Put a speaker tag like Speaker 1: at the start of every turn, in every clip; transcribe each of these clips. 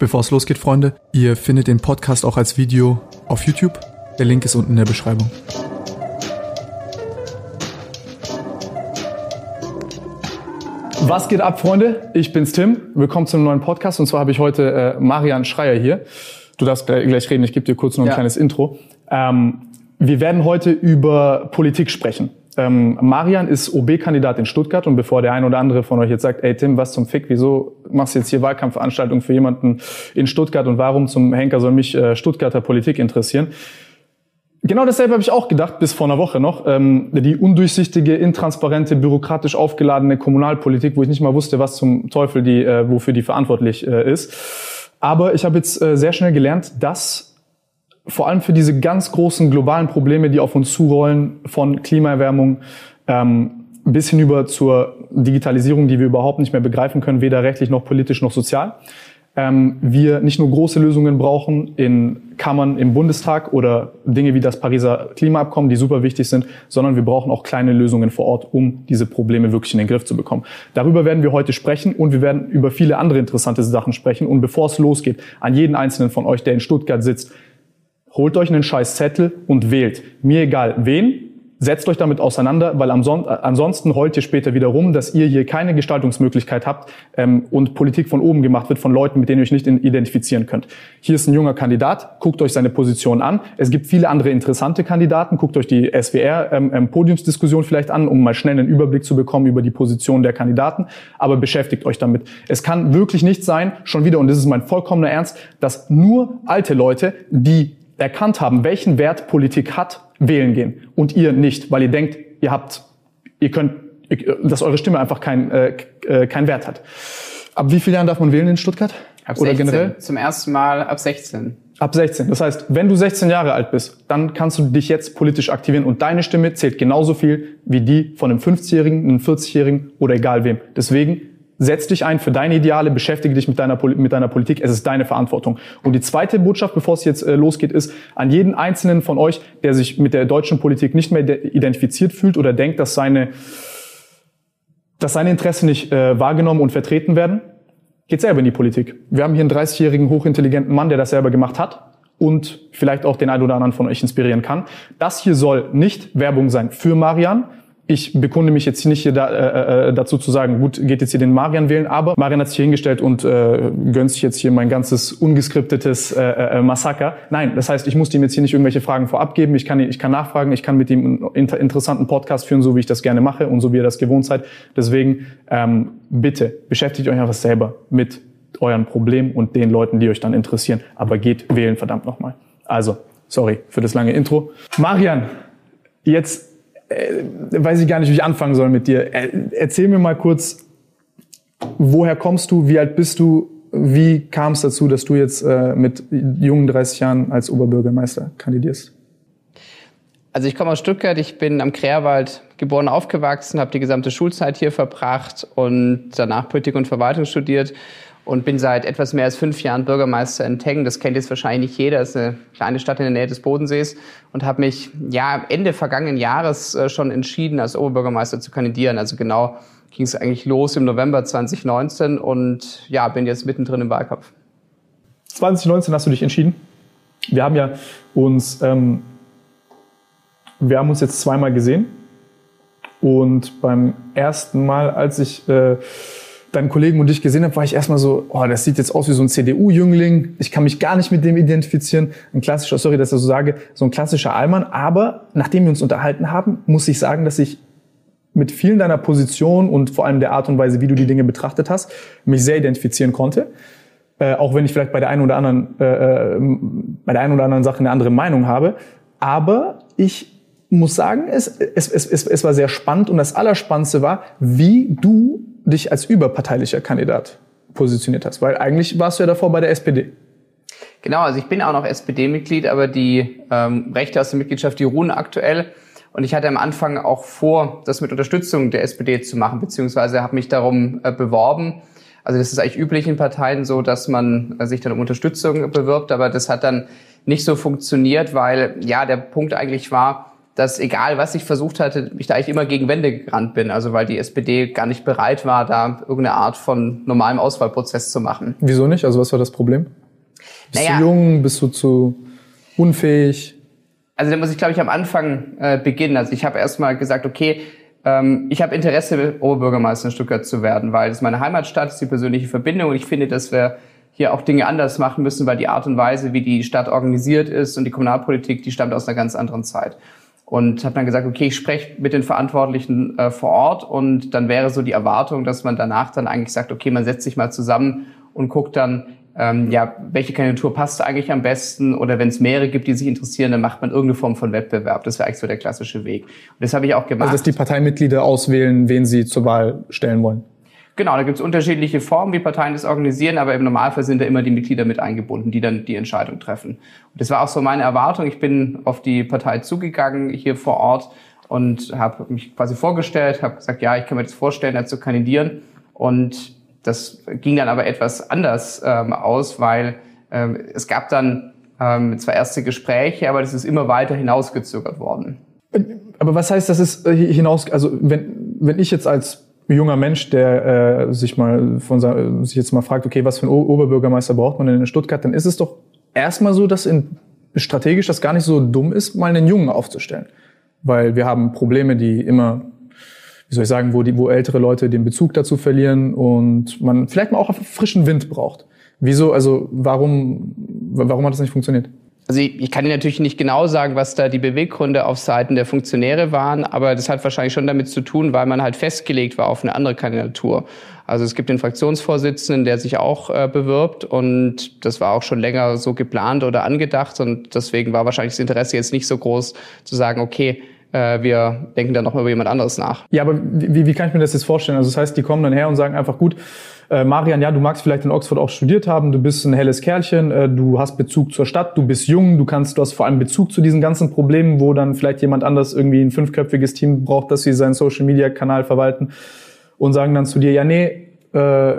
Speaker 1: Bevor es losgeht, Freunde, ihr findet den Podcast auch als Video auf YouTube. Der Link ist unten in der Beschreibung.
Speaker 2: Was geht ab, Freunde? Ich bin's Tim. Willkommen zum neuen Podcast. Und zwar habe ich heute äh, Marian Schreier hier. Du darfst gleich reden. Ich gebe dir kurz noch ein ja. kleines Intro. Ähm, wir werden heute über Politik sprechen. Ähm, Marian ist OB-Kandidat in Stuttgart und bevor der ein oder andere von euch jetzt sagt, ey Tim, was zum Fick, wieso machst du jetzt hier Wahlkampfveranstaltungen für jemanden in Stuttgart und warum zum Henker soll mich äh, Stuttgarter Politik interessieren? Genau dasselbe habe ich auch gedacht, bis vor einer Woche noch. Ähm, die undurchsichtige, intransparente, bürokratisch aufgeladene Kommunalpolitik, wo ich nicht mal wusste, was zum Teufel die, äh, wofür die verantwortlich äh, ist. Aber ich habe jetzt äh, sehr schnell gelernt, dass vor allem für diese ganz großen globalen Probleme, die auf uns zurollen, von Klimaerwärmung ähm, bis hinüber zur Digitalisierung, die wir überhaupt nicht mehr begreifen können, weder rechtlich noch politisch noch sozial, ähm, wir nicht nur große Lösungen brauchen in Kammern im Bundestag oder Dinge wie das Pariser Klimaabkommen, die super wichtig sind, sondern wir brauchen auch kleine Lösungen vor Ort, um diese Probleme wirklich in den Griff zu bekommen. Darüber werden wir heute sprechen und wir werden über viele andere interessante Sachen sprechen. Und bevor es losgeht, an jeden einzelnen von euch, der in Stuttgart sitzt, Holt euch einen scheiß Zettel und wählt. Mir egal wen, setzt euch damit auseinander, weil ansonsten heult ihr später wieder rum, dass ihr hier keine Gestaltungsmöglichkeit habt ähm, und Politik von oben gemacht wird von Leuten, mit denen ihr euch nicht identifizieren könnt. Hier ist ein junger Kandidat, guckt euch seine Position an. Es gibt viele andere interessante Kandidaten, guckt euch die SWR-Podiumsdiskussion ähm, ähm vielleicht an, um mal schnell einen Überblick zu bekommen über die Position der Kandidaten, aber beschäftigt euch damit. Es kann wirklich nicht sein, schon wieder, und das ist mein vollkommener Ernst, dass nur alte Leute, die erkannt haben, welchen Wert Politik hat, wählen gehen und ihr nicht, weil ihr denkt, ihr habt, ihr könnt, dass eure Stimme einfach kein, äh, äh kein Wert hat. Ab wie vielen Jahren darf man wählen in Stuttgart?
Speaker 3: Ab 16. Oder generell? Zum ersten Mal ab 16.
Speaker 2: Ab 16. Das heißt, wenn du 16 Jahre alt bist, dann kannst du dich jetzt politisch aktivieren und deine Stimme zählt genauso viel wie die von einem 50-Jährigen, einem 40-Jährigen oder egal wem. Deswegen Setz dich ein für deine Ideale, beschäftige dich mit deiner, mit deiner Politik. Es ist deine Verantwortung. Und die zweite Botschaft, bevor es jetzt äh, losgeht, ist an jeden einzelnen von euch, der sich mit der deutschen Politik nicht mehr identifiziert fühlt oder denkt, dass seine, dass seine Interessen nicht äh, wahrgenommen und vertreten werden, geht selber in die Politik. Wir haben hier einen 30-jährigen hochintelligenten Mann, der das selber gemacht hat und vielleicht auch den einen oder anderen von euch inspirieren kann. Das hier soll nicht Werbung sein für Marian, ich bekunde mich jetzt nicht hier da, äh, äh, dazu zu sagen, gut, geht jetzt hier den Marian wählen, aber Marian hat sich hier hingestellt und äh, gönnt sich jetzt hier mein ganzes ungeskriptetes äh, äh, Massaker. Nein, das heißt, ich muss ihm jetzt hier nicht irgendwelche Fragen vorab geben, ich kann, ich kann nachfragen, ich kann mit ihm einen inter interessanten Podcast führen, so wie ich das gerne mache und so wie ihr das gewohnt seid. Deswegen ähm, bitte beschäftigt euch einfach selber mit euren Problemen und den Leuten, die euch dann interessieren. Aber geht wählen, verdammt nochmal. Also, sorry für das lange Intro. Marian, jetzt äh, weiß ich gar nicht, wie ich anfangen soll mit dir. Äh, erzähl mir mal kurz, woher kommst du, wie alt bist du, wie kam es dazu, dass du jetzt äh, mit jungen 30 Jahren als Oberbürgermeister kandidierst?
Speaker 3: Also ich komme aus Stuttgart, ich bin am Kreerwald geboren, aufgewachsen, habe die gesamte Schulzeit hier verbracht und danach Politik und Verwaltung studiert und bin seit etwas mehr als fünf Jahren Bürgermeister in Tengen. Das kennt jetzt wahrscheinlich nicht jeder. Das ist eine kleine Stadt in der Nähe des Bodensees und habe mich ja Ende vergangenen Jahres äh, schon entschieden, als Oberbürgermeister zu kandidieren. Also genau ging es eigentlich los im November 2019 und ja, bin jetzt mittendrin im Wahlkampf.
Speaker 2: 2019 hast du dich entschieden. Wir haben ja uns, ähm, wir haben uns jetzt zweimal gesehen und beim ersten Mal, als ich äh, deinen Kollegen und dich gesehen habe, war ich erstmal so, oh, das sieht jetzt aus wie so ein CDU-Jüngling. Ich kann mich gar nicht mit dem identifizieren. Ein klassischer, sorry, dass ich das so sage, so ein klassischer Allmann. Aber nachdem wir uns unterhalten haben, muss ich sagen, dass ich mit vielen deiner Positionen und vor allem der Art und Weise, wie du die Dinge betrachtet hast, mich sehr identifizieren konnte. Äh, auch wenn ich vielleicht bei der einen oder anderen, äh, äh bei der einen oder anderen Sache eine andere Meinung habe. Aber ich muss sagen, es, es, es, es, es war sehr spannend und das Allerspannendste war, wie du dich als überparteilicher Kandidat positioniert hast, weil eigentlich warst du ja davor bei der SPD.
Speaker 3: Genau, also ich bin auch noch SPD-Mitglied, aber die ähm, Rechte aus der Mitgliedschaft, die ruhen aktuell. Und ich hatte am Anfang auch vor, das mit Unterstützung der SPD zu machen, beziehungsweise habe mich darum äh, beworben. Also das ist eigentlich üblich in Parteien so, dass man äh, sich dann um Unterstützung bewirbt, aber das hat dann nicht so funktioniert, weil ja der Punkt eigentlich war, dass egal was ich versucht hatte, ich da eigentlich immer gegen Wände gerannt bin. Also weil die SPD gar nicht bereit war, da irgendeine Art von normalem Auswahlprozess zu machen.
Speaker 2: Wieso nicht? Also was war das Problem? Bist naja, du jung? Bist du zu unfähig?
Speaker 3: Also da muss ich, glaube ich, am Anfang äh, beginnen. Also ich habe erstmal gesagt, okay, ähm, ich habe Interesse, Oberbürgermeister in Stuttgart zu werden, weil es meine Heimatstadt ist, die persönliche Verbindung und ich finde, dass wir hier auch Dinge anders machen müssen, weil die Art und Weise, wie die Stadt organisiert ist und die Kommunalpolitik, die stammt aus einer ganz anderen Zeit. Und habe dann gesagt, okay, ich spreche mit den Verantwortlichen äh, vor Ort und dann wäre so die Erwartung, dass man danach dann eigentlich sagt, okay, man setzt sich mal zusammen und guckt dann, ähm, ja, welche Kandidatur passt eigentlich am besten oder wenn es mehrere gibt, die sich interessieren, dann macht man irgendeine Form von Wettbewerb. Das wäre eigentlich so der klassische Weg. Und das habe ich auch gemacht.
Speaker 2: Also dass die Parteimitglieder auswählen, wen sie zur Wahl stellen wollen.
Speaker 3: Genau, da gibt es unterschiedliche Formen, wie Parteien das organisieren, aber im Normalfall sind da immer die Mitglieder mit eingebunden, die dann die Entscheidung treffen. Und das war auch so meine Erwartung. Ich bin auf die Partei zugegangen hier vor Ort und habe mich quasi vorgestellt, habe gesagt, ja, ich kann mir das vorstellen, da zu kandidieren. Und das ging dann aber etwas anders ähm, aus, weil ähm, es gab dann ähm, zwar erste Gespräche, aber das ist immer weiter hinausgezögert worden.
Speaker 2: Aber was heißt, das ist äh, hinaus, also wenn, wenn ich jetzt als junger Mensch, der äh, sich mal von sich jetzt mal fragt, okay, was für einen Oberbürgermeister braucht man denn in Stuttgart, dann ist es doch erstmal so, dass in, strategisch das gar nicht so dumm ist, mal einen Jungen aufzustellen. Weil wir haben Probleme, die immer, wie soll ich sagen, wo, die, wo ältere Leute den Bezug dazu verlieren und man vielleicht mal auch frischen Wind braucht. Wieso, also warum, warum hat das nicht funktioniert?
Speaker 3: Also ich, ich kann Ihnen natürlich nicht genau sagen, was da die Beweggründe auf Seiten der Funktionäre waren, aber das hat wahrscheinlich schon damit zu tun, weil man halt festgelegt war auf eine andere Kandidatur. Also es gibt den Fraktionsvorsitzenden, der sich auch äh, bewirbt und das war auch schon länger so geplant oder angedacht und deswegen war wahrscheinlich das Interesse jetzt nicht so groß zu sagen, okay, äh, wir denken dann noch mal über jemand anderes nach.
Speaker 2: Ja, aber wie, wie kann ich mir das jetzt vorstellen? Also das heißt, die kommen dann her und sagen einfach, gut, äh, Marian, ja, du magst vielleicht in Oxford auch studiert haben, du bist ein helles Kerlchen, äh, du hast Bezug zur Stadt, du bist jung, du kannst, du hast vor allem Bezug zu diesen ganzen Problemen, wo dann vielleicht jemand anders irgendwie ein fünfköpfiges Team braucht, dass sie seinen Social Media Kanal verwalten und sagen dann zu dir, ja, nee, äh,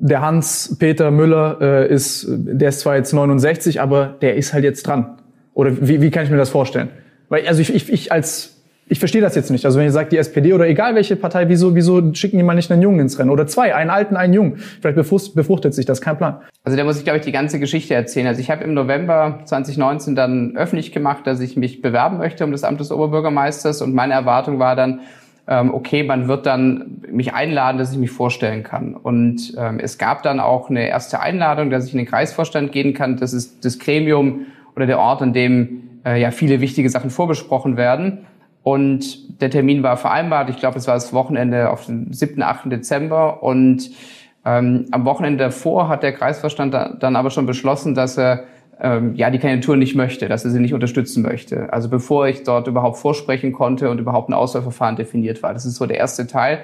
Speaker 2: der Hans Peter Müller äh, ist, der ist zwar jetzt 69, aber der ist halt jetzt dran. Oder wie, wie kann ich mir das vorstellen? Weil, also ich, ich, ich als ich verstehe das jetzt nicht. Also wenn ihr sagt, die SPD oder egal welche Partei, wieso, wieso schicken die mal nicht einen Jungen ins Rennen? Oder zwei, einen alten, einen Jungen. Vielleicht befruchtet sich das, kein Plan.
Speaker 3: Also da muss ich, glaube ich, die ganze Geschichte erzählen. Also ich habe im November 2019 dann öffentlich gemacht, dass ich mich bewerben möchte um das Amt des Oberbürgermeisters. Und meine Erwartung war dann, ähm, okay, man wird dann mich einladen, dass ich mich vorstellen kann. Und ähm, es gab dann auch eine erste Einladung, dass ich in den Kreisvorstand gehen kann. Das ist das Gremium oder der Ort, an dem äh, ja viele wichtige Sachen vorbesprochen werden. Und der Termin war vereinbart. Ich glaube, es war das Wochenende auf den 7., 8. Dezember. Und ähm, am Wochenende davor hat der Kreisverstand da, dann aber schon beschlossen, dass er ähm, ja die Kandidatur nicht möchte, dass er sie nicht unterstützen möchte. Also bevor ich dort überhaupt vorsprechen konnte und überhaupt ein Auswahlverfahren definiert war. Das ist so der erste Teil.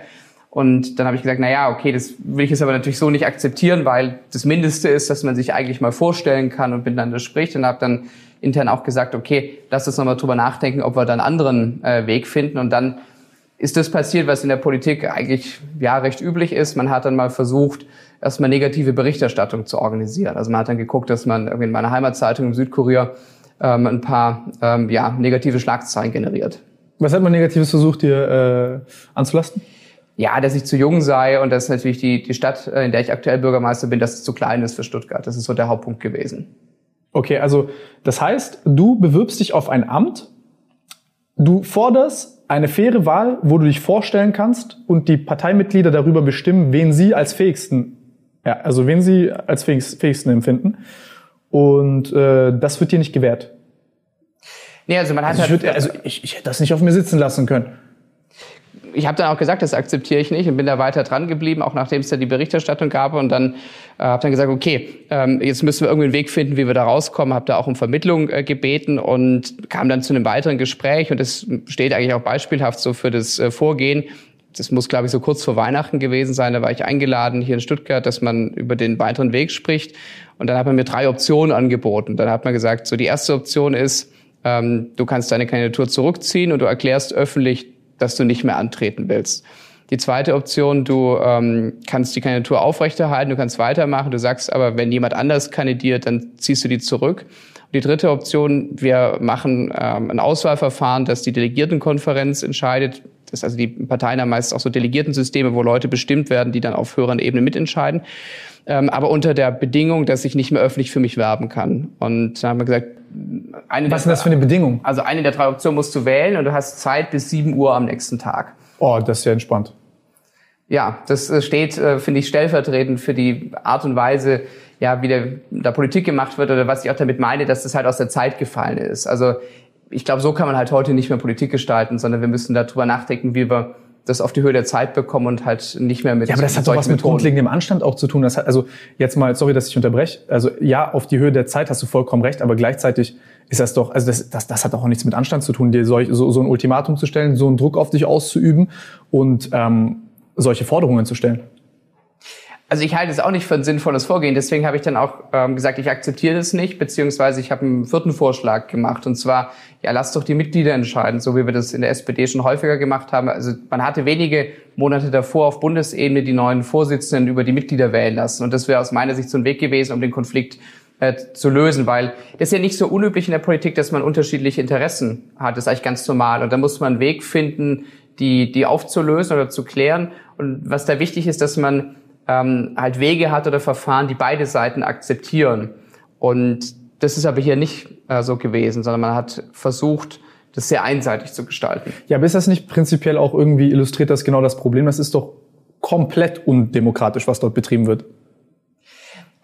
Speaker 3: Und dann habe ich gesagt, na ja, okay, das will ich jetzt aber natürlich so nicht akzeptieren, weil das Mindeste ist, dass man sich eigentlich mal vorstellen kann und miteinander spricht. Und habe dann intern auch gesagt, okay, lass uns nochmal drüber nachdenken, ob wir da einen anderen äh, Weg finden. Und dann ist das passiert, was in der Politik eigentlich ja recht üblich ist. Man hat dann mal versucht, erstmal negative Berichterstattung zu organisieren. Also man hat dann geguckt, dass man irgendwie in meiner Heimatzeitung im Südkurier ähm, ein paar ähm, ja, negative Schlagzeilen generiert.
Speaker 2: Was hat man Negatives versucht, dir äh, anzulasten?
Speaker 3: Ja, dass ich zu jung sei und dass natürlich die, die Stadt, äh, in der ich aktuell Bürgermeister bin, dass es zu klein ist für Stuttgart. Das ist so der Hauptpunkt gewesen.
Speaker 2: Okay, also das heißt, du bewirbst dich auf ein Amt, du forderst eine faire Wahl, wo du dich vorstellen kannst und die Parteimitglieder darüber bestimmen, wen sie als fähigsten, ja, also wen sie als fähigsten empfinden. Und äh, das wird dir nicht gewährt.
Speaker 3: Nee, also man hat
Speaker 2: also ich,
Speaker 3: halt,
Speaker 2: würd, also ich, ich hätte das nicht auf mir sitzen lassen können
Speaker 3: ich habe dann auch gesagt, das akzeptiere ich nicht und bin da weiter dran geblieben, auch nachdem es da die Berichterstattung gab und dann äh, habe dann gesagt, okay, ähm, jetzt müssen wir irgendwie einen Weg finden, wie wir da rauskommen, habe da auch um Vermittlung äh, gebeten und kam dann zu einem weiteren Gespräch und das steht eigentlich auch beispielhaft so für das äh, Vorgehen. Das muss, glaube ich, so kurz vor Weihnachten gewesen sein. Da war ich eingeladen hier in Stuttgart, dass man über den weiteren Weg spricht. Und dann hat man mir drei Optionen angeboten. Dann hat man gesagt, so die erste Option ist, ähm, du kannst deine Kandidatur zurückziehen und du erklärst öffentlich, dass du nicht mehr antreten willst. Die zweite Option, du ähm, kannst die Kandidatur aufrechterhalten, du kannst weitermachen, du sagst aber, wenn jemand anders kandidiert, dann ziehst du die zurück. Und die dritte Option, wir machen ähm, ein Auswahlverfahren, das die Delegiertenkonferenz entscheidet. Das ist also die Parteien haben meist auch so Delegiertensysteme, wo Leute bestimmt werden, die dann auf höheren Ebene mitentscheiden. Ähm, aber unter der Bedingung, dass ich nicht mehr öffentlich für mich werben kann. Und da haben wir gesagt,
Speaker 2: eine Was ist das für eine Bedingung?
Speaker 3: Also eine der drei Optionen musst du wählen und du hast Zeit bis 7 Uhr am nächsten Tag.
Speaker 2: Oh, das ist ja entspannt.
Speaker 3: Ja, das äh, steht, äh, finde ich, stellvertretend für die Art und Weise, ja, wie der, da Politik gemacht wird oder was ich auch damit meine, dass das halt aus der Zeit gefallen ist. Also ich glaube, so kann man halt heute nicht mehr Politik gestalten, sondern wir müssen darüber nachdenken, wie wir das auf die Höhe der Zeit bekommen und halt nicht mehr mit
Speaker 2: Ja, aber das hat doch was mit grundlegendem Anstand auch zu tun. Das hat, also jetzt mal, sorry, dass ich unterbreche. Also ja, auf die Höhe der Zeit hast du vollkommen recht, aber gleichzeitig ist das doch, also das, das, das hat doch auch nichts mit Anstand zu tun, dir solch, so, so ein Ultimatum zu stellen, so einen Druck auf dich auszuüben und ähm, solche Forderungen zu stellen.
Speaker 3: Also ich halte es auch nicht für ein sinnvolles Vorgehen. Deswegen habe ich dann auch ähm, gesagt, ich akzeptiere das nicht, beziehungsweise ich habe einen vierten Vorschlag gemacht. Und zwar, ja, lass doch die Mitglieder entscheiden, so wie wir das in der SPD schon häufiger gemacht haben. Also man hatte wenige Monate davor auf Bundesebene die neuen Vorsitzenden über die Mitglieder wählen lassen. Und das wäre aus meiner Sicht so ein Weg gewesen, um den Konflikt äh, zu lösen, weil das ist ja nicht so unüblich in der Politik, dass man unterschiedliche Interessen hat. Das ist eigentlich ganz normal. Und da muss man einen Weg finden, die, die aufzulösen oder zu klären. Und was da wichtig ist, dass man ähm, halt Wege hat oder Verfahren, die beide Seiten akzeptieren. Und das ist aber hier nicht äh, so gewesen, sondern man hat versucht, das sehr einseitig zu gestalten.
Speaker 2: Ja, aber ist das nicht prinzipiell auch irgendwie illustriert das genau das Problem? Das ist doch komplett undemokratisch, was dort betrieben wird.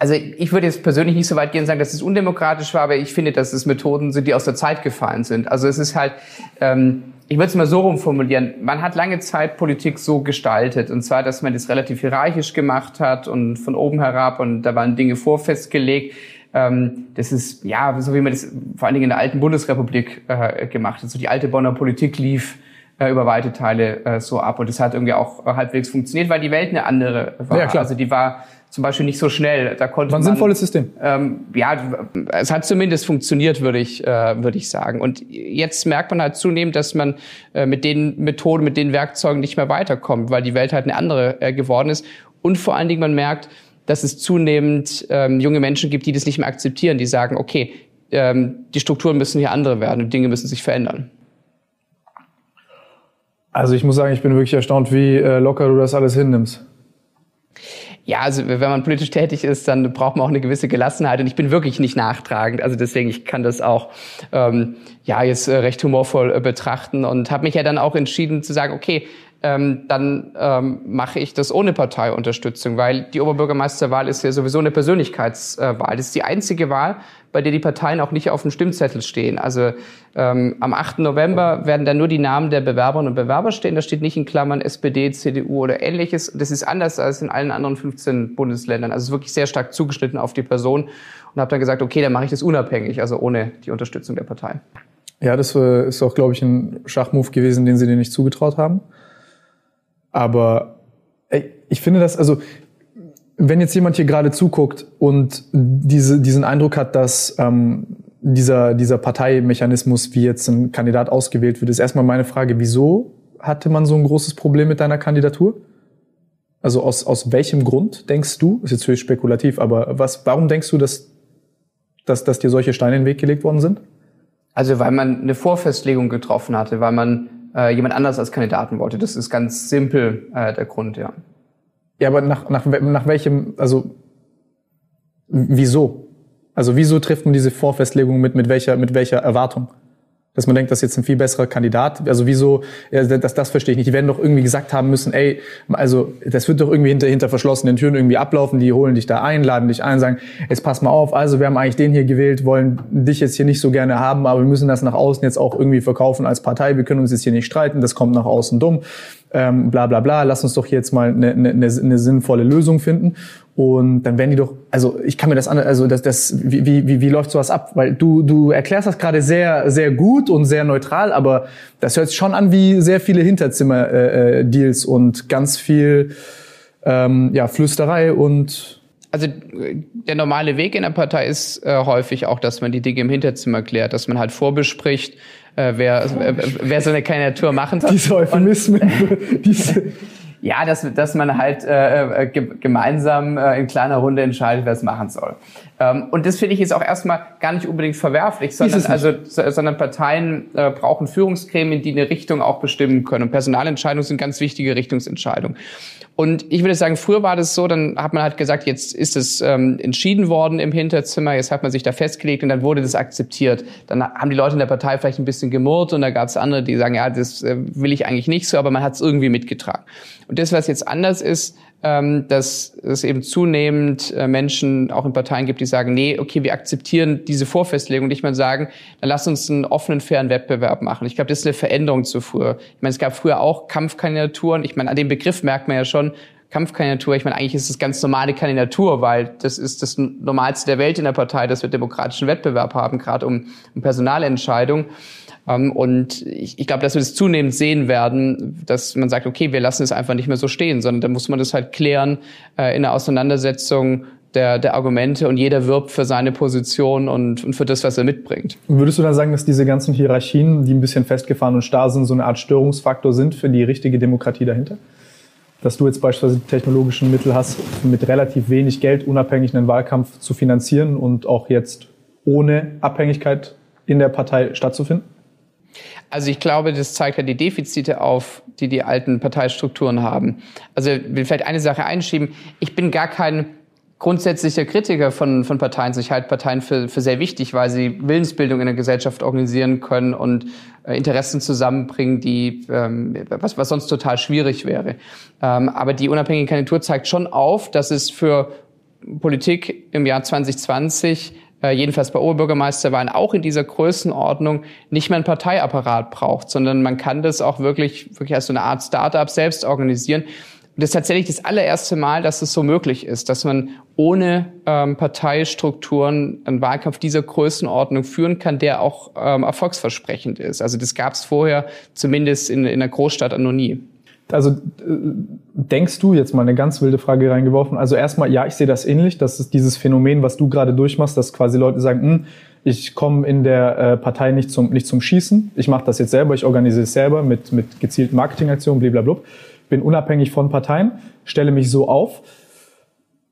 Speaker 3: Also ich würde jetzt persönlich nicht so weit gehen und sagen, dass es undemokratisch war, aber ich finde, dass es Methoden sind, die aus der Zeit gefallen sind. Also es ist halt, ähm, ich würde es mal so rumformulieren, man hat lange Zeit Politik so gestaltet, und zwar, dass man das relativ hierarchisch gemacht hat und von oben herab und da waren Dinge vorfestgelegt. Ähm, das ist, ja, so wie man das vor allen Dingen in der alten Bundesrepublik äh, gemacht hat. So die alte Bonner Politik lief äh, über weite Teile äh, so ab und das hat irgendwie auch halbwegs funktioniert, weil die Welt eine andere war. Ja, klar. Also die war zum Beispiel nicht so schnell. Da konnte
Speaker 2: War ein man, sinnvolles System.
Speaker 3: Ähm, ja, es hat zumindest funktioniert, würde ich, äh, würde ich sagen. Und jetzt merkt man halt zunehmend, dass man äh, mit den Methoden, mit den Werkzeugen nicht mehr weiterkommt, weil die Welt halt eine andere äh, geworden ist. Und vor allen Dingen man merkt, dass es zunehmend ähm, junge Menschen gibt, die das nicht mehr akzeptieren, die sagen, okay, ähm, die Strukturen müssen hier andere werden und Dinge müssen sich verändern.
Speaker 2: Also ich muss sagen, ich bin wirklich erstaunt, wie äh, locker du das alles hinnimmst.
Speaker 3: Ja, also wenn man politisch tätig ist, dann braucht man auch eine gewisse Gelassenheit. Und ich bin wirklich nicht nachtragend. Also deswegen, ich kann das auch ähm, ja jetzt äh, recht humorvoll äh, betrachten und habe mich ja dann auch entschieden zu sagen, okay, ähm, dann ähm, mache ich das ohne Parteiunterstützung, weil die Oberbürgermeisterwahl ist ja sowieso eine Persönlichkeitswahl. Das ist die einzige Wahl, bei der die Parteien auch nicht auf dem Stimmzettel stehen. Also ähm, am 8. November werden dann nur die Namen der Bewerberinnen und Bewerber stehen. Da steht nicht in Klammern SPD, CDU oder ähnliches. Das ist anders als in allen anderen 15 Bundesländern. Also wirklich sehr stark zugeschnitten auf die Person und habe dann gesagt, okay, dann mache ich das unabhängig, also ohne die Unterstützung der Partei.
Speaker 2: Ja, das äh, ist auch, glaube ich, ein Schachmove gewesen, den sie dir nicht zugetraut haben. Aber ey, ich finde das, also wenn jetzt jemand hier gerade zuguckt und diese, diesen Eindruck hat, dass ähm, dieser, dieser Parteimechanismus, wie jetzt ein Kandidat ausgewählt wird, ist erstmal meine Frage, wieso hatte man so ein großes Problem mit deiner Kandidatur? Also aus, aus welchem Grund denkst du, ist jetzt höchst spekulativ, aber was, warum denkst du, dass, dass, dass dir solche Steine in den Weg gelegt worden sind?
Speaker 3: Also weil man eine Vorfestlegung getroffen hatte, weil man äh, jemand anders als Kandidaten wollte. Das ist ganz simpel äh, der Grund, ja.
Speaker 2: Ja, aber nach, nach, nach welchem, also wieso? Also wieso trifft man diese Vorfestlegung mit, mit, welcher, mit welcher Erwartung? Dass man denkt, das ist jetzt ein viel besserer Kandidat. Also wieso, ja, das, das verstehe ich nicht. Die werden doch irgendwie gesagt haben müssen, ey, also das wird doch irgendwie hinter, hinter verschlossenen Türen irgendwie ablaufen. Die holen dich da ein, laden dich ein, sagen, jetzt pass mal auf, also wir haben eigentlich den hier gewählt, wollen dich jetzt hier nicht so gerne haben, aber wir müssen das nach außen jetzt auch irgendwie verkaufen als Partei. Wir können uns jetzt hier nicht streiten, das kommt nach außen dumm. Ähm, bla bla bla, lass uns doch jetzt mal eine, eine, eine sinnvolle Lösung finden. Und dann werden die doch, also ich kann mir das an, also das, das, wie, wie, wie läuft sowas ab? Weil du, du erklärst das gerade sehr, sehr gut und sehr neutral, aber das hört sich schon an wie sehr viele Hinterzimmer-Deals äh, äh und ganz viel ähm, ja, Flüsterei und
Speaker 3: also der normale Weg in der Partei ist äh, häufig auch, dass man die Dinge im Hinterzimmer klärt, dass man halt vorbespricht, äh, wer, äh, wer so eine Kandidatur machen
Speaker 2: soll. Diese Euphemismen, diese
Speaker 3: Ja, dass, dass man halt äh, äh gemeinsam äh, in kleiner Runde entscheidet, wer es machen soll. Ähm, und das finde ich jetzt auch erstmal gar nicht unbedingt verwerflich, sondern, also, sondern Parteien äh, brauchen Führungsgremien, die eine Richtung auch bestimmen können. Und Personalentscheidungen sind ganz wichtige Richtungsentscheidungen. Und ich würde sagen, früher war das so, dann hat man halt gesagt, jetzt ist es ähm, entschieden worden im Hinterzimmer, jetzt hat man sich da festgelegt und dann wurde das akzeptiert. Dann haben die Leute in der Partei vielleicht ein bisschen gemurrt und da gab es andere, die sagen, ja, das äh, will ich eigentlich nicht so, aber man hat es irgendwie mitgetragen. Und das, was jetzt anders ist, dass es eben zunehmend äh, Menschen auch in Parteien gibt, die sagen, nee, okay, wir akzeptieren diese Vorfestlegung, nicht mal sagen, dann lass uns einen offenen, fairen Wettbewerb machen. Ich glaube, das ist eine Veränderung zu früher. Ich meine, es gab früher auch Kampfkandidaturen. Ich meine, an dem Begriff merkt man ja schon, Kampfkandidatur, ich meine, eigentlich ist es ganz normale Kandidatur, weil das ist das Normalste der Welt in der Partei, dass wir demokratischen Wettbewerb haben, gerade um, um Personalentscheidungen. Ähm, und ich, ich glaube, dass wir das zunehmend sehen werden, dass man sagt, okay, wir lassen es einfach nicht mehr so stehen, sondern da muss man das halt klären äh, in der Auseinandersetzung der, der Argumente und jeder wirbt für seine Position und, und für das, was er mitbringt.
Speaker 2: Würdest du dann sagen, dass diese ganzen Hierarchien, die ein bisschen festgefahren und starr sind, so eine Art Störungsfaktor sind für die richtige Demokratie dahinter? Dass du jetzt beispielsweise technologischen Mittel hast, mit relativ wenig Geld unabhängig einen Wahlkampf zu finanzieren und auch jetzt ohne Abhängigkeit in der Partei stattzufinden?
Speaker 3: Also ich glaube, das zeigt ja die Defizite auf, die die alten Parteistrukturen haben. Also ich will vielleicht eine Sache einschieben. Ich bin gar kein grundsätzlicher Kritiker von, von Parteien. Ich halte Parteien für, für sehr wichtig, weil sie Willensbildung in der Gesellschaft organisieren können und äh, Interessen zusammenbringen, die ähm, was, was sonst total schwierig wäre. Ähm, aber die unabhängige Kandidatur zeigt schon auf, dass es für Politik im Jahr 2020 äh, jedenfalls bei Oberbürgermeisterwahlen auch in dieser Größenordnung nicht mehr ein Parteiapparat braucht, sondern man kann das auch wirklich, wirklich als so eine Art Startup selbst organisieren. Und das ist tatsächlich das allererste Mal, dass es so möglich ist, dass man ohne ähm, Parteistrukturen einen Wahlkampf dieser Größenordnung führen kann, der auch ähm, erfolgsversprechend ist. Also das gab es vorher zumindest in, in einer Großstadt noch nie.
Speaker 2: Also äh, denkst du jetzt mal eine ganz wilde Frage reingeworfen? Also erstmal, ja, ich sehe das ähnlich. Das ist dieses Phänomen, was du gerade durchmachst, dass quasi Leute sagen, hm, ich komme in der äh, Partei nicht zum, nicht zum Schießen. Ich mache das jetzt selber, ich organisiere es selber mit, mit gezielten Marketingaktionen, blablabla. Bin unabhängig von Parteien, stelle mich so auf.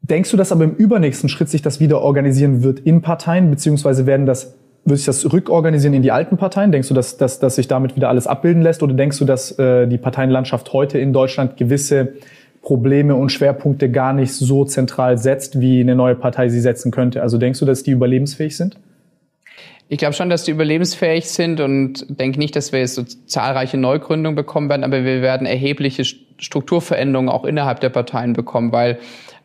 Speaker 2: Denkst du, dass aber im übernächsten Schritt sich das wieder organisieren wird in Parteien, beziehungsweise werden das würde sich das rückorganisieren in die alten Parteien? Denkst du, dass, dass, dass sich damit wieder alles abbilden lässt? Oder denkst du, dass äh, die Parteienlandschaft heute in Deutschland gewisse Probleme und Schwerpunkte gar nicht so zentral setzt, wie eine neue Partei sie setzen könnte? Also denkst du, dass die überlebensfähig sind?
Speaker 3: Ich glaube schon, dass die überlebensfähig sind und denke nicht, dass wir jetzt so zahlreiche Neugründungen bekommen werden, aber wir werden erhebliche Strukturveränderungen auch innerhalb der Parteien bekommen, weil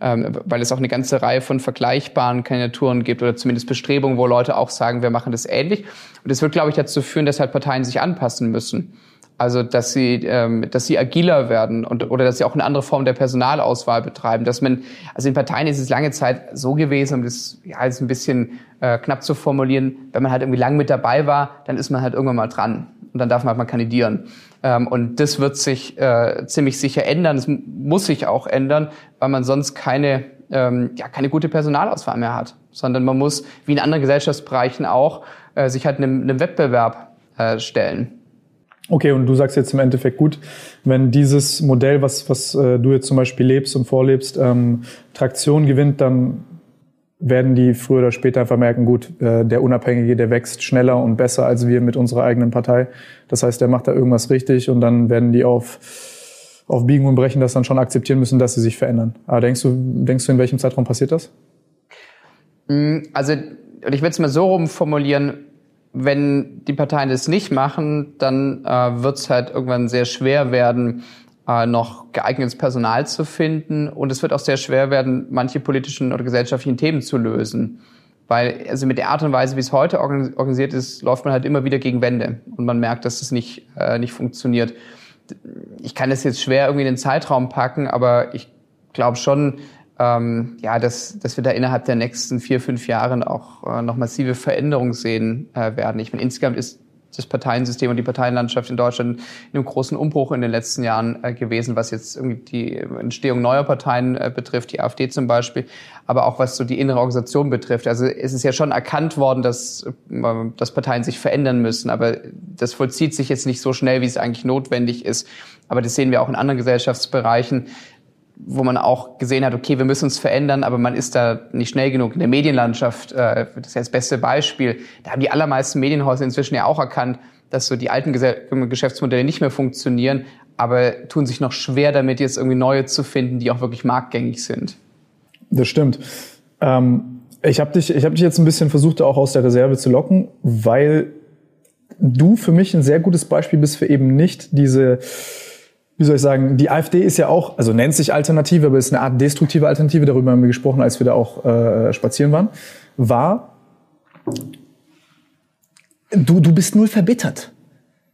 Speaker 3: ähm, weil es auch eine ganze Reihe von vergleichbaren Kandidaturen gibt oder zumindest Bestrebungen, wo Leute auch sagen, wir machen das ähnlich. Und das wird, glaube ich, dazu führen, dass halt Parteien sich anpassen müssen. Also dass sie, ähm, dass sie agiler werden und oder dass sie auch eine andere Form der Personalauswahl betreiben. Dass man, also in Parteien ist es lange Zeit so gewesen, um das ja jetzt ein bisschen äh, knapp zu formulieren, wenn man halt irgendwie lang mit dabei war, dann ist man halt irgendwann mal dran und dann darf man halt mal kandidieren. Ähm, und das wird sich äh, ziemlich sicher ändern. Das muss sich auch ändern, weil man sonst keine, ähm, ja, keine gute Personalauswahl mehr hat. Sondern man muss, wie in anderen Gesellschaftsbereichen auch, äh, sich halt einem, einem Wettbewerb äh, stellen.
Speaker 2: Okay, und du sagst jetzt im Endeffekt gut, wenn dieses Modell, was, was äh, du jetzt zum Beispiel lebst und vorlebst, ähm, Traktion gewinnt, dann werden die früher oder später einfach merken, gut, äh, der Unabhängige, der wächst schneller und besser als wir mit unserer eigenen Partei. Das heißt, der macht da irgendwas richtig und dann werden die auf, auf Biegen und Brechen das dann schon akzeptieren müssen, dass sie sich verändern. Aber denkst du, denkst du, in welchem Zeitraum passiert das?
Speaker 3: Mm, also, ich würde es mal so rum formulieren, wenn die Parteien das nicht machen, dann äh, wird es halt irgendwann sehr schwer werden, äh, noch geeignetes Personal zu finden. Und es wird auch sehr schwer werden, manche politischen oder gesellschaftlichen Themen zu lösen. Weil, also mit der Art und Weise, wie es heute organisiert ist, läuft man halt immer wieder gegen Wände. Und man merkt, dass es nicht, äh, nicht funktioniert. Ich kann das jetzt schwer irgendwie in den Zeitraum packen, aber ich glaube schon, ähm, ja, dass, dass wir da innerhalb der nächsten vier, fünf Jahren auch äh, noch massive Veränderungen sehen äh, werden. Ich meine, insgesamt ist das Parteiensystem und die Parteienlandschaft in Deutschland in einem großen Umbruch in den letzten Jahren äh, gewesen, was jetzt irgendwie die Entstehung neuer Parteien äh, betrifft, die AfD zum Beispiel, aber auch was so die innere Organisation betrifft. Also es ist ja schon erkannt worden, dass, äh, dass Parteien sich verändern müssen, aber das vollzieht sich jetzt nicht so schnell, wie es eigentlich notwendig ist. Aber das sehen wir auch in anderen Gesellschaftsbereichen wo man auch gesehen hat, okay, wir müssen uns verändern, aber man ist da nicht schnell genug. In der Medienlandschaft, äh, das ist ja das beste Beispiel, da haben die allermeisten Medienhäuser inzwischen ja auch erkannt, dass so die alten Geschäftsmodelle nicht mehr funktionieren, aber tun sich noch schwer damit, jetzt irgendwie neue zu finden, die auch wirklich marktgängig sind.
Speaker 2: Das stimmt. Ähm, ich habe dich, ich hab dich jetzt ein bisschen versucht, auch aus der Reserve zu locken, weil du für mich ein sehr gutes Beispiel bist für eben nicht diese wie soll ich sagen, die AfD ist ja auch, also nennt sich Alternative, aber ist eine Art destruktive Alternative, darüber haben wir gesprochen, als wir da auch äh, spazieren waren, war, du, du bist null verbittert.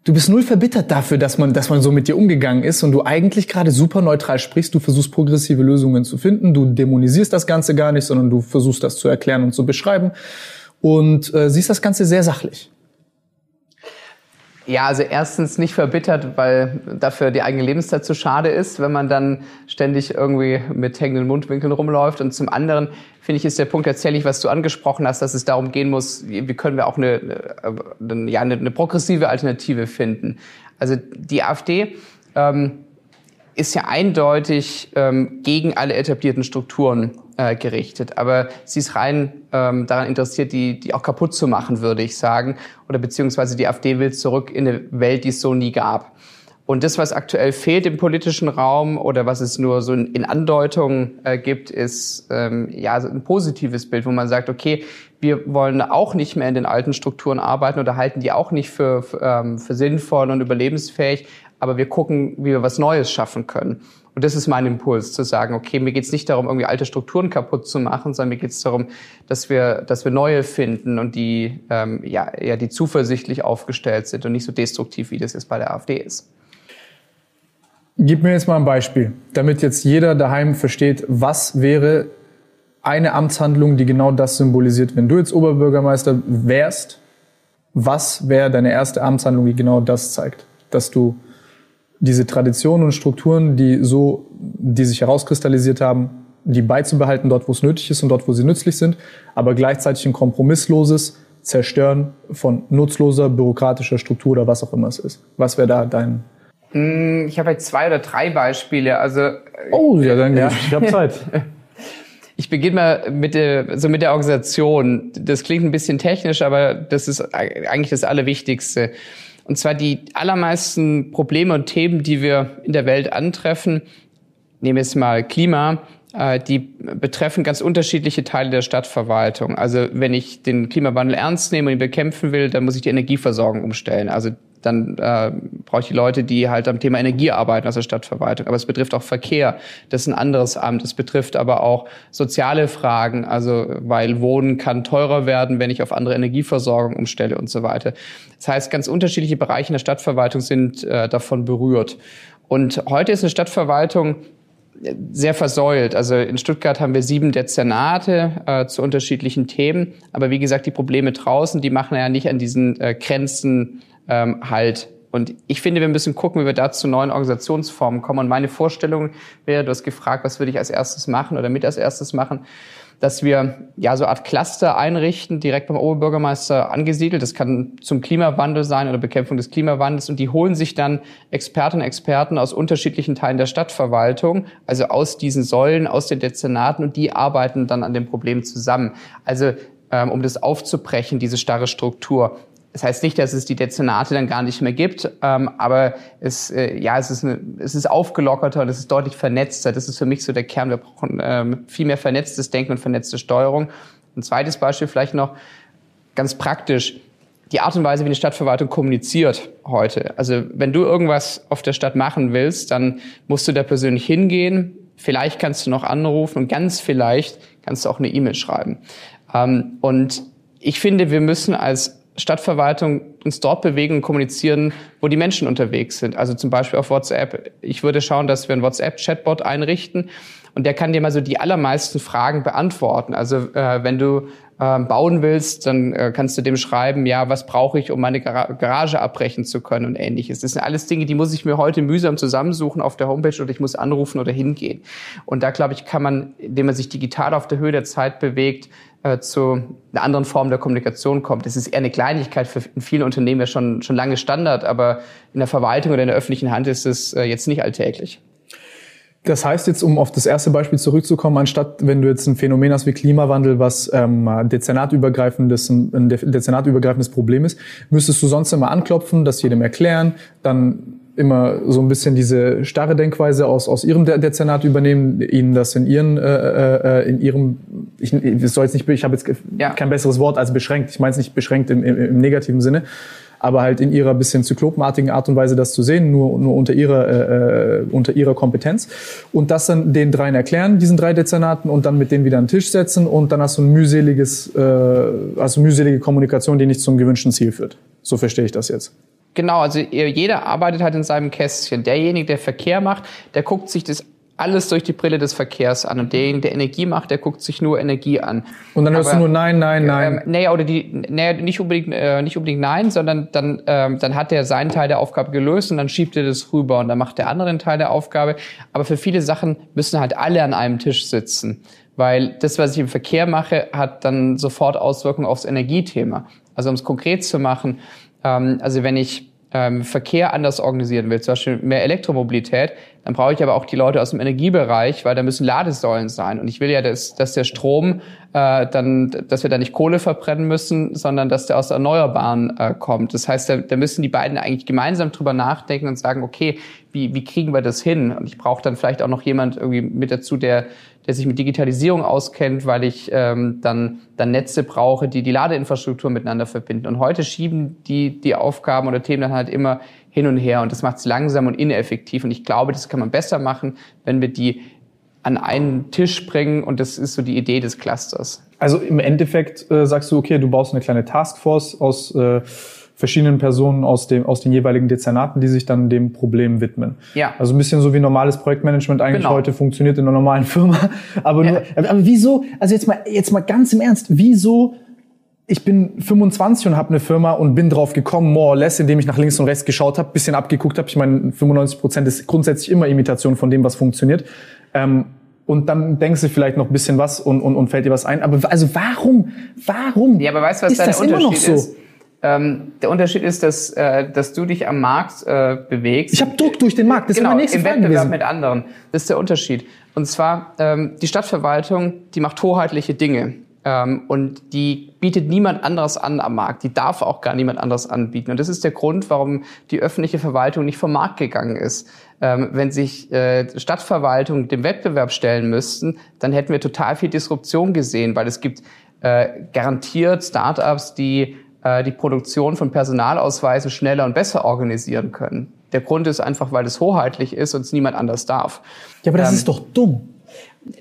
Speaker 2: Du bist null verbittert dafür, dass man, dass man so mit dir umgegangen ist und du eigentlich gerade super neutral sprichst. Du versuchst progressive Lösungen zu finden. Du dämonisierst das Ganze gar nicht, sondern du versuchst das zu erklären und zu beschreiben und äh, siehst das Ganze sehr sachlich.
Speaker 3: Ja, also erstens nicht verbittert, weil dafür die eigene Lebenszeit zu schade ist, wenn man dann ständig irgendwie mit hängenden Mundwinkeln rumläuft. Und zum anderen finde ich, ist der Punkt tatsächlich, was du angesprochen hast, dass es darum gehen muss, wie können wir auch eine, eine ja, eine, eine progressive Alternative finden. Also die AfD ähm, ist ja eindeutig ähm, gegen alle etablierten Strukturen äh, gerichtet. Aber sie ist rein ähm, daran interessiert, die, die auch kaputt zu machen, würde ich sagen. Oder beziehungsweise die AfD will zurück in eine Welt, die es so nie gab. Und das, was aktuell fehlt im politischen Raum oder was es nur so in, Andeutungen äh, gibt, ist ähm, ja ein positives Bild, wo man sagt, okay, wir wollen auch nicht mehr in den alten Strukturen arbeiten oder halten die auch nicht für, für, ähm, für sinnvoll und überlebensfähig, aber wir gucken, wie wir was Neues schaffen können. Und das ist mein Impuls, zu sagen, okay, mir geht es nicht darum, irgendwie alte Strukturen kaputt zu machen, sondern mir geht es darum, dass wir, dass wir neue finden und die, ähm, ja, ja, die zuversichtlich aufgestellt sind und nicht so destruktiv, wie das jetzt bei der AfD ist.
Speaker 2: Gib mir jetzt mal ein Beispiel, damit jetzt jeder daheim versteht, was wäre eine Amtshandlung, die genau das symbolisiert. Wenn du jetzt Oberbürgermeister wärst, was wäre deine erste Amtshandlung, die genau das zeigt? Dass du diese Traditionen und Strukturen, die so, die sich herauskristallisiert haben, die beizubehalten dort, wo es nötig ist und dort, wo sie nützlich sind, aber gleichzeitig ein kompromissloses Zerstören von nutzloser bürokratischer Struktur oder was auch immer es ist. Was wäre da dein?
Speaker 3: Hm, ich habe jetzt zwei oder drei Beispiele. Also
Speaker 2: oh ja, dann ja. ich habe Zeit.
Speaker 3: Ich beginne mal mit der, so mit der Organisation. Das klingt ein bisschen technisch, aber das ist eigentlich das Allerwichtigste. Und zwar die allermeisten Probleme und Themen, die wir in der Welt antreffen, nehmen wir jetzt mal Klima, äh, die betreffen ganz unterschiedliche Teile der Stadtverwaltung. Also wenn ich den Klimawandel ernst nehme und ihn bekämpfen will, dann muss ich die Energieversorgung umstellen. Also dann äh, brauche ich die Leute, die halt am Thema Energie arbeiten der Stadtverwaltung. Aber es betrifft auch Verkehr, das ist ein anderes Amt. Es betrifft aber auch soziale Fragen, also weil Wohnen kann teurer werden, wenn ich auf andere Energieversorgung umstelle und so weiter. Das heißt, ganz unterschiedliche Bereiche in der Stadtverwaltung sind äh, davon berührt. Und heute ist eine Stadtverwaltung sehr versäult. Also in Stuttgart haben wir sieben Dezernate äh, zu unterschiedlichen Themen. Aber wie gesagt, die Probleme draußen, die machen ja nicht an diesen äh, Grenzen ähm, halt. Und ich finde, wir müssen gucken, wie wir da zu neuen Organisationsformen kommen. Und meine Vorstellung wäre, du hast gefragt, was würde ich als erstes machen oder mit als erstes machen, dass wir ja so eine Art Cluster einrichten, direkt beim Oberbürgermeister angesiedelt. Das kann zum Klimawandel sein oder Bekämpfung des Klimawandels. Und die holen sich dann Expertinnen und Experten aus unterschiedlichen Teilen der Stadtverwaltung, also aus diesen Säulen, aus den Dezernaten, und die arbeiten dann an dem Problem zusammen. Also ähm, um das aufzubrechen, diese starre Struktur. Das heißt nicht, dass es die Dezernate dann gar nicht mehr gibt, ähm, aber es, äh, ja, es ist, eine, es ist aufgelockerter und es ist deutlich vernetzter. Das ist für mich so der Kern. Wir brauchen ähm, viel mehr vernetztes Denken und vernetzte Steuerung. Ein zweites Beispiel vielleicht noch ganz praktisch. Die Art und Weise, wie eine Stadtverwaltung kommuniziert heute. Also wenn du irgendwas auf der Stadt machen willst, dann musst du da persönlich hingehen. Vielleicht kannst du noch anrufen und ganz vielleicht kannst du auch eine E-Mail schreiben. Ähm, und ich finde, wir müssen als Stadtverwaltung uns dort bewegen und kommunizieren, wo die Menschen unterwegs sind. Also zum Beispiel auf WhatsApp. Ich würde schauen, dass wir ein WhatsApp-Chatbot einrichten Und der kann dir mal so die allermeisten Fragen beantworten. Also äh, wenn du äh, bauen willst, dann äh, kannst du dem schreiben, ja, was brauche ich, um meine Gar Garage abbrechen zu können und ähnliches. Das sind alles Dinge, die muss ich mir heute mühsam zusammensuchen auf der Homepage oder ich muss anrufen oder hingehen. Und da, glaube ich, kann man, indem man sich digital auf der Höhe der Zeit bewegt, äh, zu einer anderen Form der Kommunikation kommt. Das ist eher eine Kleinigkeit für in Unternehmen ja schon, schon lange Standard, aber in der Verwaltung oder in der öffentlichen Hand ist es äh, jetzt nicht alltäglich.
Speaker 2: Das heißt jetzt, um auf das erste Beispiel zurückzukommen, anstatt wenn du jetzt ein Phänomen hast wie Klimawandel, was ähm, dezernatübergreifendes, ein dezernatübergreifendes Problem ist, müsstest du sonst immer anklopfen, das jedem erklären, dann immer so ein bisschen diese starre Denkweise aus, aus ihrem Dezernat übernehmen, ihnen das in ihren, äh, äh, in ihrem, ich, ich soll jetzt nicht, ich habe jetzt ja. kein besseres Wort als beschränkt, ich meine es nicht beschränkt im, im, im negativen Sinne, aber halt in ihrer bisschen zyklopenartigen Art und Weise das zu sehen, nur, nur unter, ihrer, äh, äh, unter ihrer Kompetenz. Und das dann den dreien erklären, diesen drei Dezernaten, und dann mit denen wieder an den Tisch setzen und dann hast du ein mühseliges, äh, also mühselige Kommunikation, die nicht zum gewünschten Ziel führt. So verstehe ich das jetzt.
Speaker 3: Genau, also jeder arbeitet halt in seinem Kästchen. Derjenige, der Verkehr macht, der guckt sich das alles durch die Brille des Verkehrs an. Und derjenige, der Energie macht, der guckt sich nur Energie an.
Speaker 2: Und dann hörst Aber, du nur Nein, Nein, Nein.
Speaker 3: Ähm, naja, oder die, naja, nicht unbedingt, äh, nicht unbedingt Nein, sondern dann, ähm, dann hat der seinen Teil der Aufgabe gelöst und dann schiebt er das rüber und dann macht der andere einen Teil der Aufgabe. Aber für viele Sachen müssen halt alle an einem Tisch sitzen. Weil das, was ich im Verkehr mache, hat dann sofort Auswirkungen aufs Energiethema. Also um es konkret zu machen, ähm, also wenn ich ähm, Verkehr anders organisieren will, zum Beispiel mehr Elektromobilität, dann brauche ich aber auch die Leute aus dem Energiebereich, weil da müssen Ladesäulen sein. Und ich will ja, dass, dass der Strom äh, dann, dass wir da nicht Kohle verbrennen müssen, sondern dass der aus Erneuerbaren äh, kommt. Das heißt, da, da müssen die beiden eigentlich gemeinsam drüber nachdenken und sagen, okay, wie, wie kriegen wir das hin? Und ich brauche dann vielleicht auch noch jemand irgendwie mit dazu, der, der sich mit Digitalisierung auskennt, weil ich ähm, dann, dann Netze brauche, die die Ladeinfrastruktur miteinander verbinden. Und heute schieben die, die Aufgaben oder Themen dann halt immer hin und her und das macht es langsam und ineffektiv. Und ich glaube, das kann man besser machen, wenn wir die an einen Tisch bringen und das ist so die Idee des Clusters.
Speaker 2: Also im Endeffekt äh, sagst du, okay, du baust eine kleine Taskforce aus äh, verschiedenen Personen aus, dem, aus den jeweiligen Dezernaten, die sich dann dem Problem widmen. Ja. Also ein bisschen so wie normales Projektmanagement eigentlich genau. heute funktioniert in einer normalen Firma. Aber, nur, ja. aber wieso, also jetzt mal, jetzt mal ganz im Ernst, wieso ich bin 25 und habe eine Firma und bin drauf gekommen, more or less, indem ich nach links und rechts geschaut habe, bisschen abgeguckt habe. Ich meine, 95 Prozent ist grundsätzlich immer Imitation von dem, was funktioniert. Ähm, und dann denkst du vielleicht noch ein bisschen was und, und, und fällt dir was ein. Aber also warum, warum
Speaker 3: ja, aber weißt, was ist das Unterschied immer noch so? Ist? Ähm, der Unterschied ist, dass, äh, dass du dich am Markt äh, bewegst.
Speaker 2: Ich habe Druck durch den Markt.
Speaker 3: Das genau, ist meine nächste im Frage Wettbewerb gewesen. mit anderen. Das ist der Unterschied. Und zwar ähm, die Stadtverwaltung, die macht hoheitliche Dinge. Ähm, und die bietet niemand anderes an am Markt. Die darf auch gar niemand anderes anbieten. Und das ist der Grund, warum die öffentliche Verwaltung nicht vom Markt gegangen ist. Ähm, wenn sich äh, Stadtverwaltung dem Wettbewerb stellen müssten, dann hätten wir total viel Disruption gesehen, weil es gibt äh, garantiert Startups, die äh, die Produktion von Personalausweisen schneller und besser organisieren können. Der Grund ist einfach, weil es hoheitlich ist und es niemand anders darf.
Speaker 2: Ja, aber das ähm, ist doch dumm.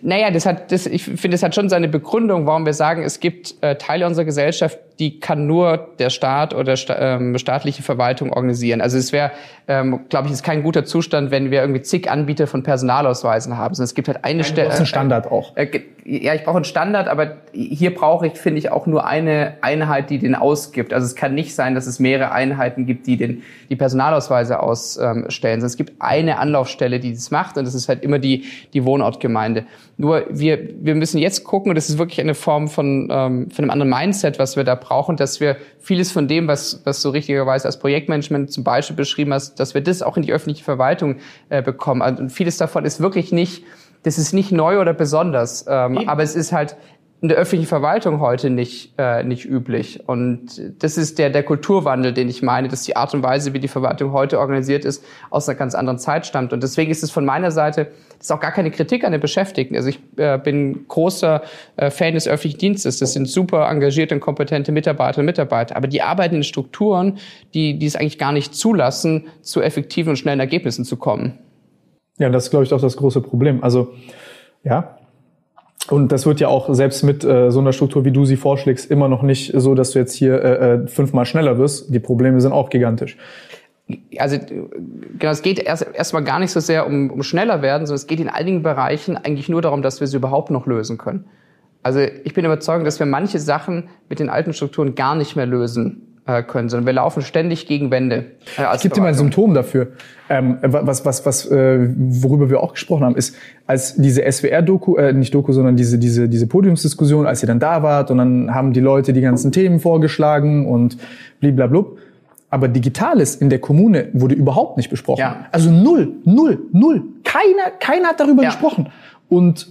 Speaker 3: Naja, das hat, das, ich finde, das hat schon seine Begründung, warum wir sagen, es gibt äh, Teile unserer Gesellschaft, die kann nur der Staat oder sta ähm, staatliche Verwaltung organisieren. Also es wäre, ähm, glaube ich, ist kein guter Zustand, wenn wir irgendwie zig Anbieter von Personalausweisen haben. Sondern es gibt halt eine Stelle.
Speaker 2: ein Standard äh, auch.
Speaker 3: Äh, ja, ich brauche einen Standard, aber hier brauche ich, finde ich, auch nur eine Einheit, die den ausgibt. Also es kann nicht sein, dass es mehrere Einheiten gibt, die den die Personalausweise ausstellen. Sondern es gibt eine Anlaufstelle, die das macht, und das ist halt immer die die Wohnortgemeinde. Nur wir wir müssen jetzt gucken, und das ist wirklich eine Form von ähm, von einem anderen Mindset, was wir da brauchen, dass wir vieles von dem, was, was du richtigerweise als Projektmanagement zum Beispiel beschrieben hast, dass wir das auch in die öffentliche Verwaltung äh, bekommen. Also, und vieles davon ist wirklich nicht, das ist nicht neu oder besonders, ähm, aber es ist halt in der öffentlichen Verwaltung heute nicht, äh, nicht üblich. Und das ist der, der Kulturwandel, den ich meine, dass die Art und Weise, wie die Verwaltung heute organisiert ist, aus einer ganz anderen Zeit stammt. Und deswegen ist es von meiner Seite, das ist auch gar keine Kritik an den Beschäftigten. Also ich äh, bin großer äh, Fan des öffentlichen Dienstes. Das sind super engagierte und kompetente Mitarbeiter und Mitarbeiter. Aber die arbeiten in Strukturen, die, die es eigentlich gar nicht zulassen, zu effektiven und schnellen Ergebnissen zu kommen.
Speaker 2: Ja, das ist, glaube ich, auch das große Problem. Also, ja, und das wird ja auch selbst mit äh, so einer Struktur, wie du sie vorschlägst, immer noch nicht so, dass du jetzt hier äh, äh, fünfmal schneller wirst. Die Probleme sind auch gigantisch.
Speaker 3: also genau, es geht erst erstmal gar nicht so sehr um, um schneller werden, sondern es geht in einigen Bereichen eigentlich nur darum, dass wir sie überhaupt noch lösen können. Also ich bin überzeugt, dass wir manche Sachen mit den alten Strukturen gar nicht mehr lösen können, sondern wir laufen ständig gegen Wände.
Speaker 2: Äh, es gibt immer ein Symptom dafür. Ähm, was, was, was, äh, worüber wir auch gesprochen haben, ist, als diese SWR-Doku, äh, nicht Doku, sondern diese, diese, diese Podiumsdiskussion, als ihr dann da wart und dann haben die Leute die ganzen Themen vorgeschlagen und bliblablub. Aber Digitales in der Kommune wurde überhaupt nicht besprochen. Ja. Also null, null, null. Keiner, keiner hat darüber ja. gesprochen. Und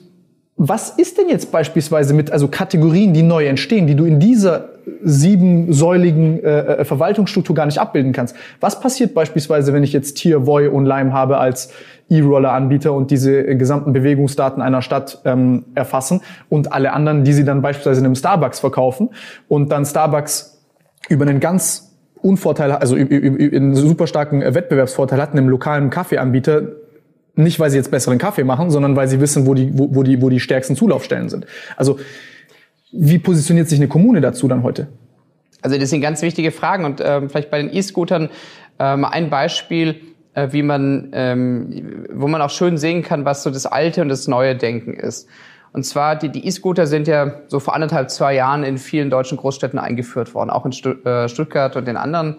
Speaker 2: was ist denn jetzt beispielsweise mit also Kategorien, die neu entstehen, die du in dieser siebensäuligen äh, äh, Verwaltungsstruktur gar nicht abbilden kannst? Was passiert beispielsweise, wenn ich jetzt Tier, Voy und Lime habe als E-Roller-Anbieter und diese gesamten Bewegungsdaten einer Stadt ähm, erfassen und alle anderen, die sie dann beispielsweise in einem Starbucks verkaufen und dann Starbucks über einen ganz Unvorteil, also einen super starken Wettbewerbsvorteil hat, einem lokalen Kaffeeanbieter nicht, weil sie jetzt besseren Kaffee machen, sondern weil sie wissen, wo die, wo, wo die, wo die stärksten Zulaufstellen sind. Also wie positioniert sich eine Kommune dazu dann heute?
Speaker 3: Also das sind ganz wichtige Fragen und ähm, vielleicht bei den E-Scootern ähm, ein Beispiel, äh, wie man, ähm, wo man auch schön sehen kann, was so das alte und das neue Denken ist. Und zwar, die E-Scooter sind ja so vor anderthalb, zwei Jahren in vielen deutschen Großstädten eingeführt worden, auch in äh, Stuttgart und in anderen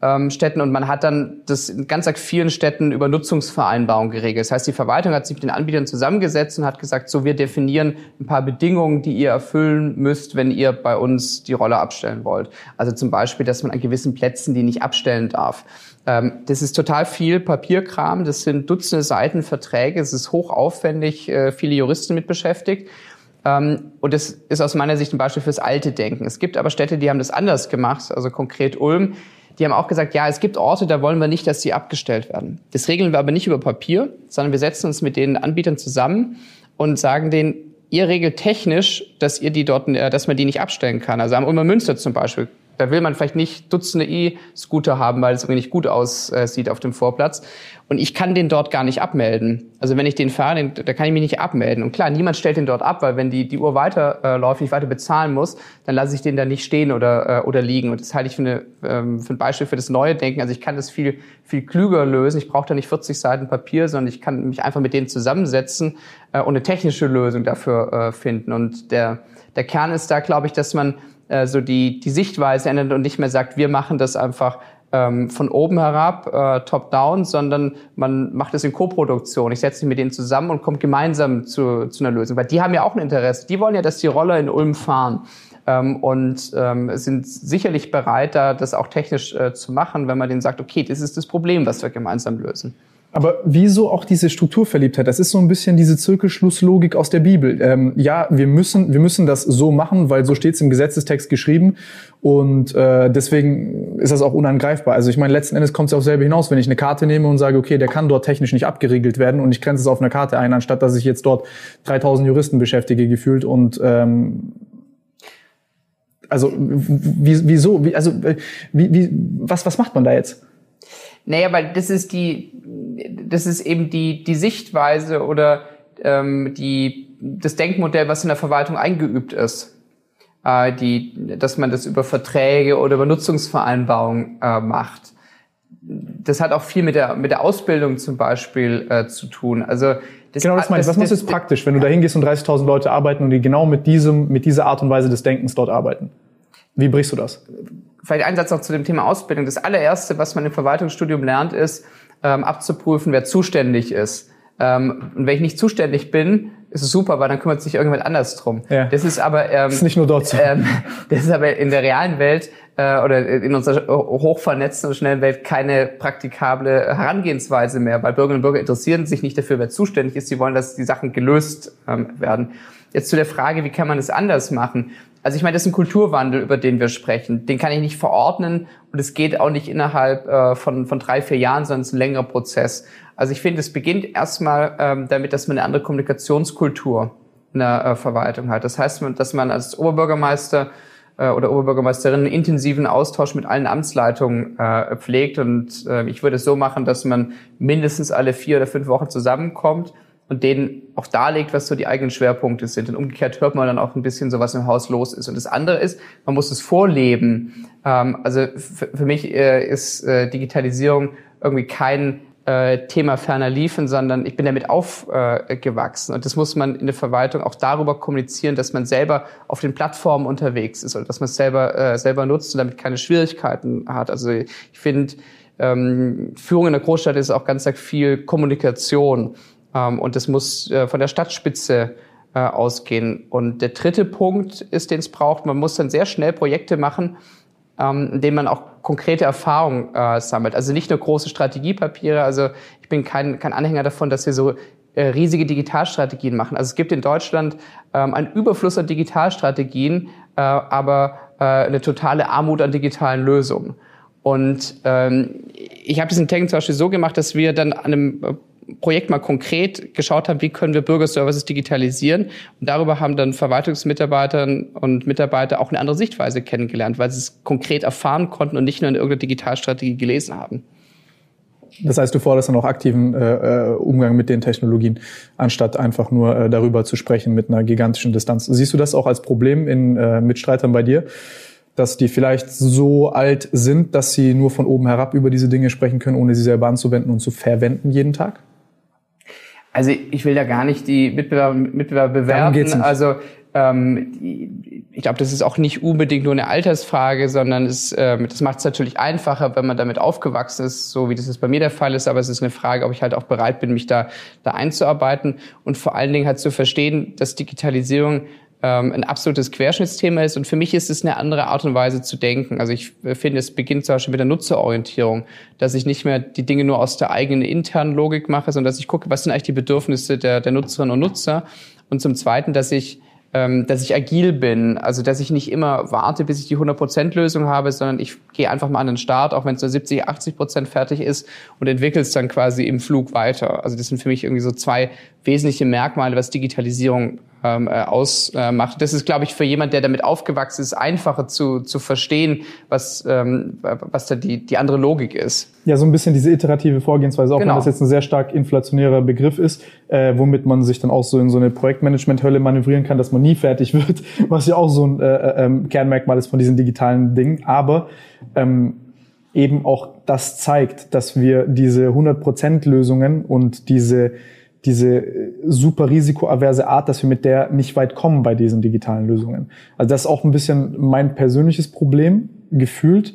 Speaker 3: ähm, Städten und man hat dann das in ganz vielen Städten über Nutzungsvereinbarungen geregelt. Das heißt, die Verwaltung hat sich mit den Anbietern zusammengesetzt und hat gesagt, so wir definieren ein paar Bedingungen, die ihr erfüllen müsst, wenn ihr bei uns die Rolle abstellen wollt. Also zum Beispiel, dass man an gewissen Plätzen die nicht abstellen darf. Ähm, das ist total viel Papierkram, das sind Dutzende Seiten Verträge, es ist hochaufwendig, äh, viele Juristen mit beschäftigt. Ähm, und das ist aus meiner Sicht ein Beispiel fürs alte Denken. Es gibt aber Städte, die haben das anders gemacht, also konkret Ulm die haben auch gesagt, ja, es gibt Orte, da wollen wir nicht, dass sie abgestellt werden. Das regeln wir aber nicht über Papier, sondern wir setzen uns mit den Anbietern zusammen und sagen denen, ihr regelt technisch, dass ihr die dort, äh, dass man die nicht abstellen kann. Also am Ulmer Münster zum Beispiel da will man vielleicht nicht Dutzende E-Scooter haben, weil es irgendwie nicht gut aussieht auf dem Vorplatz. Und ich kann den dort gar nicht abmelden. Also wenn ich den fahre, den, da kann ich mich nicht abmelden. Und klar, niemand stellt den dort ab, weil wenn die, die Uhr weiterläuft, äh, ich weiter bezahlen muss, dann lasse ich den da nicht stehen oder, äh, oder liegen. Und das halte ich für, eine, ähm, für ein Beispiel für das neue Denken. Also ich kann das viel, viel klüger lösen. Ich brauche da nicht 40 Seiten Papier, sondern ich kann mich einfach mit denen zusammensetzen äh, und eine technische Lösung dafür äh, finden. Und der, der Kern ist da, glaube ich, dass man äh, so die, die Sichtweise ändert und nicht mehr sagt, wir machen das einfach ähm, von oben herab, äh, top-down, sondern man macht es in Koproduktion. Ich setze mich mit denen zusammen und komme gemeinsam zu, zu einer Lösung. Weil die haben ja auch ein Interesse. Die wollen ja, dass die Roller in Ulm fahren ähm, und ähm, sind sicherlich bereit, da das auch technisch äh, zu machen, wenn man denen sagt, okay, das ist das Problem, was wir gemeinsam lösen.
Speaker 2: Aber wieso auch diese Strukturverliebtheit? Das ist so ein bisschen diese Zirkelschlusslogik aus der Bibel. Ähm, ja, wir müssen, wir müssen das so machen, weil so steht es im Gesetzestext geschrieben und äh, deswegen ist das auch unangreifbar. Also ich meine, letzten Endes kommt es ja auch selber hinaus, wenn ich eine Karte nehme und sage, okay, der kann dort technisch nicht abgeriegelt werden und ich grenze es auf einer Karte ein, anstatt dass ich jetzt dort 3000 Juristen beschäftige gefühlt und ähm, also wieso, wie, also wie, wie, was, was macht man da jetzt?
Speaker 3: Naja, weil das ist die, das ist eben die, die Sichtweise oder ähm, die, das Denkmodell, was in der Verwaltung eingeübt ist. Äh, die, dass man das über Verträge oder über Nutzungsvereinbarungen äh, macht. Das hat auch viel mit der, mit der Ausbildung zum Beispiel äh, zu tun. Also
Speaker 2: das, genau, das meine ich. Was machst du jetzt praktisch, wenn du da hingehst und 30.000 Leute arbeiten und die genau mit diesem, mit dieser Art und Weise des Denkens dort arbeiten? Wie brichst du das?
Speaker 3: Vielleicht ein Satz auch zu dem Thema Ausbildung. Das allererste, was man im Verwaltungsstudium lernt, ist ähm, abzuprüfen, wer zuständig ist. Ähm, und wenn ich nicht zuständig bin, ist es super, weil dann kümmert sich irgendjemand anders drum. Ja. Das ist aber ähm,
Speaker 2: das ist nicht nur dort so.
Speaker 3: Ähm, das ist aber in der realen Welt äh, oder in unserer hochvernetzten und schnellen Welt keine praktikable Herangehensweise mehr, weil Bürgerinnen und Bürger interessieren sich nicht dafür, wer zuständig ist. Sie wollen, dass die Sachen gelöst ähm, werden. Jetzt zu der Frage, wie kann man es anders machen? Also ich meine, das ist ein Kulturwandel, über den wir sprechen. Den kann ich nicht verordnen und es geht auch nicht innerhalb äh, von, von drei, vier Jahren, sondern es ist ein längerer Prozess. Also ich finde, es beginnt erstmal ähm, damit, dass man eine andere Kommunikationskultur in der äh, Verwaltung hat. Das heißt, dass man als Oberbürgermeister äh, oder Oberbürgermeisterin einen intensiven Austausch mit allen Amtsleitungen äh, pflegt. Und äh, ich würde es so machen, dass man mindestens alle vier oder fünf Wochen zusammenkommt und denen auch darlegt, was so die eigenen Schwerpunkte sind. Und umgekehrt hört man dann auch ein bisschen so, was im Haus los ist. Und das andere ist, man muss es vorleben. Ähm, also für mich äh, ist äh, Digitalisierung irgendwie kein äh, Thema ferner liefen, sondern ich bin damit aufgewachsen. Und das muss man in der Verwaltung auch darüber kommunizieren, dass man selber auf den Plattformen unterwegs ist oder dass man es selber, selber nutzt und damit keine Schwierigkeiten hat. Also ich finde, ähm, Führung in der Großstadt ist auch ganz viel Kommunikation. Ähm, und das muss äh, von der Stadtspitze äh, ausgehen. Und der dritte Punkt ist, den es braucht, man muss dann sehr schnell Projekte machen, ähm, in denen man auch konkrete Erfahrungen äh, sammelt. Also nicht nur große Strategiepapiere. Also ich bin kein, kein Anhänger davon, dass wir so äh, riesige Digitalstrategien machen. Also es gibt in Deutschland ähm, einen Überfluss an Digitalstrategien, äh, aber äh, eine totale Armut an digitalen Lösungen. Und ähm, ich habe diesen Tank zum Beispiel so gemacht, dass wir dann an einem Projekt mal konkret geschaut haben, wie können wir Bürgerservices digitalisieren. Und darüber haben dann Verwaltungsmitarbeiterinnen und Mitarbeiter auch eine andere Sichtweise kennengelernt, weil sie es konkret erfahren konnten und nicht nur in irgendeiner Digitalstrategie gelesen haben.
Speaker 2: Das heißt, du forderst dann auch aktiven äh, äh, Umgang mit den Technologien, anstatt einfach nur äh, darüber zu sprechen mit einer gigantischen Distanz. Siehst du das auch als Problem in äh, Mitstreitern bei dir, dass die vielleicht so alt sind, dass sie nur von oben herab über diese Dinge sprechen können, ohne sie selber anzuwenden und zu verwenden jeden Tag?
Speaker 3: Also ich will da gar nicht die Mitbewerber, Mitbewerber bewerben. Also ähm, ich glaube, das ist auch nicht unbedingt nur eine Altersfrage, sondern es, ähm, das macht es natürlich einfacher, wenn man damit aufgewachsen ist, so wie das jetzt bei mir der Fall ist. Aber es ist eine Frage, ob ich halt auch bereit bin, mich da, da einzuarbeiten und vor allen Dingen halt zu verstehen, dass Digitalisierung ähm, ein absolutes Querschnittsthema ist. Und für mich ist es eine andere Art und Weise zu denken. Also ich äh, finde, es beginnt zum Beispiel mit der Nutzerorientierung, dass ich nicht mehr die Dinge nur aus der eigenen internen Logik mache, sondern dass ich gucke, was sind eigentlich die Bedürfnisse der, der Nutzerinnen und Nutzer. Und zum Zweiten, dass ich ähm, dass ich agil bin, also dass ich nicht immer warte, bis ich die 100%-Lösung habe, sondern ich gehe einfach mal an den Start, auch wenn es nur 70, 80% fertig ist und entwickle es dann quasi im Flug weiter. Also das sind für mich irgendwie so zwei wesentliche Merkmale, was Digitalisierung ähm, äh, ausmacht. Das ist, glaube ich, für jemand, der damit aufgewachsen ist, einfacher zu, zu verstehen, was, ähm, was da die, die andere Logik ist.
Speaker 2: Ja, so ein bisschen diese iterative Vorgehensweise, auch genau. wenn das jetzt ein sehr stark inflationärer Begriff ist, äh, womit man sich dann auch so in so eine Projektmanagement-Hölle manövrieren kann, dass man nie fertig wird, was ja auch so ein äh, äh, ähm, Kernmerkmal ist von diesen digitalen Dingen. Aber ähm, eben auch das zeigt, dass wir diese 100%-Lösungen und diese diese äh, super risikoaverse Art, dass wir mit der nicht weit kommen bei diesen digitalen Lösungen. Also das ist auch ein bisschen mein persönliches Problem gefühlt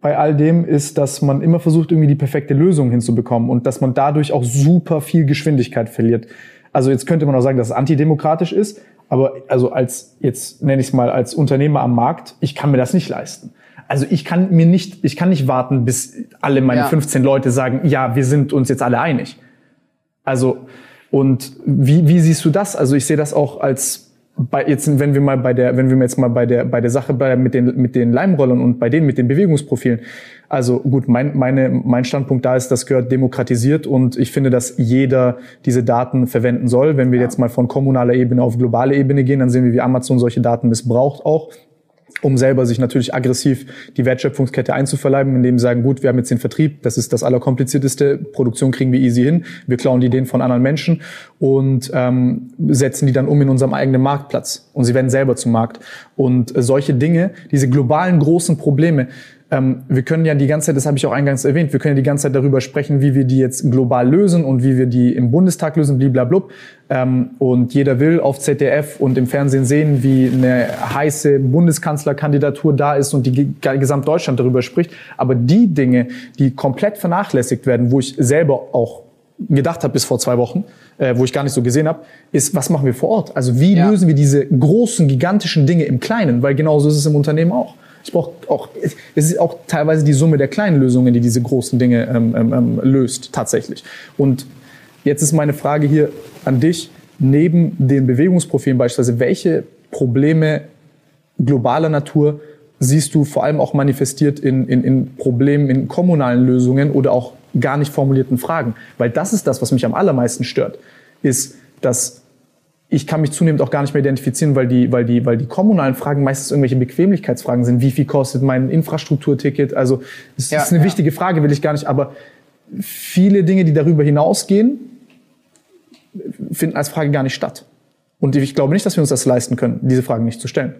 Speaker 2: bei all dem ist, dass man immer versucht, irgendwie die perfekte Lösung hinzubekommen und dass man dadurch auch super viel Geschwindigkeit verliert. Also jetzt könnte man auch sagen, dass es antidemokratisch ist, aber also als, jetzt nenne ich es mal als Unternehmer am Markt, ich kann mir das nicht leisten. Also ich kann mir nicht, ich kann nicht warten, bis alle meine ja. 15 Leute sagen, ja, wir sind uns jetzt alle einig. Also, und wie, wie siehst du das? Also ich sehe das auch als bei jetzt, wenn wir mal bei der, wenn wir jetzt mal bei der, bei der Sache bei, mit den, mit den Leimrollern und bei denen mit den Bewegungsprofilen. Also gut, mein, meine, mein Standpunkt da ist, das gehört demokratisiert und ich finde, dass jeder diese Daten verwenden soll. Wenn wir ja. jetzt mal von kommunaler Ebene auf globale Ebene gehen, dann sehen wir, wie Amazon solche Daten missbraucht auch um selber sich natürlich aggressiv die Wertschöpfungskette einzuverleiben, indem sie sagen, gut, wir haben jetzt den Vertrieb, das ist das allerkomplizierteste, Produktion kriegen wir easy hin, wir klauen die Ideen von anderen Menschen und ähm, setzen die dann um in unserem eigenen Marktplatz und sie werden selber zum Markt. Und äh, solche Dinge, diese globalen großen Probleme, ähm, wir können ja die ganze Zeit, das habe ich auch eingangs erwähnt, wir können ja die ganze Zeit darüber sprechen, wie wir die jetzt global lösen und wie wir die im Bundestag lösen, bliblablub. Ähm, und jeder will auf ZDF und im Fernsehen sehen, wie eine heiße Bundeskanzlerkandidatur da ist und die gesamt Deutschland darüber spricht. Aber die Dinge, die komplett vernachlässigt werden, wo ich selber auch gedacht habe bis vor zwei Wochen, äh, wo ich gar nicht so gesehen habe, ist, was machen wir vor Ort? Also wie ja. lösen wir diese großen, gigantischen Dinge im Kleinen? Weil genauso ist es im Unternehmen auch. Ich brauche auch, es ist auch teilweise die Summe der kleinen Lösungen, die diese großen Dinge ähm, ähm, ähm, löst, tatsächlich. Und jetzt ist meine Frage hier an dich, neben den Bewegungsprofilen beispielsweise, welche Probleme globaler Natur siehst du vor allem auch manifestiert in, in, in Problemen, in kommunalen Lösungen oder auch gar nicht formulierten Fragen? Weil das ist das, was mich am allermeisten stört, ist, dass ich kann mich zunehmend auch gar nicht mehr identifizieren, weil die, weil die, weil die kommunalen Fragen meistens irgendwelche Bequemlichkeitsfragen sind. Wie viel kostet mein Infrastrukturticket? Also, es ja, ist eine ja. wichtige Frage, will ich gar nicht, aber viele Dinge, die darüber hinausgehen, finden als Frage gar nicht statt. Und ich glaube nicht, dass wir uns das leisten können, diese Fragen nicht zu stellen.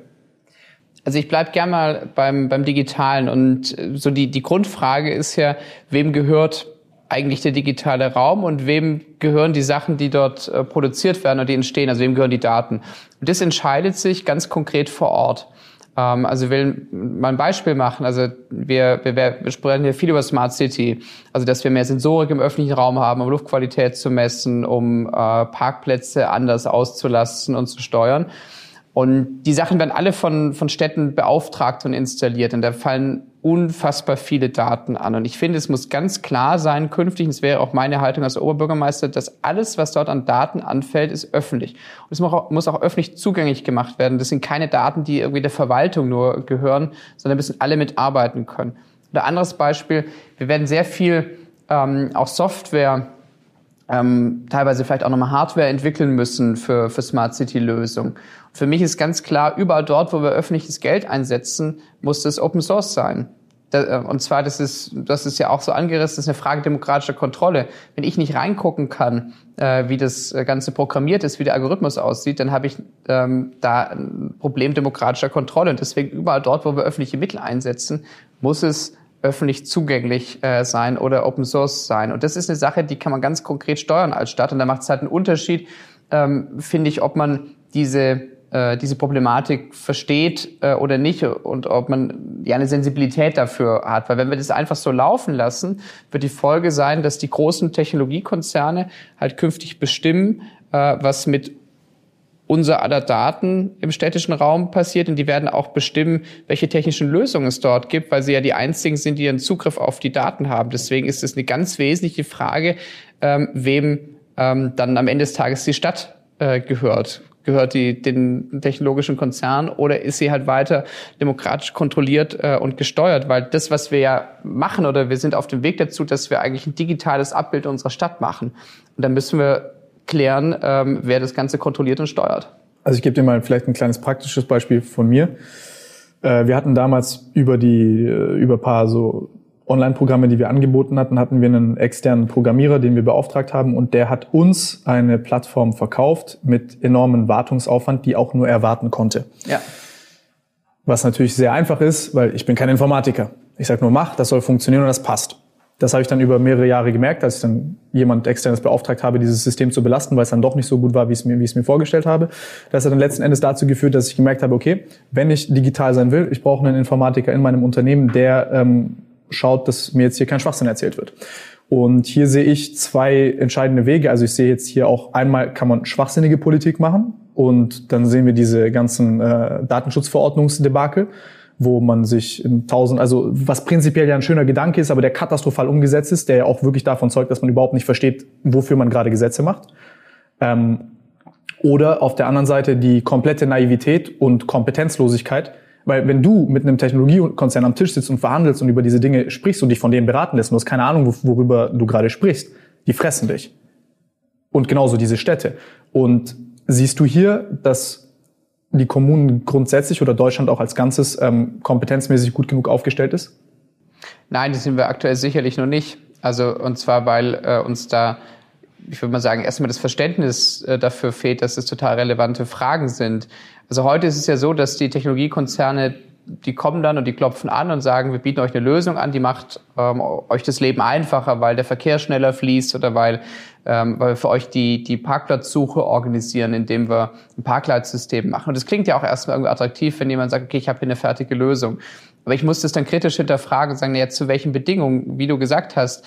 Speaker 3: Also ich bleib gern mal beim, beim Digitalen und äh, so die, die Grundfrage ist ja, wem gehört eigentlich der digitale Raum und wem gehören die Sachen, die dort äh, produziert werden und die entstehen, also wem gehören die Daten. Und das entscheidet sich ganz konkret vor Ort. Ähm, also will mal ein Beispiel machen. Also wir, wir, wir sprechen hier viel über Smart City, also dass wir mehr Sensorik im öffentlichen Raum haben, um Luftqualität zu messen, um äh, Parkplätze anders auszulasten und zu steuern. Und die Sachen werden alle von, von Städten beauftragt und installiert. Und da fallen unfassbar viele Daten an. Und ich finde, es muss ganz klar sein, künftig, und es wäre auch meine Haltung als Oberbürgermeister, dass alles, was dort an Daten anfällt, ist öffentlich. Und es muss auch, öffentlich zugänglich gemacht werden. Das sind keine Daten, die irgendwie der Verwaltung nur gehören, sondern müssen alle mitarbeiten können. Oder anderes Beispiel, wir werden sehr viel ähm, auch Software ähm, teilweise vielleicht auch nochmal Hardware entwickeln müssen für, für Smart City-Lösungen. Für mich ist ganz klar, überall dort, wo wir öffentliches Geld einsetzen, muss das Open Source sein. Äh, und zwar, das ist, das ist ja auch so angerissen, das ist eine Frage demokratischer Kontrolle. Wenn ich nicht reingucken kann, äh, wie das Ganze programmiert ist, wie der Algorithmus aussieht, dann habe ich ähm, da ein Problem demokratischer Kontrolle. Und deswegen überall dort, wo wir öffentliche Mittel einsetzen, muss es öffentlich zugänglich äh, sein oder Open Source sein. Und das ist eine Sache, die kann man ganz konkret steuern als Stadt. Und da macht es halt einen Unterschied, ähm, finde ich, ob man diese äh, diese Problematik versteht äh, oder nicht und ob man ja eine Sensibilität dafür hat. Weil wenn wir das einfach so laufen lassen, wird die Folge sein, dass die großen Technologiekonzerne halt künftig bestimmen, äh, was mit unser aller Daten im städtischen Raum passiert und die werden auch bestimmen, welche technischen Lösungen es dort gibt, weil sie ja die einzigen sind, die einen Zugriff auf die Daten haben. Deswegen ist es eine ganz wesentliche Frage, ähm, wem ähm, dann am Ende des Tages die Stadt äh, gehört. Gehört die den technologischen Konzern oder ist sie halt weiter demokratisch kontrolliert äh, und gesteuert? Weil das, was wir ja machen oder wir sind auf dem Weg dazu, dass wir eigentlich ein digitales Abbild unserer Stadt machen. Und dann müssen wir klären, ähm, wer das Ganze kontrolliert und steuert.
Speaker 2: Also ich gebe dir mal vielleicht ein kleines praktisches Beispiel von mir. Äh, wir hatten damals über die äh, über paar so Online-Programme, die wir angeboten hatten, hatten wir einen externen Programmierer, den wir beauftragt haben und der hat uns eine Plattform verkauft mit enormen Wartungsaufwand, die auch nur erwarten konnte. Ja. Was natürlich sehr einfach ist, weil ich bin kein Informatiker. Ich sage nur, mach, das soll funktionieren und das passt. Das habe ich dann über mehrere Jahre gemerkt, als ich dann jemand externes beauftragt habe, dieses System zu belasten, weil es dann doch nicht so gut war, wie es mir, wie ich es mir vorgestellt habe. Das hat dann letzten Endes dazu geführt, dass ich gemerkt habe, okay, wenn ich digital sein will, ich brauche einen Informatiker in meinem Unternehmen, der ähm, schaut, dass mir jetzt hier kein Schwachsinn erzählt wird. Und hier sehe ich zwei entscheidende Wege. Also ich sehe jetzt hier auch einmal kann man schwachsinnige Politik machen und dann sehen wir diese ganzen äh, Datenschutzverordnungsdebakel wo man sich in tausend, also was prinzipiell ja ein schöner Gedanke ist, aber der katastrophal umgesetzt ist, der ja auch wirklich davon zeugt, dass man überhaupt nicht versteht, wofür man gerade Gesetze macht. Ähm, oder auf der anderen Seite die komplette Naivität und Kompetenzlosigkeit, weil wenn du mit einem Technologiekonzern am Tisch sitzt und verhandelst und über diese Dinge sprichst und dich von denen beraten lässt und du hast keine Ahnung, worüber du gerade sprichst, die fressen dich. Und genauso diese Städte. Und siehst du hier, dass die Kommunen grundsätzlich oder Deutschland auch als Ganzes ähm, kompetenzmäßig gut genug aufgestellt ist?
Speaker 3: Nein, das sind wir aktuell sicherlich noch nicht. Also und zwar, weil äh, uns da, ich würde mal sagen, erstmal das Verständnis äh, dafür fehlt, dass es total relevante Fragen sind. Also heute ist es ja so, dass die Technologiekonzerne die kommen dann und die klopfen an und sagen, wir bieten euch eine Lösung an, die macht ähm, euch das Leben einfacher, weil der Verkehr schneller fließt oder weil, ähm, weil wir für euch die, die Parkplatzsuche organisieren, indem wir ein Parkleitsystem machen. Und das klingt ja auch erstmal irgendwie attraktiv, wenn jemand sagt, okay, ich habe hier eine fertige Lösung. Aber ich muss das dann kritisch hinterfragen und sagen, na, jetzt zu welchen Bedingungen, wie du gesagt hast,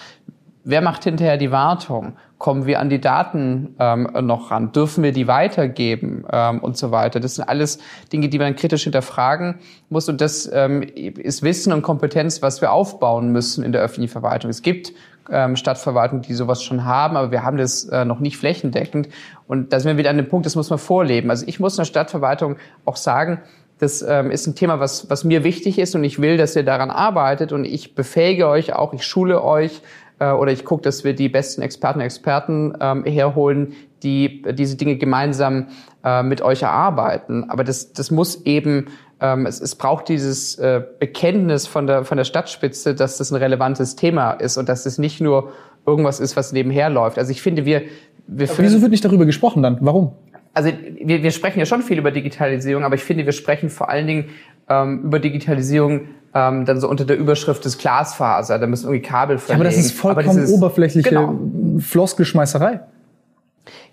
Speaker 3: wer macht hinterher die Wartung? Kommen wir an die Daten ähm, noch ran? Dürfen wir die weitergeben ähm, und so weiter? Das sind alles Dinge, die man kritisch hinterfragen muss. Und das ähm, ist Wissen und Kompetenz, was wir aufbauen müssen in der öffentlichen Verwaltung. Es gibt ähm, Stadtverwaltungen, die sowas schon haben, aber wir haben das äh, noch nicht flächendeckend. Und da sind wir wieder an dem Punkt, das muss man vorleben. Also ich muss in der Stadtverwaltung auch sagen, das ähm, ist ein Thema, was, was mir wichtig ist und ich will, dass ihr daran arbeitet und ich befähige euch auch, ich schule euch äh, oder ich gucke, dass wir die besten Experten und Experten ähm, herholen, die diese Dinge gemeinsam äh, mit euch erarbeiten. Aber das, das muss eben, ähm, es, es braucht dieses äh, Bekenntnis von der, von der Stadtspitze, dass das ein relevantes Thema ist und dass es nicht nur irgendwas ist, was nebenher läuft. Also ich finde, wir,
Speaker 2: wir führen, Wieso wird nicht darüber gesprochen dann? Warum?
Speaker 3: Also wir, wir sprechen ja schon viel über Digitalisierung, aber ich finde, wir sprechen vor allen Dingen ähm, über Digitalisierung ähm, dann so unter der Überschrift des Glasfaser. Da müssen irgendwie Kabel verlegen.
Speaker 2: Ja, aber das ist vollkommen oberflächliche genau. Floskelschmeißerei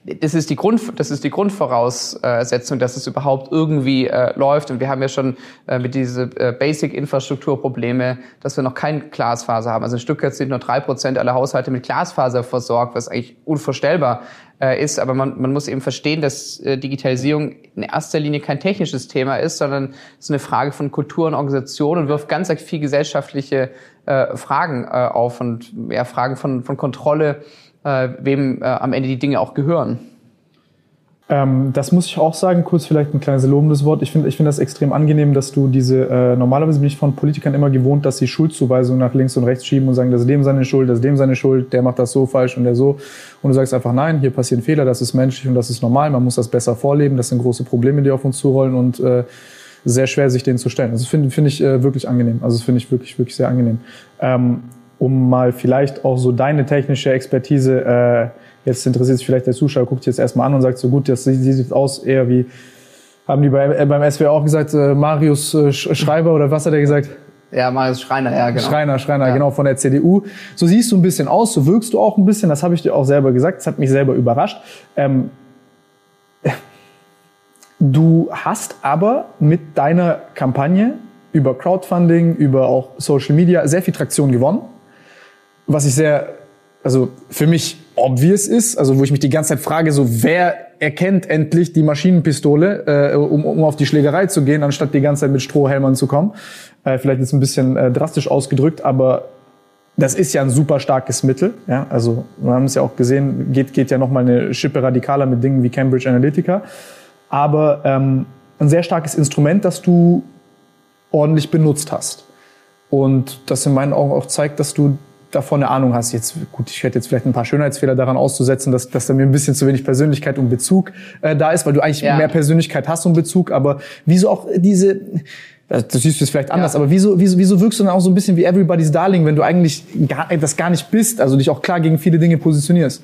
Speaker 3: das ist die Grund, das ist die Grundvoraussetzung, dass es überhaupt irgendwie äh, läuft. Und wir haben ja schon äh, mit diese äh, Basic-Infrastrukturprobleme, dass wir noch kein Glasfaser haben. Also in Stuttgart sind nur drei Prozent aller Haushalte mit Glasfaser versorgt, was eigentlich unvorstellbar äh, ist. Aber man, man muss eben verstehen, dass äh, Digitalisierung in erster Linie kein technisches Thema ist, sondern es ist eine Frage von Kultur und Organisation und wirft ganz viel gesellschaftliche äh, Fragen äh, auf und ja, Fragen von, von Kontrolle äh, wem äh, am Ende die Dinge auch gehören.
Speaker 2: Ähm, das muss ich auch sagen, kurz vielleicht ein kleines lobendes Wort. Ich finde ich finde das extrem angenehm, dass du diese, äh, normalerweise bin ich von Politikern immer gewohnt, dass sie Schuldzuweisungen nach links und rechts schieben und sagen, das ist dem seine Schuld, das ist dem seine Schuld, der macht das so falsch und der so. Und du sagst einfach, nein, hier passieren Fehler, das ist menschlich und das ist normal, man muss das besser vorleben, das sind große Probleme, die auf uns zurollen und äh, sehr schwer, sich denen zu stellen. Also finde find ich äh, wirklich angenehm. Also finde ich wirklich, wirklich sehr angenehm. Ähm, um mal vielleicht auch so deine technische Expertise, äh, jetzt interessiert sich vielleicht der Zuschauer, guckt jetzt erstmal an und sagt so gut, das sieht aus eher wie, haben die bei, äh, beim SWR auch gesagt, äh, Marius äh, Schreiber oder was hat er gesagt?
Speaker 3: Ja, Marius Schreiner, ja, genau.
Speaker 2: Schreiner, Schreiner, ja. genau, von der CDU. So siehst du ein bisschen aus, so wirkst du auch ein bisschen, das habe ich dir auch selber gesagt, das hat mich selber überrascht. Ähm, du hast aber mit deiner Kampagne über Crowdfunding, über auch Social Media sehr viel Traktion gewonnen was ich sehr, also für mich obvious ist, also wo ich mich die ganze Zeit frage, so wer erkennt endlich die Maschinenpistole, äh, um, um auf die Schlägerei zu gehen, anstatt die ganze Zeit mit Strohhelmern zu kommen. Äh, vielleicht ist ein bisschen äh, drastisch ausgedrückt, aber das ist ja ein super starkes Mittel. Ja? Also wir haben es ja auch gesehen, geht, geht ja noch mal eine Schippe radikaler mit Dingen wie Cambridge Analytica. Aber ähm, ein sehr starkes Instrument, das du ordentlich benutzt hast. Und das in meinen Augen auch zeigt, dass du davon eine Ahnung hast. Jetzt, gut, ich hätte jetzt vielleicht ein paar Schönheitsfehler daran auszusetzen, dass, dass da mir ein bisschen zu wenig Persönlichkeit und Bezug äh, da ist, weil du eigentlich ja. mehr Persönlichkeit hast und Bezug, aber wieso auch diese, das siehst du es vielleicht anders, ja. aber wieso, wieso, wieso wirkst du dann auch so ein bisschen wie Everybody's Darling, wenn du eigentlich gar, das gar nicht bist, also dich auch klar gegen viele Dinge positionierst?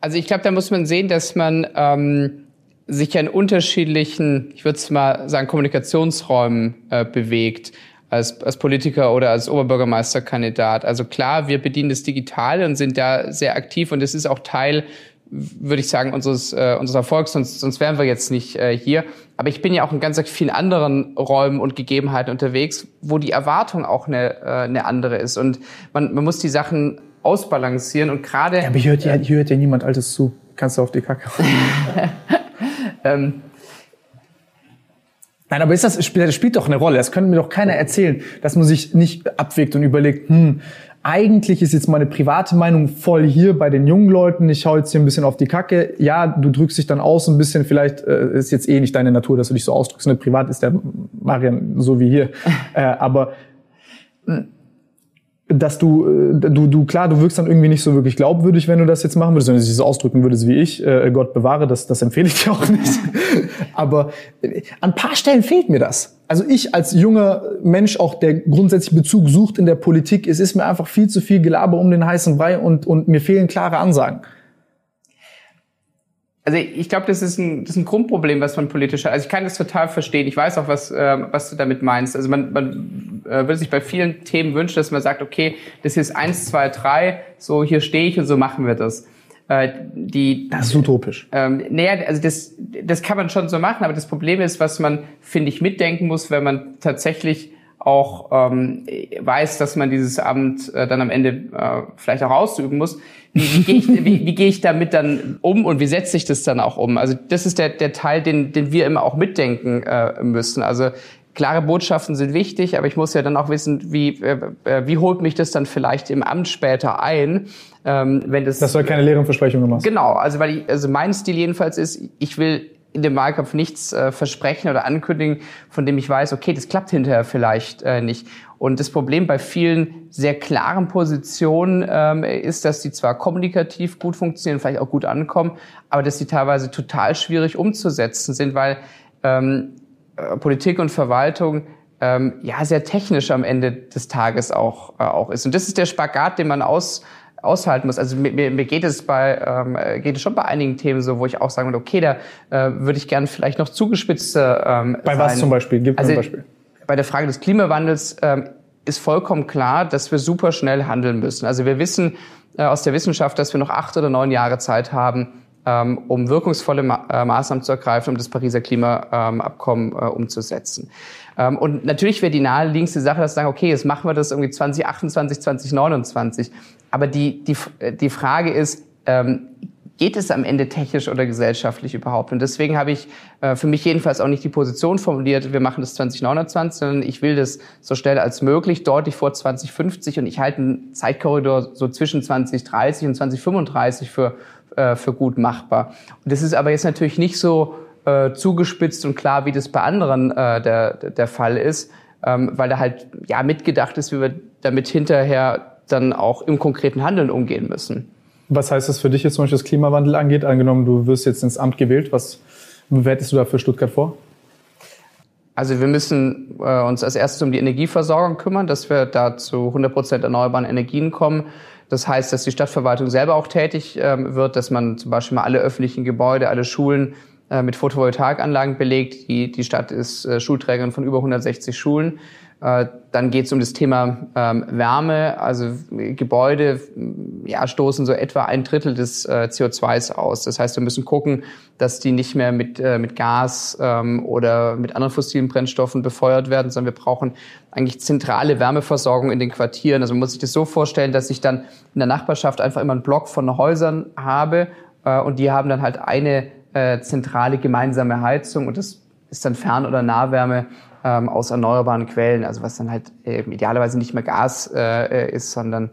Speaker 3: Also ich glaube, da muss man sehen, dass man ähm, sich in unterschiedlichen, ich würde es mal sagen, Kommunikationsräumen äh, bewegt als, als Politiker oder als Oberbürgermeisterkandidat. Also klar, wir bedienen das Digitale und sind da sehr aktiv und es ist auch Teil würde ich sagen, unseres, äh, unseres Erfolgs, sonst, sonst wären wir jetzt nicht äh, hier. Aber ich bin ja auch in ganz vielen anderen Räumen und Gegebenheiten unterwegs, wo die Erwartung auch eine, äh, eine andere ist. Und man, man muss die Sachen ausbalancieren und gerade...
Speaker 2: Ja, aber hier hört, ja, hier hört ja niemand Altes zu. Kannst du auf die Kacke. ähm, Nein, aber ist das, das spielt doch eine Rolle. Das könnte mir doch keiner erzählen, dass man sich nicht abwägt und überlegt, hm, eigentlich ist jetzt meine private Meinung voll hier bei den jungen Leuten. Ich hau jetzt hier ein bisschen auf die Kacke. Ja, du drückst dich dann aus ein bisschen. Vielleicht äh, ist jetzt eh nicht deine Natur, dass du dich so ausdrückst. Ne? Privat ist der Marian so wie hier. äh, aber dass du, äh, du, du, klar, du wirkst dann irgendwie nicht so wirklich glaubwürdig, wenn du das jetzt machen würdest, wenn du dich so ausdrücken würdest wie ich, äh, Gott bewahre, das, das empfehle ich dir auch nicht. Aber äh, an paar Stellen fehlt mir das. Also ich als junger Mensch, auch der grundsätzlich Bezug sucht in der Politik, es ist mir einfach viel zu viel Gelaber um den heißen Brei und, und mir fehlen klare Ansagen.
Speaker 3: Also ich glaube, das ist ein, das ist ein Grundproblem, was man politisch hat. Also ich kann das total verstehen. Ich weiß auch, was, äh, was du damit meinst. Also man, man äh, würde sich bei vielen Themen wünschen, dass man sagt, okay, das hier ist eins, zwei, drei, so hier stehe ich und so machen wir das. Äh, die,
Speaker 2: das ist utopisch.
Speaker 3: Ähm, naja, also das, das kann man schon so machen, aber das Problem ist, was man, finde ich, mitdenken muss, wenn man tatsächlich auch ähm, weiß, dass man dieses Amt äh, dann am Ende äh, vielleicht auch ausüben muss. Wie, wie gehe ich, wie, wie geh ich damit dann um und wie setze ich das dann auch um? Also das ist der, der Teil, den, den wir immer auch mitdenken äh, müssen. Also klare Botschaften sind wichtig, aber ich muss ja dann auch wissen, wie, äh, äh wie holt mich das dann vielleicht im Amt später ein,
Speaker 2: ähm, wenn das... Das soll keine leeren Versprechungen machen.
Speaker 3: Genau, also weil ich, also mein Stil jedenfalls ist, ich will in dem Wahlkampf nichts äh, versprechen oder ankündigen, von dem ich weiß, okay, das klappt hinterher vielleicht äh, nicht. Und das Problem bei vielen sehr klaren Positionen ähm, ist, dass die zwar kommunikativ gut funktionieren, vielleicht auch gut ankommen, aber dass sie teilweise total schwierig umzusetzen sind, weil ähm, äh, Politik und Verwaltung ähm, ja sehr technisch am Ende des Tages auch, äh, auch ist. Und das ist der Spagat, den man aus aushalten muss. Also mir, mir geht es bei ähm, geht es schon bei einigen Themen so, wo ich auch sagen würde, okay, da äh, würde ich gerne vielleicht noch zugespitzter ähm,
Speaker 2: Bei sein. was zum Beispiel? Gib also, ein Beispiel.
Speaker 3: Bei der Frage des Klimawandels ähm, ist vollkommen klar, dass wir super schnell handeln müssen. Also wir wissen äh, aus der Wissenschaft, dass wir noch acht oder neun Jahre Zeit haben, ähm, um wirkungsvolle Ma äh, Maßnahmen zu ergreifen, um das Pariser Klimaabkommen ähm, äh, umzusetzen. Ähm, und natürlich wäre die naheliegendste Sache, dass wir sagen, okay, jetzt machen wir das irgendwie 2028, 2029. Aber die, die, die Frage ist, ähm, geht es am Ende technisch oder gesellschaftlich überhaupt? Und deswegen habe ich äh, für mich jedenfalls auch nicht die Position formuliert, wir machen das 2029, sondern ich will das so schnell als möglich, deutlich vor 2050 und ich halte einen Zeitkorridor so zwischen 2030 und 2035 für, äh, für gut machbar. Und das ist aber jetzt natürlich nicht so äh, zugespitzt und klar, wie das bei anderen äh, der, der Fall ist, ähm, weil da halt ja mitgedacht ist, wie wir damit hinterher dann auch im konkreten Handeln umgehen müssen.
Speaker 2: Was heißt das für dich jetzt zum Beispiel, was Klimawandel angeht? Angenommen, du wirst jetzt ins Amt gewählt, was bewertest du da für Stuttgart vor?
Speaker 3: Also wir müssen äh, uns als erstes um die Energieversorgung kümmern, dass wir da zu 100 Prozent erneuerbaren Energien kommen. Das heißt, dass die Stadtverwaltung selber auch tätig ähm, wird, dass man zum Beispiel mal alle öffentlichen Gebäude, alle Schulen äh, mit Photovoltaikanlagen belegt. Die, die Stadt ist äh, Schulträgerin von über 160 Schulen. Äh, dann geht es um das Thema ähm, Wärme. Also Gebäude ja, stoßen so etwa ein Drittel des äh, CO2s aus. Das heißt, wir müssen gucken, dass die nicht mehr mit, äh, mit Gas ähm, oder mit anderen fossilen Brennstoffen befeuert werden, sondern wir brauchen eigentlich zentrale Wärmeversorgung in den Quartieren. Also man muss sich das so vorstellen, dass ich dann in der Nachbarschaft einfach immer einen Block von Häusern habe äh, und die haben dann halt eine äh, zentrale gemeinsame Heizung und das ist dann Fern- oder Nahwärme ähm, aus erneuerbaren Quellen, also was dann halt äh, idealerweise nicht mehr Gas äh, ist, sondern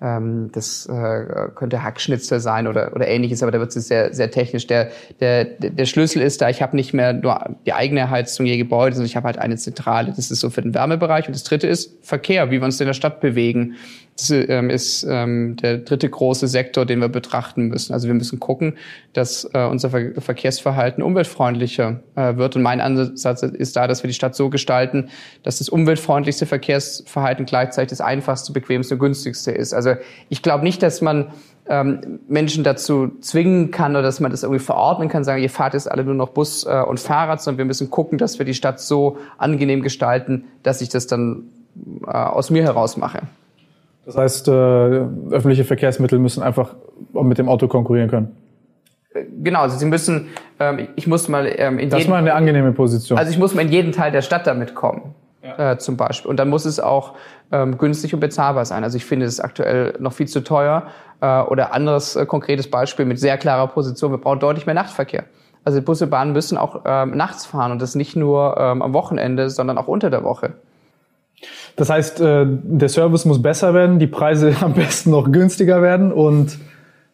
Speaker 3: ähm, das äh, könnte Hackschnitzel sein oder, oder ähnliches, aber da wird es sehr, sehr technisch. Der, der, der Schlüssel ist da, ich habe nicht mehr nur die eigene Heizung je Gebäude, sondern ich habe halt eine zentrale. Das ist so für den Wärmebereich. Und das dritte ist Verkehr, wie wir uns in der Stadt bewegen. Das ähm, ist ähm, der dritte große Sektor, den wir betrachten müssen. Also wir müssen gucken, dass äh, unser Ver Verkehrsverhalten umweltfreundlicher äh, wird. Und mein Ansatz ist da, dass wir die Stadt so gestalten, dass das umweltfreundlichste Verkehrsverhalten gleichzeitig das einfachste, bequemste, günstigste ist. Also ich glaube nicht, dass man ähm, Menschen dazu zwingen kann oder dass man das irgendwie verordnen kann, sagen, ihr fahrt jetzt alle nur noch Bus äh, und Fahrrad, sondern wir müssen gucken, dass wir die Stadt so angenehm gestalten, dass ich das dann äh, aus mir heraus mache.
Speaker 2: Das heißt, äh, öffentliche Verkehrsmittel müssen einfach mit dem Auto konkurrieren können.
Speaker 3: Genau, also sie müssen, ähm, ich muss mal ähm,
Speaker 2: in Das ist mal eine angenehme Position.
Speaker 3: Also ich muss mal in jeden Teil der Stadt damit kommen, ja. äh, zum Beispiel. Und dann muss es auch ähm, günstig und bezahlbar sein. Also ich finde, es ist aktuell noch viel zu teuer. Äh, oder anderes äh, konkretes Beispiel mit sehr klarer Position, wir brauchen deutlich mehr Nachtverkehr. Also Busse, Bahnen müssen auch ähm, nachts fahren und das nicht nur ähm, am Wochenende, sondern auch unter der Woche.
Speaker 2: Das heißt, äh, der Service muss besser werden, die Preise am besten noch günstiger werden und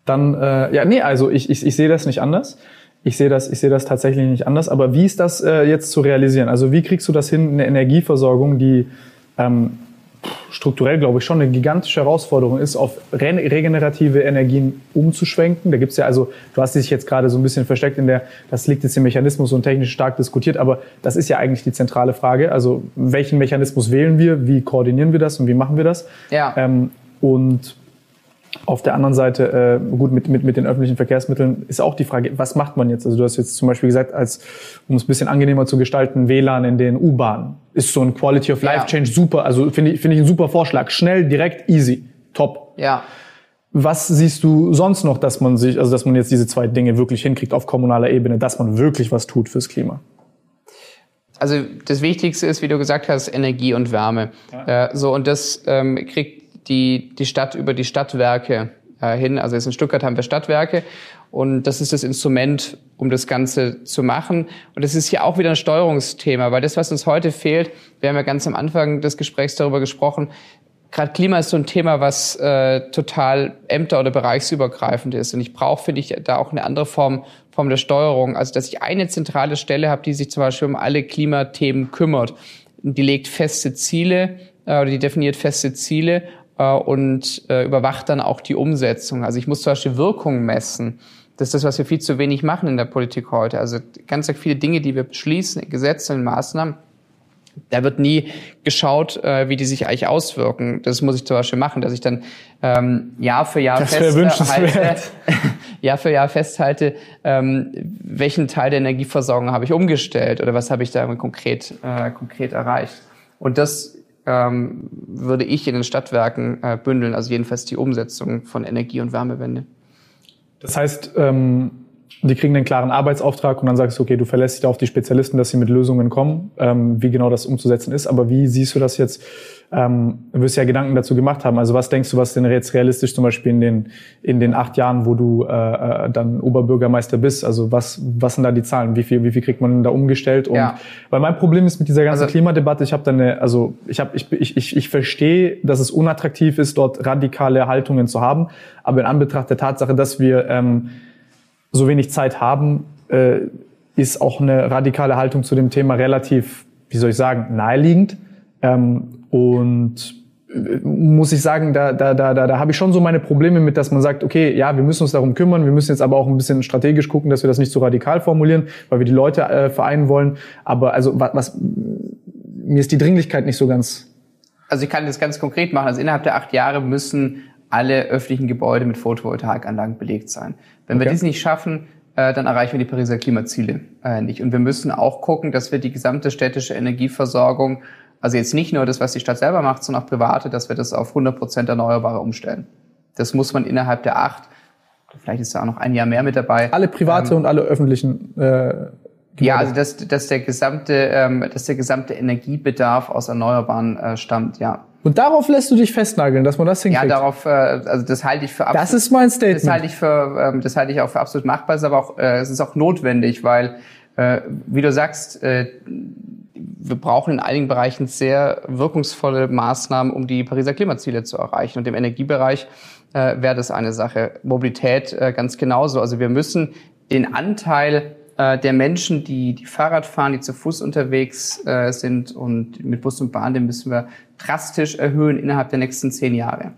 Speaker 2: dann, äh, ja, nee, also ich, ich, ich sehe das nicht anders. Ich sehe das, ich sehe das tatsächlich nicht anders. Aber wie ist das äh, jetzt zu realisieren? Also wie kriegst du das hin, eine Energieversorgung, die ähm, strukturell, glaube ich, schon eine gigantische Herausforderung ist, auf re regenerative Energien umzuschwenken. Da gibt's ja, also du hast dich jetzt gerade so ein bisschen versteckt in der, das liegt jetzt im Mechanismus und technisch stark diskutiert, aber das ist ja eigentlich die zentrale Frage. Also welchen Mechanismus wählen wir, wie koordinieren wir das und wie machen wir das?
Speaker 3: Ja.
Speaker 2: Ähm, und auf der anderen Seite, äh, gut, mit, mit, mit den öffentlichen Verkehrsmitteln ist auch die Frage, was macht man jetzt? Also du hast jetzt zum Beispiel gesagt, als, um es ein bisschen angenehmer zu gestalten, WLAN in den U-Bahnen. Ist so ein Quality of Life ja. Change super, also finde ich, finde ich ein super Vorschlag. Schnell, direkt, easy, top.
Speaker 3: Ja.
Speaker 2: Was siehst du sonst noch, dass man sich, also dass man jetzt diese zwei Dinge wirklich hinkriegt auf kommunaler Ebene, dass man wirklich was tut fürs Klima?
Speaker 3: Also das Wichtigste ist, wie du gesagt hast, Energie und Wärme. Ja. Äh, so und das ähm, kriegt die, die Stadt über die Stadtwerke äh, hin. Also jetzt in Stuttgart haben wir Stadtwerke und das ist das Instrument, um das Ganze zu machen. Und das ist hier auch wieder ein Steuerungsthema, weil das, was uns heute fehlt, wir haben ja ganz am Anfang des Gesprächs darüber gesprochen, gerade Klima ist so ein Thema, was äh, total ämter- oder bereichsübergreifend ist. Und ich brauche, finde ich, da auch eine andere Form, Form der Steuerung. Also, dass ich eine zentrale Stelle habe, die sich zum Beispiel um alle Klimathemen kümmert. Die legt feste Ziele äh, oder die definiert feste Ziele äh, und äh, überwacht dann auch die Umsetzung. Also ich muss zum Beispiel Wirkung messen. Das ist das, was wir viel zu wenig machen in der Politik heute. Also ganz viele Dinge, die wir beschließen, Gesetze und Maßnahmen, Da wird nie geschaut, äh, wie die sich eigentlich auswirken. Das muss ich zum Beispiel machen, dass ich dann ähm, Jahr für Jahr
Speaker 2: das festhalte,
Speaker 3: Jahr für Jahr festhalte, ähm, welchen Teil der Energieversorgung habe ich umgestellt oder was habe ich da konkret, äh, konkret erreicht. Und das ähm, würde ich in den Stadtwerken äh, bündeln, also jedenfalls die Umsetzung von Energie- und Wärmewende.
Speaker 2: Das heißt, ähm, die kriegen einen klaren Arbeitsauftrag und dann sagst du, okay, du verlässt dich auf die Spezialisten, dass sie mit Lösungen kommen, ähm, wie genau das umzusetzen ist. Aber wie siehst du das jetzt? Ähm, du wirst ja Gedanken dazu gemacht haben. Also was denkst du, was denn jetzt realistisch zum Beispiel in den, in den acht Jahren, wo du äh, äh dann Oberbürgermeister bist? Also was, was sind da die Zahlen? Wie viel, wie viel kriegt man da umgestellt? Und ja. weil mein Problem ist mit dieser ganzen also, Klimadebatte, ich habe da eine, also ich habe, ich, ich, ich, ich verstehe, dass es unattraktiv ist, dort radikale Haltungen zu haben. Aber in Anbetracht der Tatsache, dass wir ähm, so wenig Zeit haben, äh, ist auch eine radikale Haltung zu dem Thema relativ, wie soll ich sagen, naheliegend. Ähm, und äh, muss ich sagen, da, da, da, da, da habe ich schon so meine Probleme mit, dass man sagt, okay, ja, wir müssen uns darum kümmern, wir müssen jetzt aber auch ein bisschen strategisch gucken, dass wir das nicht so radikal formulieren, weil wir die Leute äh, vereinen wollen. Aber also was, was mir ist die Dringlichkeit nicht so ganz.
Speaker 3: Also ich kann das ganz konkret machen. Also innerhalb der acht Jahre müssen alle öffentlichen Gebäude mit Photovoltaikanlagen belegt sein. Wenn okay. wir dies nicht schaffen, äh, dann erreichen wir die Pariser Klimaziele äh, nicht. Und wir müssen auch gucken, dass wir die gesamte städtische Energieversorgung, also jetzt nicht nur das, was die Stadt selber macht, sondern auch private, dass wir das auf 100 Prozent Erneuerbare umstellen. Das muss man innerhalb der acht, vielleicht ist da auch noch ein Jahr mehr mit dabei.
Speaker 2: Alle private ähm, und alle öffentlichen äh,
Speaker 3: ja, also dass, dass der gesamte, ähm, dass der gesamte Energiebedarf aus Erneuerbaren äh, stammt, ja.
Speaker 2: Und darauf lässt du dich festnageln, dass man das hinkriegt?
Speaker 3: Ja, darauf, äh, also das halte ich für
Speaker 2: absolut. Das ist mein Statement.
Speaker 3: Das halte ich für, ähm, das halte ich auch für absolut machbar, ist aber auch, äh, es ist auch notwendig, weil, äh, wie du sagst, äh, wir brauchen in einigen Bereichen sehr wirkungsvolle Maßnahmen, um die Pariser Klimaziele zu erreichen. Und im Energiebereich äh, wäre das eine Sache. Mobilität äh, ganz genauso. Also wir müssen den Anteil äh, der Menschen, die, die Fahrrad fahren, die zu Fuß unterwegs äh, sind und mit Bus und Bahn, den müssen wir drastisch erhöhen innerhalb der nächsten zehn Jahre.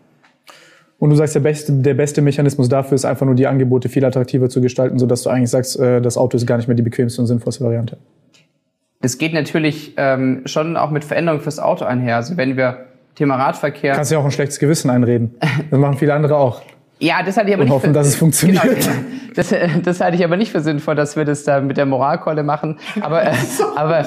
Speaker 2: Und du sagst, der beste, der beste Mechanismus dafür ist einfach nur die Angebote viel attraktiver zu gestalten, sodass du eigentlich sagst, äh, das Auto ist gar nicht mehr die bequemste und sinnvollste Variante.
Speaker 3: Es geht natürlich ähm, schon auch mit Veränderungen fürs Auto einher. Also wenn wir Thema Radverkehr.
Speaker 2: Kannst ja auch ein schlechtes Gewissen einreden. Das machen viele andere auch.
Speaker 3: Ja, das hatte ich aber
Speaker 2: und
Speaker 3: nicht
Speaker 2: hoffen, für, dass es funktioniert. Genau,
Speaker 3: das, das halte ich aber nicht für sinnvoll, dass wir das da mit der Moralkeule machen. Aber, äh, aber,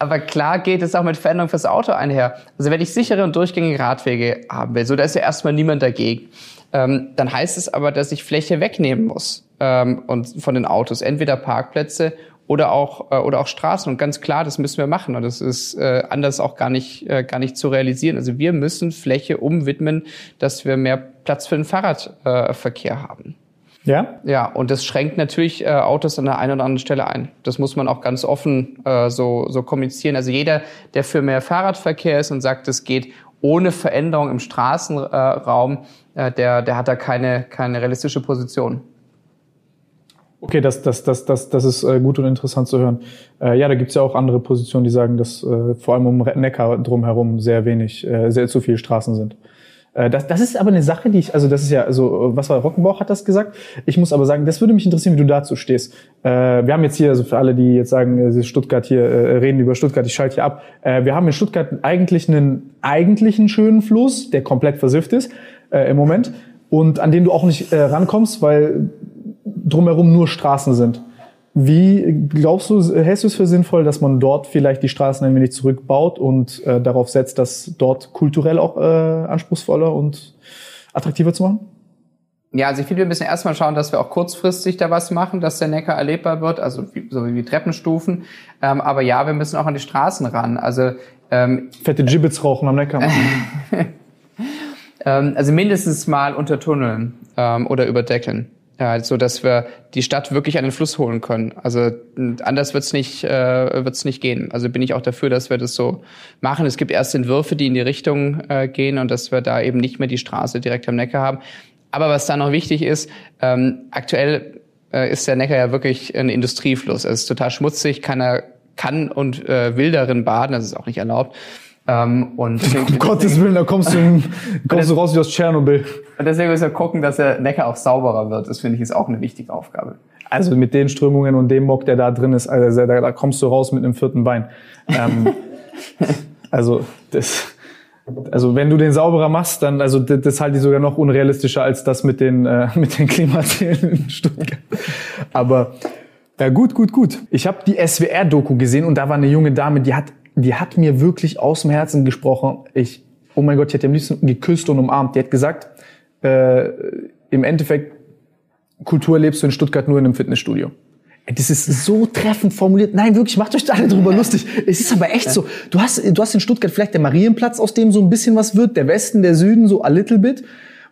Speaker 3: aber klar geht es auch mit Veränderung fürs Auto einher. Also wenn ich sichere und durchgängige Radwege haben will, so da ist ja erstmal niemand dagegen. Ähm, dann heißt es aber, dass ich Fläche wegnehmen muss ähm, und von den Autos, entweder Parkplätze oder auch äh, oder auch Straßen und ganz klar, das müssen wir machen und das ist äh, anders auch gar nicht äh, gar nicht zu realisieren. Also wir müssen Fläche umwidmen, dass wir mehr Platz für den Fahrradverkehr äh, haben.
Speaker 2: Ja?
Speaker 3: Ja, und das schränkt natürlich äh, Autos an der einen oder anderen Stelle ein. Das muss man auch ganz offen äh, so, so kommunizieren. Also jeder, der für mehr Fahrradverkehr ist und sagt, es geht ohne Veränderung im Straßenraum, äh, der, der hat da keine, keine realistische Position.
Speaker 2: Okay, das, das, das, das, das ist äh, gut und interessant zu hören. Äh, ja, da gibt's ja auch andere Positionen, die sagen, dass äh, vor allem um Neckar drumherum sehr wenig, äh, sehr zu viele Straßen sind. Äh, das, das ist aber eine Sache, die ich, also das ist ja, also was war Rockenbauch hat das gesagt. Ich muss aber sagen, das würde mich interessieren, wie du dazu stehst. Äh, wir haben jetzt hier, also für alle, die jetzt sagen, äh, Stuttgart hier äh, reden über Stuttgart, ich schalte hier ab. Äh, wir haben in Stuttgart eigentlich einen eigentlichen schönen Fluss, der komplett versifft ist äh, im Moment und an den du auch nicht äh, rankommst, weil drumherum nur Straßen sind. Wie glaubst du, hältst du es für sinnvoll, dass man dort vielleicht die Straßen ein wenig zurückbaut und äh, darauf setzt, das dort kulturell auch äh, anspruchsvoller und attraktiver zu machen?
Speaker 3: Ja, also ich finde, wir müssen erstmal schauen, dass wir auch kurzfristig da was machen, dass der Neckar erlebbar wird, also wie, so wie Treppenstufen. Ähm, aber ja, wir müssen auch an die Straßen ran. Also
Speaker 2: ähm, fette Gibbets rauchen am Neckar.
Speaker 3: ähm, also mindestens mal untertunneln ähm, oder überdecken ja, so dass wir die Stadt wirklich an den Fluss holen können. Also anders wird's nicht äh, wird's nicht gehen. Also bin ich auch dafür, dass wir das so machen. Es gibt erste Entwürfe, die in die Richtung äh, gehen und dass wir da eben nicht mehr die Straße direkt am Neckar haben. Aber was da noch wichtig ist, ähm, aktuell äh, ist der Neckar ja wirklich ein Industriefluss. Es ist total schmutzig, keiner kann und äh, will darin baden, das ist auch nicht erlaubt.
Speaker 2: Ähm, und um Gottes Willen, da kommst du, kommst du raus wie aus Tschernobyl.
Speaker 3: Und deswegen müssen wir gucken, dass der Neckar auch sauberer wird. Das finde ich ist auch eine wichtige Aufgabe.
Speaker 2: Also mit den Strömungen und dem Mock, der da drin ist, also da, da kommst du raus mit einem vierten Bein. Ähm, Also das, also wenn du den sauberer machst, dann also das, das halte ich sogar noch unrealistischer als das mit den äh, mit den Klimazielen in Stuttgart. Aber ja, gut, gut, gut. Ich habe die SWR-Doku gesehen und da war eine junge Dame, die hat, die hat mir wirklich aus dem Herzen gesprochen. Ich, oh mein Gott, ich hätte am liebsten geküsst und umarmt. Die hat gesagt, äh, im Endeffekt, Kultur lebst du in Stuttgart nur in einem Fitnessstudio. Das ist so treffend formuliert. Nein, wirklich, macht euch da alle drüber lustig. Es ist aber echt so. Du hast, du hast in Stuttgart vielleicht der Marienplatz, aus dem so ein bisschen was wird, der Westen, der Süden, so a little bit.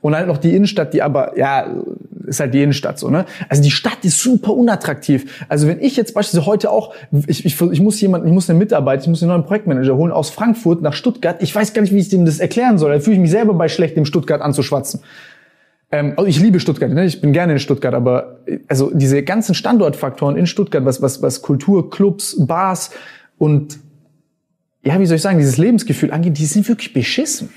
Speaker 2: Und halt noch die Innenstadt, die aber, ja, ist halt die Innenstadt so, ne? Also die Stadt ist super unattraktiv. Also wenn ich jetzt beispielsweise heute auch, ich, ich, ich muss jemanden, ich muss eine Mitarbeit, ich muss einen neuen Projektmanager holen aus Frankfurt nach Stuttgart, ich weiß gar nicht, wie ich dem das erklären soll. Da fühle ich mich selber bei schlecht, dem Stuttgart anzuschwatzen. Ähm, also ich liebe Stuttgart, ne? ich bin gerne in Stuttgart, aber also diese ganzen Standortfaktoren in Stuttgart, was, was, was Kultur, Clubs, Bars und ja, wie soll ich sagen, dieses Lebensgefühl angeht, die sind wirklich beschissen.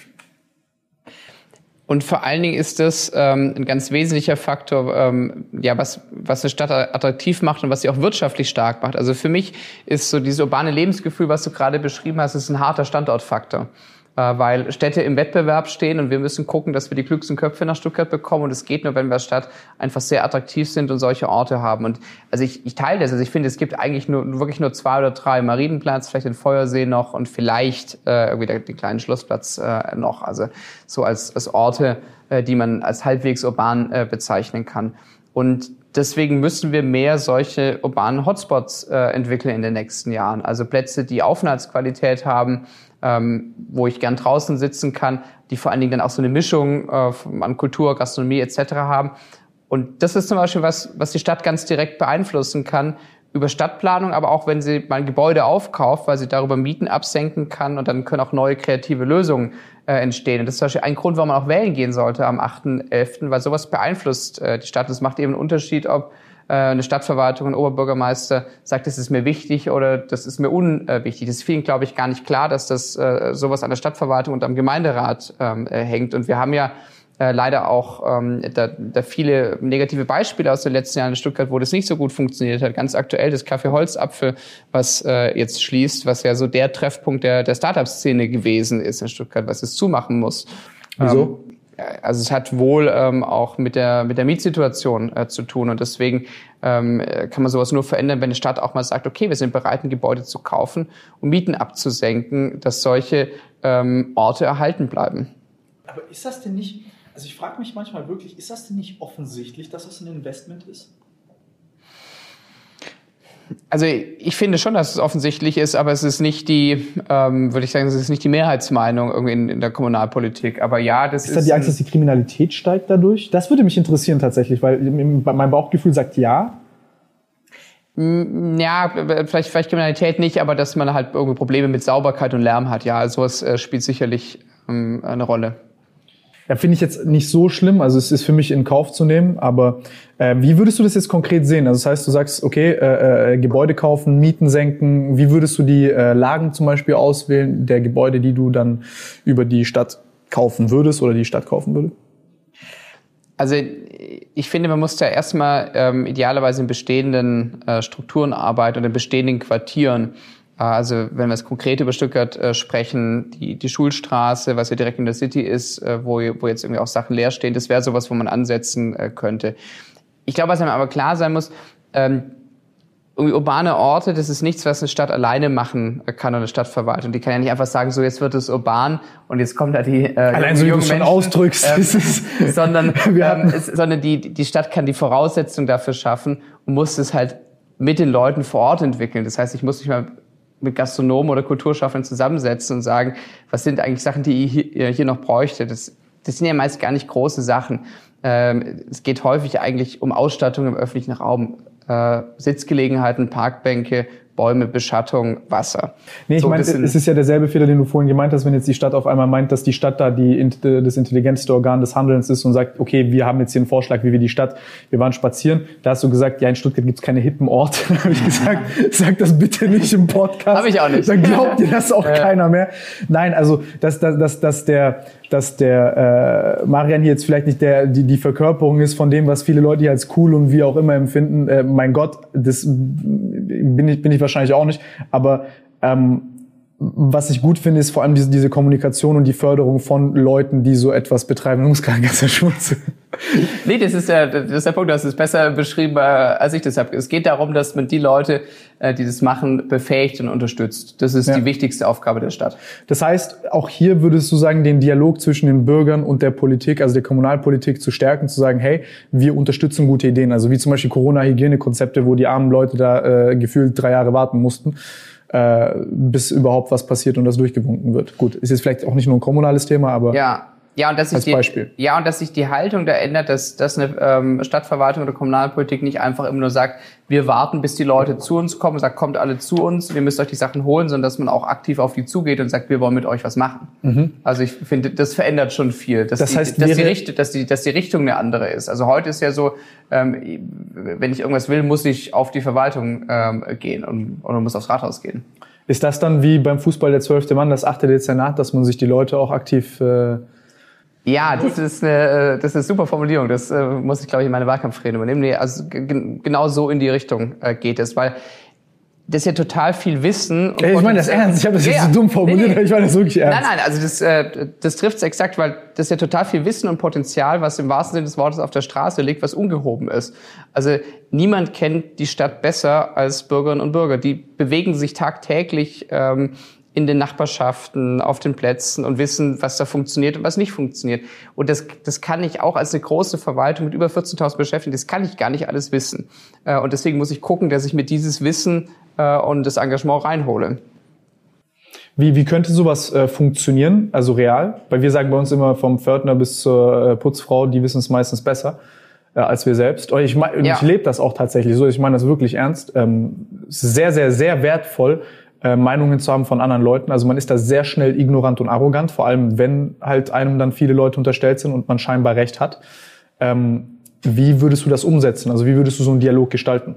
Speaker 3: Und vor allen Dingen ist das ähm, ein ganz wesentlicher Faktor, ähm, ja, was, was eine Stadt attraktiv macht und was sie auch wirtschaftlich stark macht. Also für mich ist so dieses urbane Lebensgefühl, was du gerade beschrieben hast, ist ein harter Standortfaktor. Äh, weil Städte im Wettbewerb stehen und wir müssen gucken, dass wir die klügsten Köpfe nach Stuttgart bekommen. Und es geht nur, wenn wir als Stadt einfach sehr attraktiv sind und solche Orte haben. Und also ich, ich teile das. Also ich finde, es gibt eigentlich nur wirklich nur zwei oder drei Marienplatz, vielleicht den Feuersee noch und vielleicht äh, irgendwie den kleinen Schlussplatz äh, noch. Also so als, als Orte, äh, die man als halbwegs urban äh, bezeichnen kann. Und deswegen müssen wir mehr solche urbanen Hotspots äh, entwickeln in den nächsten Jahren. Also Plätze, die Aufenthaltsqualität haben, ähm, wo ich gern draußen sitzen kann, die vor allen Dingen dann auch so eine Mischung äh, an Kultur, Gastronomie etc. haben. Und das ist zum Beispiel was, was die Stadt ganz direkt beeinflussen kann über Stadtplanung, aber auch wenn sie mal ein Gebäude aufkauft, weil sie darüber Mieten absenken kann und dann können auch neue kreative Lösungen äh, entstehen. Und das ist zum Beispiel ein Grund, warum man auch wählen gehen sollte am 8.11., weil sowas beeinflusst äh, die Stadt. Es macht eben einen Unterschied, ob eine Stadtverwaltung, ein Oberbürgermeister sagt, das ist mir wichtig oder das ist mir unwichtig. Das ist vielen, glaube ich, gar nicht klar, dass das äh, sowas an der Stadtverwaltung und am Gemeinderat ähm, äh, hängt. Und wir haben ja äh, leider auch ähm, da, da viele negative Beispiele aus den letzten Jahren in Stuttgart, wo das nicht so gut funktioniert hat. Ganz aktuell das Café Holzapfel, was äh, jetzt schließt, was ja so der Treffpunkt der, der Startup-Szene gewesen ist in Stuttgart, was es zumachen muss.
Speaker 2: Wieso?
Speaker 3: Also es hat wohl ähm, auch mit der mit der Mietsituation äh, zu tun und deswegen ähm, kann man sowas nur verändern, wenn die Stadt auch mal sagt, okay, wir sind bereit, ein Gebäude zu kaufen und Mieten abzusenken, dass solche ähm, Orte erhalten bleiben.
Speaker 4: Aber ist das denn nicht? Also ich frage mich manchmal wirklich, ist das denn nicht offensichtlich, dass das ein Investment ist?
Speaker 3: Also ich finde schon, dass es offensichtlich ist, aber es ist nicht die, ähm, würde ich sagen, es ist nicht die Mehrheitsmeinung irgendwie in, in der Kommunalpolitik. Aber ja, das
Speaker 2: ist. Ist da die Angst, dass die Kriminalität steigt dadurch? Das würde mich interessieren tatsächlich, weil mein Bauchgefühl sagt ja.
Speaker 3: Ja, vielleicht, vielleicht Kriminalität nicht, aber dass man halt irgendwie Probleme mit Sauberkeit und Lärm hat. Ja, sowas äh, spielt sicherlich ähm, eine Rolle.
Speaker 2: Ja, finde ich jetzt nicht so schlimm. Also es ist für mich in Kauf zu nehmen. Aber äh, wie würdest du das jetzt konkret sehen? Also das heißt, du sagst, okay, äh, äh, Gebäude kaufen, Mieten senken. Wie würdest du die äh, Lagen zum Beispiel auswählen der Gebäude, die du dann über die Stadt kaufen würdest oder die Stadt kaufen würde?
Speaker 3: Also ich finde, man muss da erstmal ähm, idealerweise in bestehenden äh, Strukturen arbeiten und in bestehenden Quartieren. Also wenn wir es konkret über Stuttgart äh, sprechen, die, die Schulstraße, was ja direkt in der City ist, äh, wo, wo jetzt irgendwie auch Sachen leer stehen, das wäre sowas, wo man ansetzen äh, könnte. Ich glaube, was einem aber klar sein muss, ähm, irgendwie urbane Orte, das ist nichts, was eine Stadt alleine machen kann oder eine Stadtverwaltung. Die kann ja nicht einfach sagen, so jetzt wird es urban und jetzt kommt da die äh,
Speaker 2: Allein so wie du schon ausdrückst,
Speaker 3: ähm, sondern, ähm, es, sondern die, die Stadt kann die Voraussetzung dafür schaffen und muss es halt mit den Leuten vor Ort entwickeln. Das heißt, ich muss mich mal mit Gastronomen oder Kulturschaffenden zusammensetzen und sagen, was sind eigentlich Sachen, die ihr hier noch bräuchte. Das, das sind ja meist gar nicht große Sachen. Ähm, es geht häufig eigentlich um Ausstattung im öffentlichen Raum. Äh, Sitzgelegenheiten, Parkbänke, Bäume, Beschattung, Wasser.
Speaker 2: Nee, ich so meine, es ist ja derselbe Fehler, den du vorhin gemeint hast, wenn jetzt die Stadt auf einmal meint, dass die Stadt da die, das intelligenteste Organ des Handelns ist und sagt, okay, wir haben jetzt hier einen Vorschlag, wie wir die Stadt, wir waren spazieren. Da hast du gesagt, ja, in Stuttgart gibt's keine hippen Orte. da habe ich gesagt, sag das bitte nicht im Podcast.
Speaker 3: Habe ich auch nicht.
Speaker 2: Dann glaubt dir das auch keiner mehr. Nein, also, dass, dass, dass, dass der, dass der äh, Marian hier jetzt vielleicht nicht der, die, die Verkörperung ist von dem, was viele Leute hier als cool und wie auch immer empfinden. Äh, mein Gott, das bin ich, bin ich wahrscheinlich auch nicht. Aber ähm, was ich gut finde, ist vor allem diese, diese Kommunikation und die Förderung von Leuten, die so etwas betreiben. Schmunzeln.
Speaker 3: Nee, das ist, der, das ist der Punkt, das ist besser beschrieben, äh, als ich das habe. Es geht darum, dass man die Leute, äh, die das machen, befähigt und unterstützt. Das ist ja. die wichtigste Aufgabe der Stadt.
Speaker 2: Das heißt, auch hier würdest du sagen, den Dialog zwischen den Bürgern und der Politik, also der Kommunalpolitik zu stärken, zu sagen, hey, wir unterstützen gute Ideen. Also wie zum Beispiel Corona-Hygienekonzepte, wo die armen Leute da äh, gefühlt drei Jahre warten mussten äh, bis überhaupt was passiert und das durchgewunken wird. Gut, ist jetzt vielleicht auch nicht nur ein kommunales Thema, aber
Speaker 3: ja. Ja, und dass sich die,
Speaker 2: Beispiel.
Speaker 3: ja, und dass sich die Haltung da ändert, dass, dass eine ähm, Stadtverwaltung oder Kommunalpolitik nicht einfach immer nur sagt, wir warten, bis die Leute zu uns kommen, sagt, kommt alle zu uns, wir müsst euch die Sachen holen, sondern dass man auch aktiv auf die zugeht und sagt, wir wollen mit euch was machen. Mhm. Also ich finde, das verändert schon viel. Dass
Speaker 2: das
Speaker 3: die,
Speaker 2: heißt,
Speaker 3: dass die, Richt dass, die, dass die Richtung eine andere ist. Also heute ist ja so, ähm, wenn ich irgendwas will, muss ich auf die Verwaltung ähm, gehen und, und muss aufs Rathaus gehen.
Speaker 2: Ist das dann wie beim Fußball der zwölfte Mann, das achte Dezernat, dass man sich die Leute auch aktiv... Äh
Speaker 3: ja, das ist eine, das ist eine super Formulierung. Das äh, muss ich, glaube ich, in meine Wahlkampfrede übernehmen. Nee, also genau so in die Richtung äh, geht es, weil das ist ja total viel Wissen.
Speaker 2: Und ich meine das ernst. Ich habe das ja, jetzt so dumm formuliert, nee, nee. ich meine das wirklich ernst.
Speaker 3: Nein, nein, also das, äh, das trifft es exakt, weil das ist ja total viel Wissen und Potenzial, was im wahrsten Sinne des Wortes auf der Straße liegt, was ungehoben ist. Also niemand kennt die Stadt besser als Bürgerinnen und Bürger. Die bewegen sich tagtäglich ähm, in den Nachbarschaften, auf den Plätzen und wissen, was da funktioniert und was nicht funktioniert. Und das, das kann ich auch als eine große Verwaltung mit über 14.000 Beschäftigten, das kann ich gar nicht alles wissen. Äh, und deswegen muss ich gucken, dass ich mir dieses Wissen äh, und das Engagement reinhole.
Speaker 2: Wie, wie könnte sowas äh, funktionieren, also real? Weil wir sagen bei uns immer vom Pförtner bis zur äh, Putzfrau, die wissen es meistens besser äh, als wir selbst. Und ich, mein, ja. ich lebe das auch tatsächlich so, ich meine das wirklich ernst. Ähm, sehr, sehr, sehr wertvoll, äh, Meinungen zu haben von anderen Leuten. Also man ist da sehr schnell ignorant und arrogant, vor allem wenn halt einem dann viele Leute unterstellt sind und man scheinbar recht hat. Ähm, wie würdest du das umsetzen? Also wie würdest du so einen Dialog gestalten?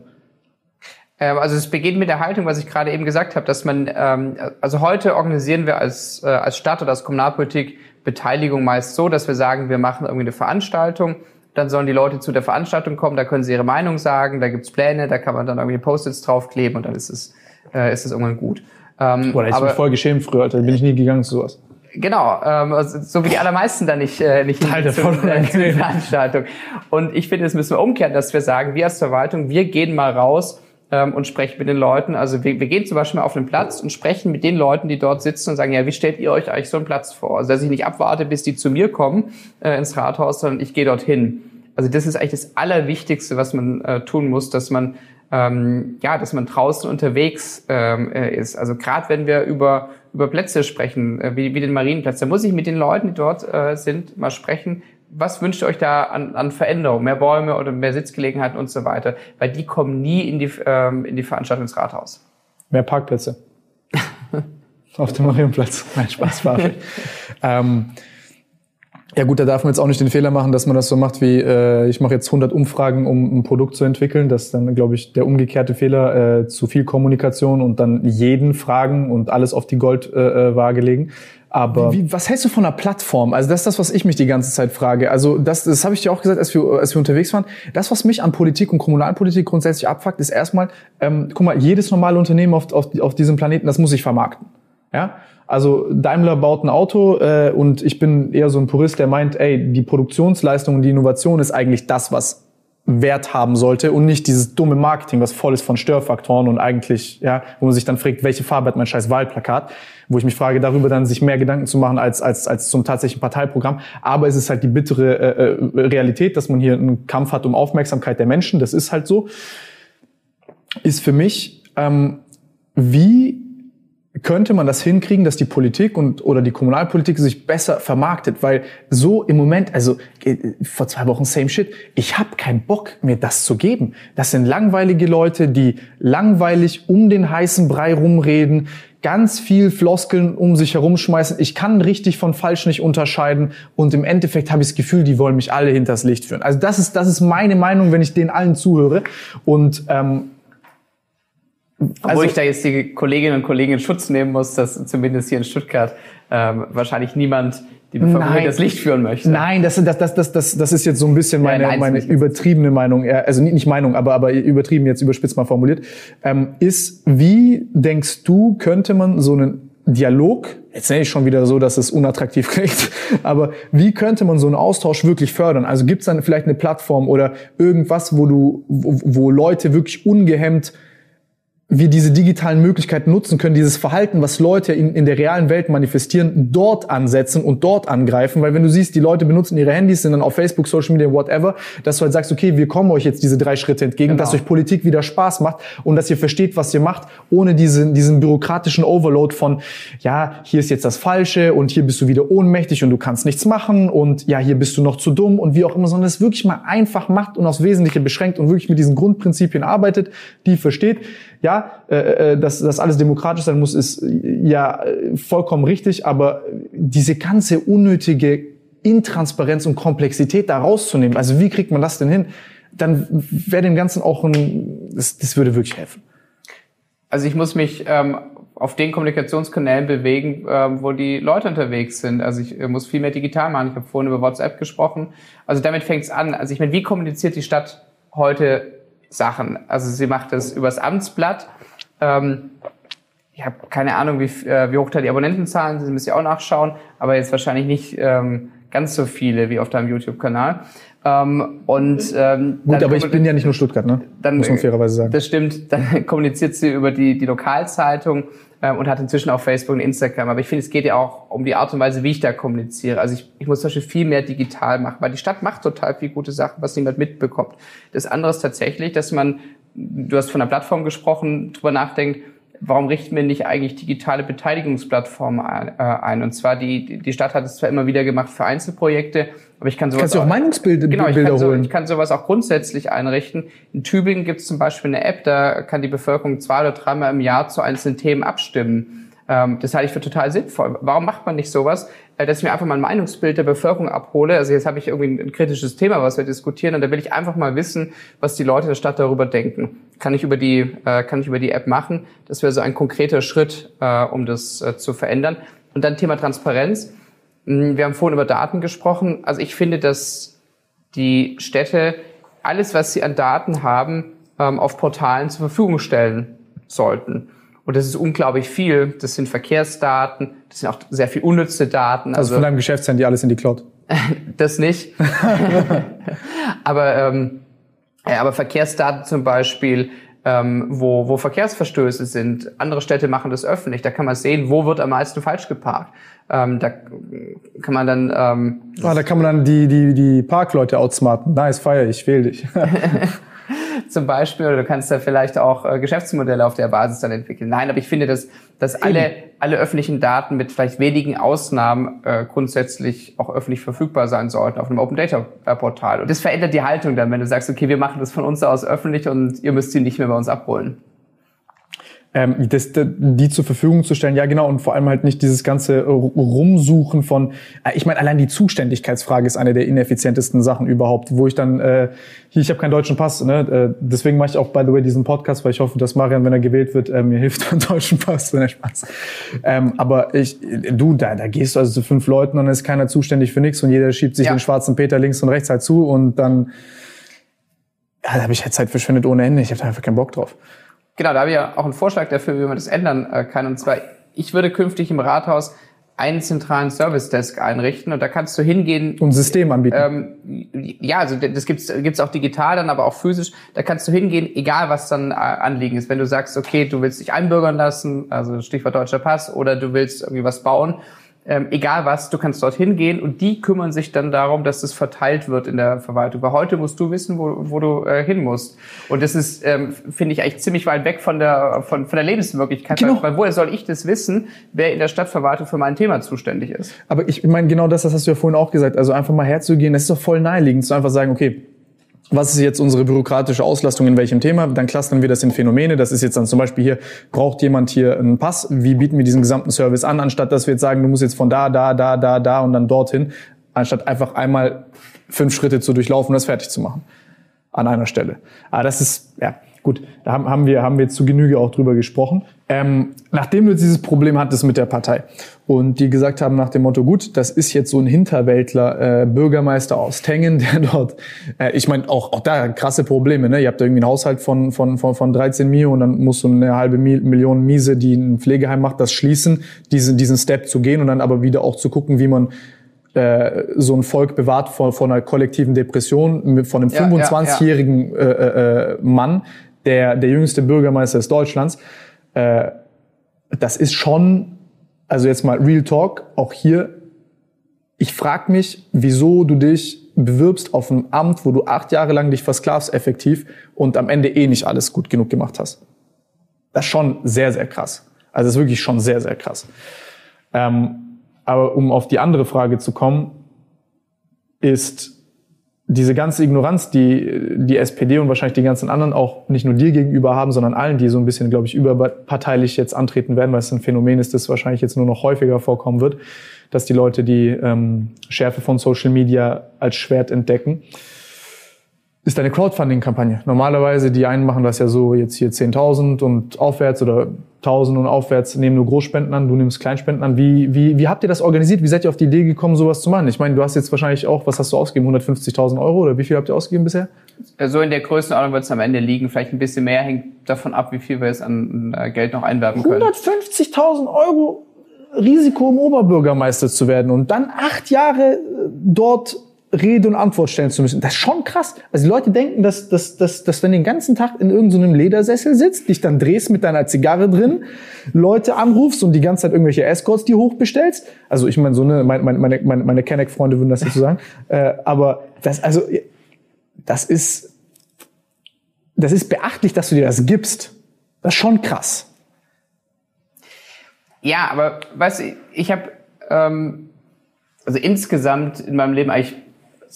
Speaker 3: Ähm, also es beginnt mit der Haltung, was ich gerade eben gesagt habe, dass man, ähm, also heute organisieren wir als, äh, als Stadt oder als Kommunalpolitik Beteiligung meist so, dass wir sagen, wir machen irgendwie eine Veranstaltung, dann sollen die Leute zu der Veranstaltung kommen, da können sie ihre Meinung sagen, da gibt's Pläne, da kann man dann irgendwie Post-its draufkleben und dann ist es äh, ist es irgendwann gut.
Speaker 2: Ähm, Boah, da hätte ich mich voll geschämt früher, Alter. Da bin ich nie gegangen zu sowas.
Speaker 3: Genau, ähm, also, so wie die allermeisten da nicht, äh, nicht
Speaker 2: Teil der
Speaker 3: Veranstaltung. Und ich finde, das müssen wir umkehren, dass wir sagen, wir als Verwaltung, wir gehen mal raus ähm, und sprechen mit den Leuten. Also wir, wir gehen zum Beispiel mal auf den Platz und sprechen mit den Leuten, die dort sitzen und sagen, ja, wie stellt ihr euch eigentlich so einen Platz vor? Also dass ich nicht abwarte, bis die zu mir kommen äh, ins Rathaus, sondern ich gehe dorthin. Also das ist eigentlich das Allerwichtigste, was man äh, tun muss, dass man ähm, ja, dass man draußen unterwegs ähm, äh, ist. Also gerade wenn wir über über Plätze sprechen, äh, wie, wie den Marienplatz, da muss ich mit den Leuten, die dort äh, sind, mal sprechen. Was wünscht ihr euch da an, an Veränderung? Mehr Bäume oder mehr Sitzgelegenheiten und so weiter? Weil die kommen nie in die, ähm, in die Veranstaltung ins Rathaus.
Speaker 2: Mehr Parkplätze. Auf dem Marienplatz. Nein, Spaß, ähm, ja gut, da darf man jetzt auch nicht den Fehler machen, dass man das so macht wie, äh, ich mache jetzt 100 Umfragen, um ein Produkt zu entwickeln. Das ist dann, glaube ich, der umgekehrte Fehler, äh, zu viel Kommunikation und dann jeden fragen und alles auf die Goldwaage äh, legen. Aber wie, was hältst du von einer Plattform? Also das ist das, was ich mich die ganze Zeit frage. Also das, das habe ich dir auch gesagt, als wir, als wir unterwegs waren. Das, was mich an Politik und Kommunalpolitik grundsätzlich abfuckt, ist erstmal, ähm, guck mal, jedes normale Unternehmen auf, auf, auf diesem Planeten, das muss sich vermarkten. Ja, also Daimler baut ein Auto äh, und ich bin eher so ein Purist, der meint, ey, die Produktionsleistung und die Innovation ist eigentlich das, was Wert haben sollte und nicht dieses dumme Marketing, was voll ist von Störfaktoren und eigentlich, ja, wo man sich dann fragt, welche Farbe hat mein scheiß Wahlplakat, wo ich mich frage, darüber dann sich mehr Gedanken zu machen als, als, als zum tatsächlichen Parteiprogramm. Aber es ist halt die bittere äh, äh Realität, dass man hier einen Kampf hat um Aufmerksamkeit der Menschen, das ist halt so. Ist für mich, ähm, wie könnte man das hinkriegen, dass die Politik und oder die Kommunalpolitik sich besser vermarktet, weil so im Moment, also äh, vor zwei Wochen same shit, ich habe keinen Bock mir das zu geben. Das sind langweilige Leute, die langweilig um den heißen Brei rumreden, ganz viel Floskeln um sich herumschmeißen. Ich kann richtig von falsch nicht unterscheiden und im Endeffekt habe ich das Gefühl, die wollen mich alle hinters Licht führen. Also das ist das ist meine Meinung, wenn ich den allen zuhöre und ähm,
Speaker 3: obwohl also, ich da jetzt die Kolleginnen und Kollegen in Schutz nehmen muss, dass zumindest hier in Stuttgart ähm, wahrscheinlich niemand die Bevölkerung das Licht führen möchte.
Speaker 2: Nein, das, das, das, das, das, das ist jetzt so ein bisschen meine, ja, nein, meine übertriebene Meinung, also nicht Meinung, aber, aber übertrieben jetzt überspitzt mal formuliert, ähm, ist, wie denkst du, könnte man so einen Dialog, jetzt nenne ich schon wieder so, dass es unattraktiv klingt, aber wie könnte man so einen Austausch wirklich fördern? Also gibt es dann vielleicht eine Plattform oder irgendwas, wo du, wo, wo Leute wirklich ungehemmt wir diese digitalen Möglichkeiten nutzen können, dieses Verhalten, was Leute in, in der realen Welt manifestieren, dort ansetzen und dort angreifen. Weil wenn du siehst, die Leute benutzen ihre Handys, sind dann auf Facebook, Social Media, whatever, dass du halt sagst, okay, wir kommen euch jetzt diese drei Schritte entgegen, genau. dass euch Politik wieder Spaß macht und dass ihr versteht, was ihr macht, ohne diesen, diesen bürokratischen Overload von, ja, hier ist jetzt das Falsche und hier bist du wieder ohnmächtig und du kannst nichts machen und ja, hier bist du noch zu dumm und wie auch immer, sondern es wirklich mal einfach macht und aufs Wesentliche beschränkt und wirklich mit diesen Grundprinzipien arbeitet, die versteht ja, äh, äh, dass das alles demokratisch sein muss, ist äh, ja vollkommen richtig, aber diese ganze unnötige Intransparenz und Komplexität da rauszunehmen, also wie kriegt man das denn hin? Dann wäre dem Ganzen auch ein, das, das würde wirklich helfen.
Speaker 3: Also ich muss mich ähm, auf den Kommunikationskanälen bewegen, ähm, wo die Leute unterwegs sind. Also ich äh, muss viel mehr digital machen. Ich habe vorhin über WhatsApp gesprochen. Also damit fängt es an. Also ich meine, wie kommuniziert die Stadt heute Sachen. Also sie macht das übers Amtsblatt. Ähm, ich habe keine Ahnung, wie, äh, wie hoch da die Abonnentenzahlen sind, müsst ihr auch nachschauen, aber jetzt wahrscheinlich nicht ähm, ganz so viele wie auf deinem YouTube-Kanal. Ähm, und ähm,
Speaker 2: Gut, aber ich bin ja nicht nur Stuttgart, ne?
Speaker 3: Dann, Muss man fairerweise sagen. Das stimmt. Dann kommuniziert sie über die, die Lokalzeitung und hat inzwischen auch Facebook und Instagram. Aber ich finde, es geht ja auch um die Art und Weise, wie ich da kommuniziere. Also ich, ich muss zum Beispiel viel mehr digital machen, weil die Stadt macht total viel gute Sachen, was niemand mitbekommt. Das andere ist tatsächlich, dass man, du hast von der Plattform gesprochen, drüber nachdenkt, warum richten wir nicht eigentlich digitale Beteiligungsplattformen ein? Und zwar die, die Stadt hat es zwar immer wieder gemacht für Einzelprojekte, aber ich kann sowas
Speaker 2: Kannst du auch, Meinungsbilder
Speaker 3: genau, ich kann, so, ich kann sowas auch grundsätzlich einrichten. In Tübingen gibt es zum Beispiel eine App, da kann die Bevölkerung zwei oder dreimal im Jahr zu einzelnen Themen abstimmen. Ähm, das halte ich für total sinnvoll. Warum macht man nicht sowas, äh, dass ich mir einfach mal ein Meinungsbild der Bevölkerung abhole? Also jetzt habe ich irgendwie ein kritisches Thema, was wir diskutieren, und da will ich einfach mal wissen, was die Leute der Stadt darüber denken. Kann ich über die, äh, kann ich über die App machen? Das wäre so ein konkreter Schritt, äh, um das äh, zu verändern. Und dann Thema Transparenz. Hm, wir haben vorhin über Daten gesprochen. Also ich finde, dass die Städte alles, was sie an Daten haben, ähm, auf Portalen zur Verfügung stellen sollten. Und das ist unglaublich viel. Das sind Verkehrsdaten, das sind auch sehr viel unnütze Daten.
Speaker 2: Also, also von deinem Geschäftshandy alles in die Cloud?
Speaker 3: das nicht. aber, ähm, aber Verkehrsdaten zum Beispiel, ähm, wo, wo Verkehrsverstöße sind. Andere Städte machen das öffentlich. Da kann man sehen, wo wird am meisten falsch geparkt. Ähm, da kann man dann. Ähm,
Speaker 2: ah, da kann man dann die die die Parkleute outsmarten. Nice, feier ich, wähl dich.
Speaker 3: Zum Beispiel, oder du kannst da vielleicht auch äh, Geschäftsmodelle auf der Basis dann entwickeln. Nein, aber ich finde, dass, dass alle, alle öffentlichen Daten mit vielleicht wenigen Ausnahmen äh, grundsätzlich auch öffentlich verfügbar sein sollten auf einem Open Data Portal. Und das verändert die Haltung dann, wenn du sagst, okay, wir machen das von uns aus öffentlich und ihr müsst sie nicht mehr bei uns abholen
Speaker 2: ähm, das, die zur Verfügung zu stellen. Ja, genau. Und vor allem halt nicht dieses ganze Rumsuchen von, äh, ich meine, allein die Zuständigkeitsfrage ist eine der ineffizientesten Sachen überhaupt, wo ich dann, äh, hier, ich habe keinen deutschen Pass, ne? Äh, deswegen mache ich auch, by the way, diesen Podcast, weil ich hoffe, dass Marian, wenn er gewählt wird, äh, mir hilft beim deutschen Pass, wenn er Spaß. Ähm, aber ich, du, da, da gehst du also zu fünf Leuten und dann ist keiner zuständig für nichts und jeder schiebt sich ja. den schwarzen Peter links und rechts halt zu und dann, ja, da habe ich halt Zeit verschwendet ohne Ende. Ich habe da einfach keinen Bock drauf.
Speaker 3: Genau, da habe ich ja auch einen Vorschlag dafür, wie man das ändern äh, kann. Und zwar, ich würde künftig im Rathaus einen zentralen Service Desk einrichten und da kannst du hingehen
Speaker 2: und System anbieten.
Speaker 3: Ähm, ja, also das gibt's gibt's auch digital dann, aber auch physisch. Da kannst du hingehen, egal was dann äh, Anliegen ist. Wenn du sagst, okay, du willst dich einbürgern lassen, also Stichwort deutscher Pass, oder du willst irgendwie was bauen ähm, egal was, du kannst dorthin gehen und die kümmern sich dann darum, dass das verteilt wird in der Verwaltung. Weil heute musst du wissen, wo, wo du äh, hin musst. Und das ist, ähm, finde ich, eigentlich ziemlich weit weg von der, von, von der Lebenswirklichkeit. Genau. Weil woher soll ich das wissen, wer in der Stadtverwaltung für mein Thema zuständig ist?
Speaker 2: Aber ich meine, genau das, das hast du ja vorhin auch gesagt. Also einfach mal herzugehen, das ist doch voll naheliegend, zu einfach sagen, okay, was ist jetzt unsere bürokratische Auslastung in welchem Thema? Dann clustern wir das in Phänomene. Das ist jetzt dann zum Beispiel hier, braucht jemand hier einen Pass? Wie bieten wir diesen gesamten Service an, anstatt dass wir jetzt sagen, du musst jetzt von da, da, da, da, da und dann dorthin, anstatt einfach einmal fünf Schritte zu durchlaufen und das fertig zu machen. An einer Stelle. Aber das ist, ja, Gut, da haben, haben, wir, haben wir zu Genüge auch drüber gesprochen. Ähm, nachdem du jetzt dieses Problem hattest mit der Partei und die gesagt haben nach dem Motto, gut, das ist jetzt so ein Hinterwäldler, äh, Bürgermeister aus Tengen, der dort, äh, ich meine, auch, auch da krasse Probleme, ne? Ihr habt da irgendwie einen Haushalt von, von, von, von 13 Mio und dann musst du eine halbe Million Miese, die ein Pflegeheim macht, das schließen, diesen, diesen Step zu gehen und dann aber wieder auch zu gucken, wie man äh, so ein Volk bewahrt vor, vor einer kollektiven Depression von einem ja, 25-jährigen ja, ja. äh, äh, Mann, der der jüngste Bürgermeister des Deutschlands. Äh, das ist schon, also jetzt mal Real Talk, auch hier. Ich frage mich, wieso du dich bewirbst auf ein Amt, wo du acht Jahre lang dich versklavst effektiv und am Ende eh nicht alles gut genug gemacht hast. Das ist schon sehr, sehr krass. Also das ist wirklich schon sehr, sehr krass. Ähm, aber um auf die andere Frage zu kommen, ist diese ganze Ignoranz, die die SPD und wahrscheinlich die ganzen anderen auch nicht nur dir gegenüber haben, sondern allen, die so ein bisschen, glaube ich, überparteilich jetzt antreten werden, weil es ein Phänomen ist, das wahrscheinlich jetzt nur noch häufiger vorkommen wird, dass die Leute die ähm, Schärfe von Social Media als Schwert entdecken ist eine Crowdfunding-Kampagne. Normalerweise, die einen machen das ja so jetzt hier 10.000 und aufwärts oder 1.000 und aufwärts nehmen nur Großspenden an, du nimmst Kleinspenden an. Wie, wie, wie habt ihr das organisiert? Wie seid ihr auf die Idee gekommen, sowas zu machen? Ich meine, du hast jetzt wahrscheinlich auch, was hast du ausgegeben? 150.000 Euro oder wie viel habt ihr ausgegeben bisher?
Speaker 3: So in der Größenordnung wird es am Ende liegen. Vielleicht ein bisschen mehr, hängt davon ab, wie viel wir jetzt an Geld noch einwerben können.
Speaker 2: 150.000 Euro Risiko, um Oberbürgermeister zu werden und dann acht Jahre äh, dort Rede und Antwort stellen zu müssen. Das ist schon krass. Also die Leute denken, dass, dass, dass, dass wenn du den ganzen Tag in irgendeinem so Ledersessel sitzt, dich dann drehst mit deiner Zigarre drin, Leute anrufst und die ganze Zeit irgendwelche Escorts die hochbestellst. Also ich meine, so eine, meine, meine, meine, meine Kenneck-Freunde würden das jetzt so sagen. Äh, aber das, also, das ist, das ist beachtlich, dass du dir das gibst. Das ist schon krass.
Speaker 3: Ja, aber weißt du, ich habe ähm, also insgesamt in meinem Leben eigentlich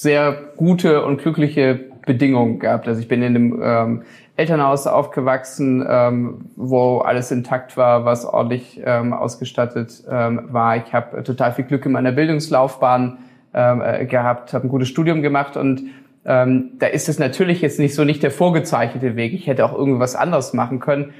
Speaker 3: sehr gute und glückliche Bedingungen gehabt. Also ich bin in einem ähm, Elternhaus aufgewachsen, ähm, wo alles intakt war, was ordentlich ähm, ausgestattet ähm, war. Ich habe total viel Glück in meiner Bildungslaufbahn ähm, äh, gehabt, habe ein gutes Studium gemacht und ähm, da ist es natürlich jetzt nicht so nicht der vorgezeichnete Weg. Ich hätte auch irgendwas anderes machen können.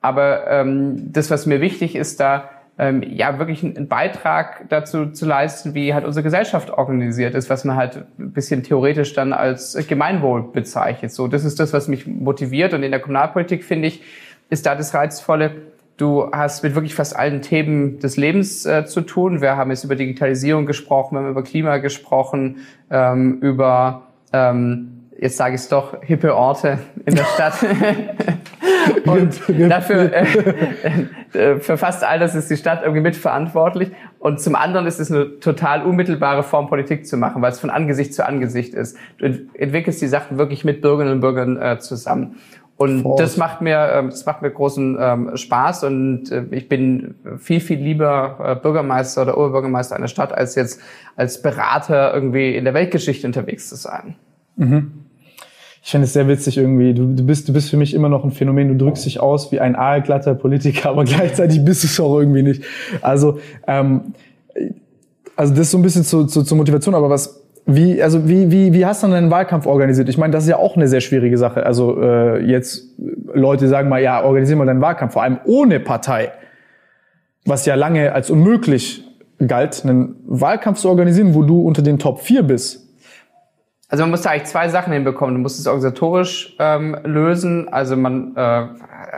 Speaker 3: Aber ähm, das, was mir wichtig ist, da ähm, ja wirklich einen Beitrag dazu zu leisten, wie halt unsere Gesellschaft organisiert ist, was man halt ein bisschen theoretisch dann als Gemeinwohl bezeichnet. So, das ist das, was mich motiviert. Und in der Kommunalpolitik finde ich, ist da das Reizvolle. Du hast mit wirklich fast allen Themen des Lebens äh, zu tun. Wir haben jetzt über Digitalisierung gesprochen, wir haben über Klima gesprochen, ähm, über ähm, jetzt sage ich es doch, hippe Orte in der Stadt. und dafür, äh, äh, für fast all das ist die Stadt irgendwie mitverantwortlich. Und zum anderen ist es eine total unmittelbare Form, Politik zu machen, weil es von Angesicht zu Angesicht ist. Du entwickelst die Sachen wirklich mit Bürgerinnen und Bürgern äh, zusammen. Und Force. das macht mir, ähm, das macht mir großen ähm, Spaß und äh, ich bin viel, viel lieber äh, Bürgermeister oder Oberbürgermeister einer Stadt, als jetzt als Berater irgendwie in der Weltgeschichte unterwegs zu sein.
Speaker 2: Mhm ich finde es sehr witzig irgendwie. Du, du, bist, du bist für mich immer noch ein Phänomen. Du drückst dich aus wie ein aalglatter Politiker, aber gleichzeitig bist du es auch irgendwie nicht. Also, ähm, also das ist so ein bisschen zu, zu, zur Motivation. Aber was, wie, also wie, wie, wie hast du denn deinen Wahlkampf organisiert? Ich meine, das ist ja auch eine sehr schwierige Sache. Also äh, jetzt Leute sagen mal, ja, organisier mal deinen Wahlkampf, vor allem ohne Partei, was ja lange als unmöglich galt, einen Wahlkampf zu organisieren, wo du unter den Top 4 bist
Speaker 3: also man muss da eigentlich zwei Sachen hinbekommen. Du musst es organisatorisch ähm, lösen. Also man, äh,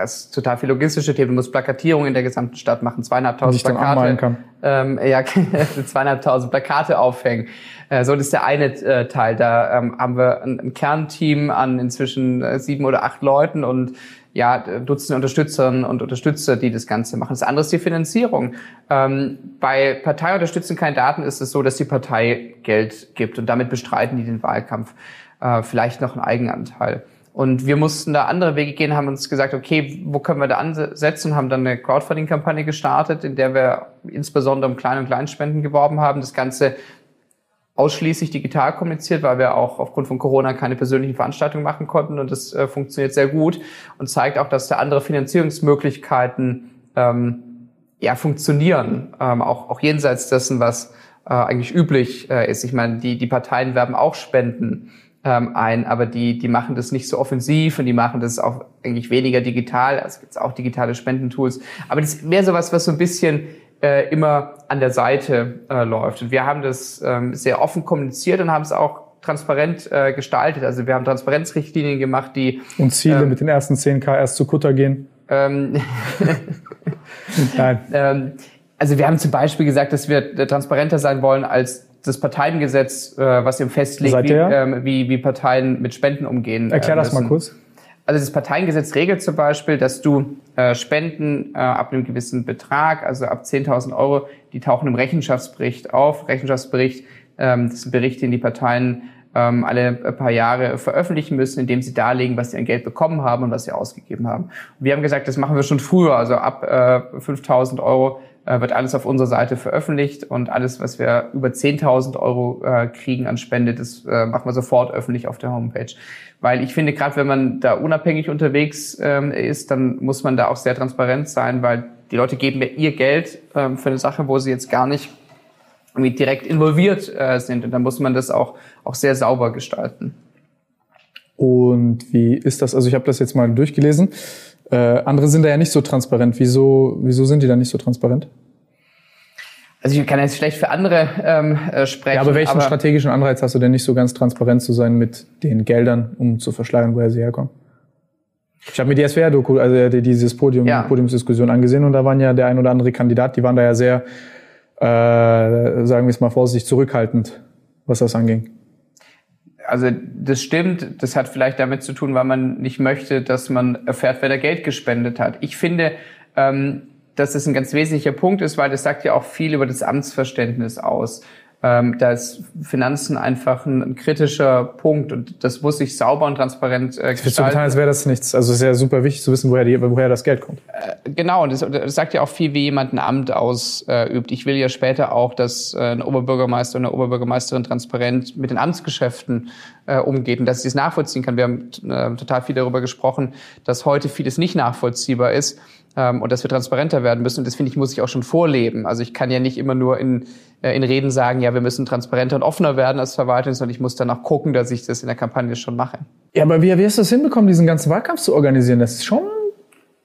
Speaker 3: es ist total viel logistische Themen. Du musst Plakatierung in der gesamten Stadt machen, zweieinhalbtausend Plakate. Kann. Ähm, ja, zweieinhalbtausend Plakate aufhängen. Äh, so das ist der eine äh, Teil. Da ähm, haben wir ein, ein Kernteam an inzwischen äh, sieben oder acht Leuten und ja, Dutzende Unterstützerinnen und Unterstützer, die das Ganze machen. Das andere ist die Finanzierung. Ähm, bei parteiunterstützenden Kandidaten ist es so, dass die Partei Geld gibt und damit bestreiten die den Wahlkampf. Äh, vielleicht noch einen Eigenanteil. Und wir mussten da andere Wege gehen, haben uns gesagt, okay, wo können wir da ansetzen haben dann eine Crowdfunding-Kampagne gestartet, in der wir insbesondere um Klein- und Kleinspenden geworben haben. Das Ganze ausschließlich digital kommuniziert, weil wir auch aufgrund von Corona keine persönlichen Veranstaltungen machen konnten und das äh, funktioniert sehr gut und zeigt auch, dass da andere Finanzierungsmöglichkeiten ähm, ja funktionieren, ähm, auch, auch jenseits dessen, was äh, eigentlich üblich äh, ist. Ich meine, die, die Parteien werben auch Spenden ähm, ein, aber die, die machen das nicht so offensiv und die machen das auch eigentlich weniger digital. Es gibt auch digitale Spendentools. Aber das ist mehr sowas, was so ein bisschen äh, immer an der Seite äh, läuft. Und wir haben das ähm, sehr offen kommuniziert und haben es auch transparent äh, gestaltet. Also wir haben Transparenzrichtlinien gemacht, die
Speaker 2: und Ziele ähm, mit den ersten 10k erst zu Kutter gehen. Ähm,
Speaker 3: Nein. ähm, also wir haben zum Beispiel gesagt, dass wir transparenter sein wollen als das Parteiengesetz, äh, was eben festlegt, wie, ähm, wie, wie Parteien mit Spenden umgehen.
Speaker 2: Erklär das mal kurz.
Speaker 3: Also das Parteiengesetz regelt zum Beispiel, dass du äh, Spenden äh, ab einem gewissen Betrag, also ab 10.000 Euro, die tauchen im Rechenschaftsbericht auf. Rechenschaftsbericht, ähm, das ist ein Bericht, den die Parteien ähm, alle paar Jahre veröffentlichen müssen, indem sie darlegen, was sie an Geld bekommen haben und was sie ausgegeben haben. Und wir haben gesagt, das machen wir schon früher, also ab äh, 5.000 Euro äh, wird alles auf unserer Seite veröffentlicht und alles, was wir über 10.000 Euro äh, kriegen an Spende, das äh, machen wir sofort öffentlich auf der Homepage. Weil ich finde, gerade wenn man da unabhängig unterwegs ähm, ist, dann muss man da auch sehr transparent sein, weil die Leute geben mir ihr Geld ähm, für eine Sache, wo sie jetzt gar nicht irgendwie direkt involviert äh, sind. Und dann muss man das auch, auch sehr sauber gestalten.
Speaker 2: Und wie ist das? Also ich habe das jetzt mal durchgelesen. Äh, andere sind da ja nicht so transparent. Wieso, wieso sind die da nicht so transparent?
Speaker 3: Also ich kann jetzt schlecht für andere ähm, äh, sprechen. Ja,
Speaker 2: aber welchen aber strategischen Anreiz hast du denn nicht so ganz transparent zu sein mit den Geldern, um zu verschleiern, woher sie herkommen? Ich habe mir die SWR-Doku, also dieses Podium, ja. Podiumsdiskussion angesehen und da waren ja der ein oder andere Kandidat, die waren da ja sehr, äh, sagen wir es mal vorsichtig, zurückhaltend, was das anging
Speaker 3: also das stimmt, das hat vielleicht damit zu tun, weil man nicht möchte, dass man erfährt, wer da Geld gespendet hat. Ich finde, ähm, dass das ein ganz wesentlicher Punkt ist, weil das sagt ja auch viel über das Amtsverständnis aus ähm, da ist Finanzen einfach ein, ein, kritischer Punkt und das muss sich sauber und transparent äh,
Speaker 2: gestalten. so getan, als wäre das nichts. Also es ist ja super wichtig zu wissen, woher, die, woher das Geld kommt.
Speaker 3: Äh, genau, und das, das sagt ja auch viel, wie jemand ein Amt ausübt. Äh, ich will ja später auch, dass äh, ein Oberbürgermeister und eine Oberbürgermeisterin transparent mit den Amtsgeschäften äh, umgeht und dass sie es nachvollziehen kann. Wir haben äh, total viel darüber gesprochen, dass heute vieles nicht nachvollziehbar ist ähm, und dass wir transparenter werden müssen. Und das finde ich, muss ich auch schon vorleben. Also ich kann ja nicht immer nur in, äh, in Reden sagen, ja, wir müssen transparenter und offener werden als Verwaltung, sondern ich muss dann auch gucken, dass ich das in der Kampagne schon mache.
Speaker 2: Ja, aber wie, wie hast du das hinbekommen, diesen ganzen Wahlkampf zu organisieren? Das ist schon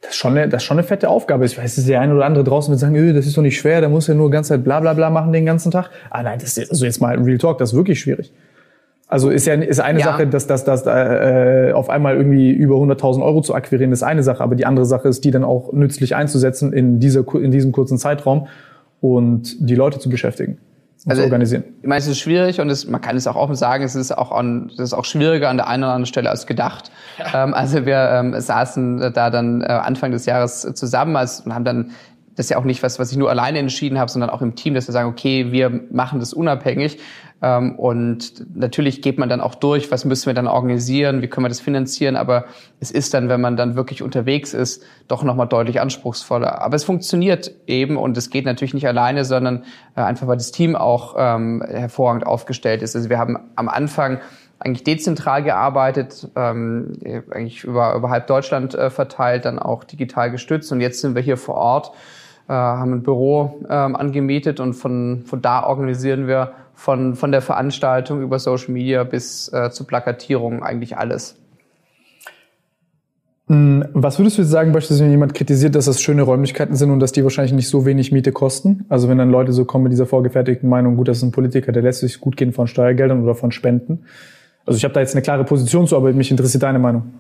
Speaker 2: das ist schon eine, das ist schon eine fette Aufgabe. Ich weiß, dass der eine oder andere draußen wird sagen, öh, das ist doch nicht schwer, der muss ja nur die ganze Zeit bla bla bla machen den ganzen Tag. Ah nein, das ist also jetzt mal Real Talk, das ist wirklich schwierig. Also ist ja ist eine ja. Sache, dass, dass, dass äh, auf einmal irgendwie über 100.000 Euro zu akquirieren, ist eine Sache. Aber die andere Sache ist, die dann auch nützlich einzusetzen in, dieser, in diesem kurzen Zeitraum und die Leute zu beschäftigen. Und also, zu organisieren.
Speaker 3: Ich meine, es ist schwierig und es, man kann es auch offen sagen, es ist auch, an, es ist auch schwieriger an der einen oder anderen Stelle als gedacht. Ja. Ähm, also wir ähm, saßen da dann äh, Anfang des Jahres zusammen als, und haben dann das ist ja auch nicht was, was ich nur alleine entschieden habe, sondern auch im Team, dass wir sagen, okay, wir machen das unabhängig. Ähm, und natürlich geht man dann auch durch, was müssen wir dann organisieren, wie können wir das finanzieren. Aber es ist dann, wenn man dann wirklich unterwegs ist, doch nochmal deutlich anspruchsvoller. Aber es funktioniert eben und es geht natürlich nicht alleine, sondern äh, einfach, weil das Team auch ähm, hervorragend aufgestellt ist. Also wir haben am Anfang eigentlich dezentral gearbeitet, ähm, eigentlich über, über halb Deutschland äh, verteilt, dann auch digital gestützt. Und jetzt sind wir hier vor Ort äh, haben ein Büro ähm, angemietet und von, von da organisieren wir von, von der Veranstaltung über Social Media bis äh, zur Plakatierung eigentlich alles.
Speaker 2: Hm, was würdest du jetzt sagen, beispielsweise, wenn jemand kritisiert, dass das schöne Räumlichkeiten sind und dass die wahrscheinlich nicht so wenig Miete kosten? Also wenn dann Leute so kommen mit dieser vorgefertigten Meinung, gut, das ist ein Politiker, der lässt sich gut gehen von Steuergeldern oder von Spenden. Also ich habe da jetzt eine klare Position zu, aber mich interessiert deine Meinung.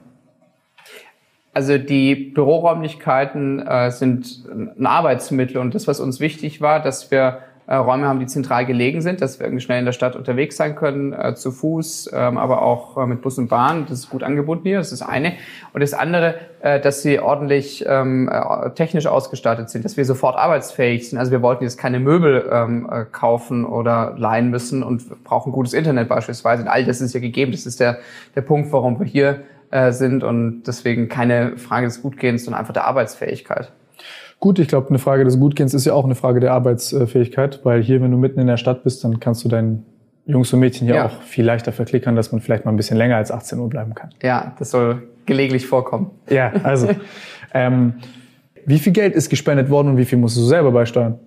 Speaker 3: Also die Büroräumlichkeiten äh, sind ein Arbeitsmittel und das, was uns wichtig war, dass wir äh, Räume haben, die zentral gelegen sind, dass wir irgendwie schnell in der Stadt unterwegs sein können, äh, zu Fuß, ähm, aber auch äh, mit Bus und Bahn. Das ist gut angebunden hier, das ist das eine. Und das andere, äh, dass sie ordentlich ähm, äh, technisch ausgestattet sind, dass wir sofort arbeitsfähig sind. Also wir wollten jetzt keine Möbel ähm, äh, kaufen oder leihen müssen und brauchen gutes Internet beispielsweise. Und all das ist ja gegeben. Das ist der, der Punkt, warum wir hier äh, sind und deswegen keine Frage des Gutgehens, sondern einfach der Arbeitsfähigkeit.
Speaker 2: Gut, ich glaube, eine Frage des Gutgehens ist ja auch eine Frage der Arbeitsfähigkeit, weil hier, wenn du mitten in der Stadt bist, dann kannst du deinen Jungs und Mädchen hier ja. auch viel leichter verklickern, dass man vielleicht mal ein bisschen länger als 18 Uhr bleiben kann.
Speaker 3: Ja, das soll gelegentlich vorkommen.
Speaker 2: Ja, also ähm, wie viel Geld ist gespendet worden und wie viel musst du selber beisteuern?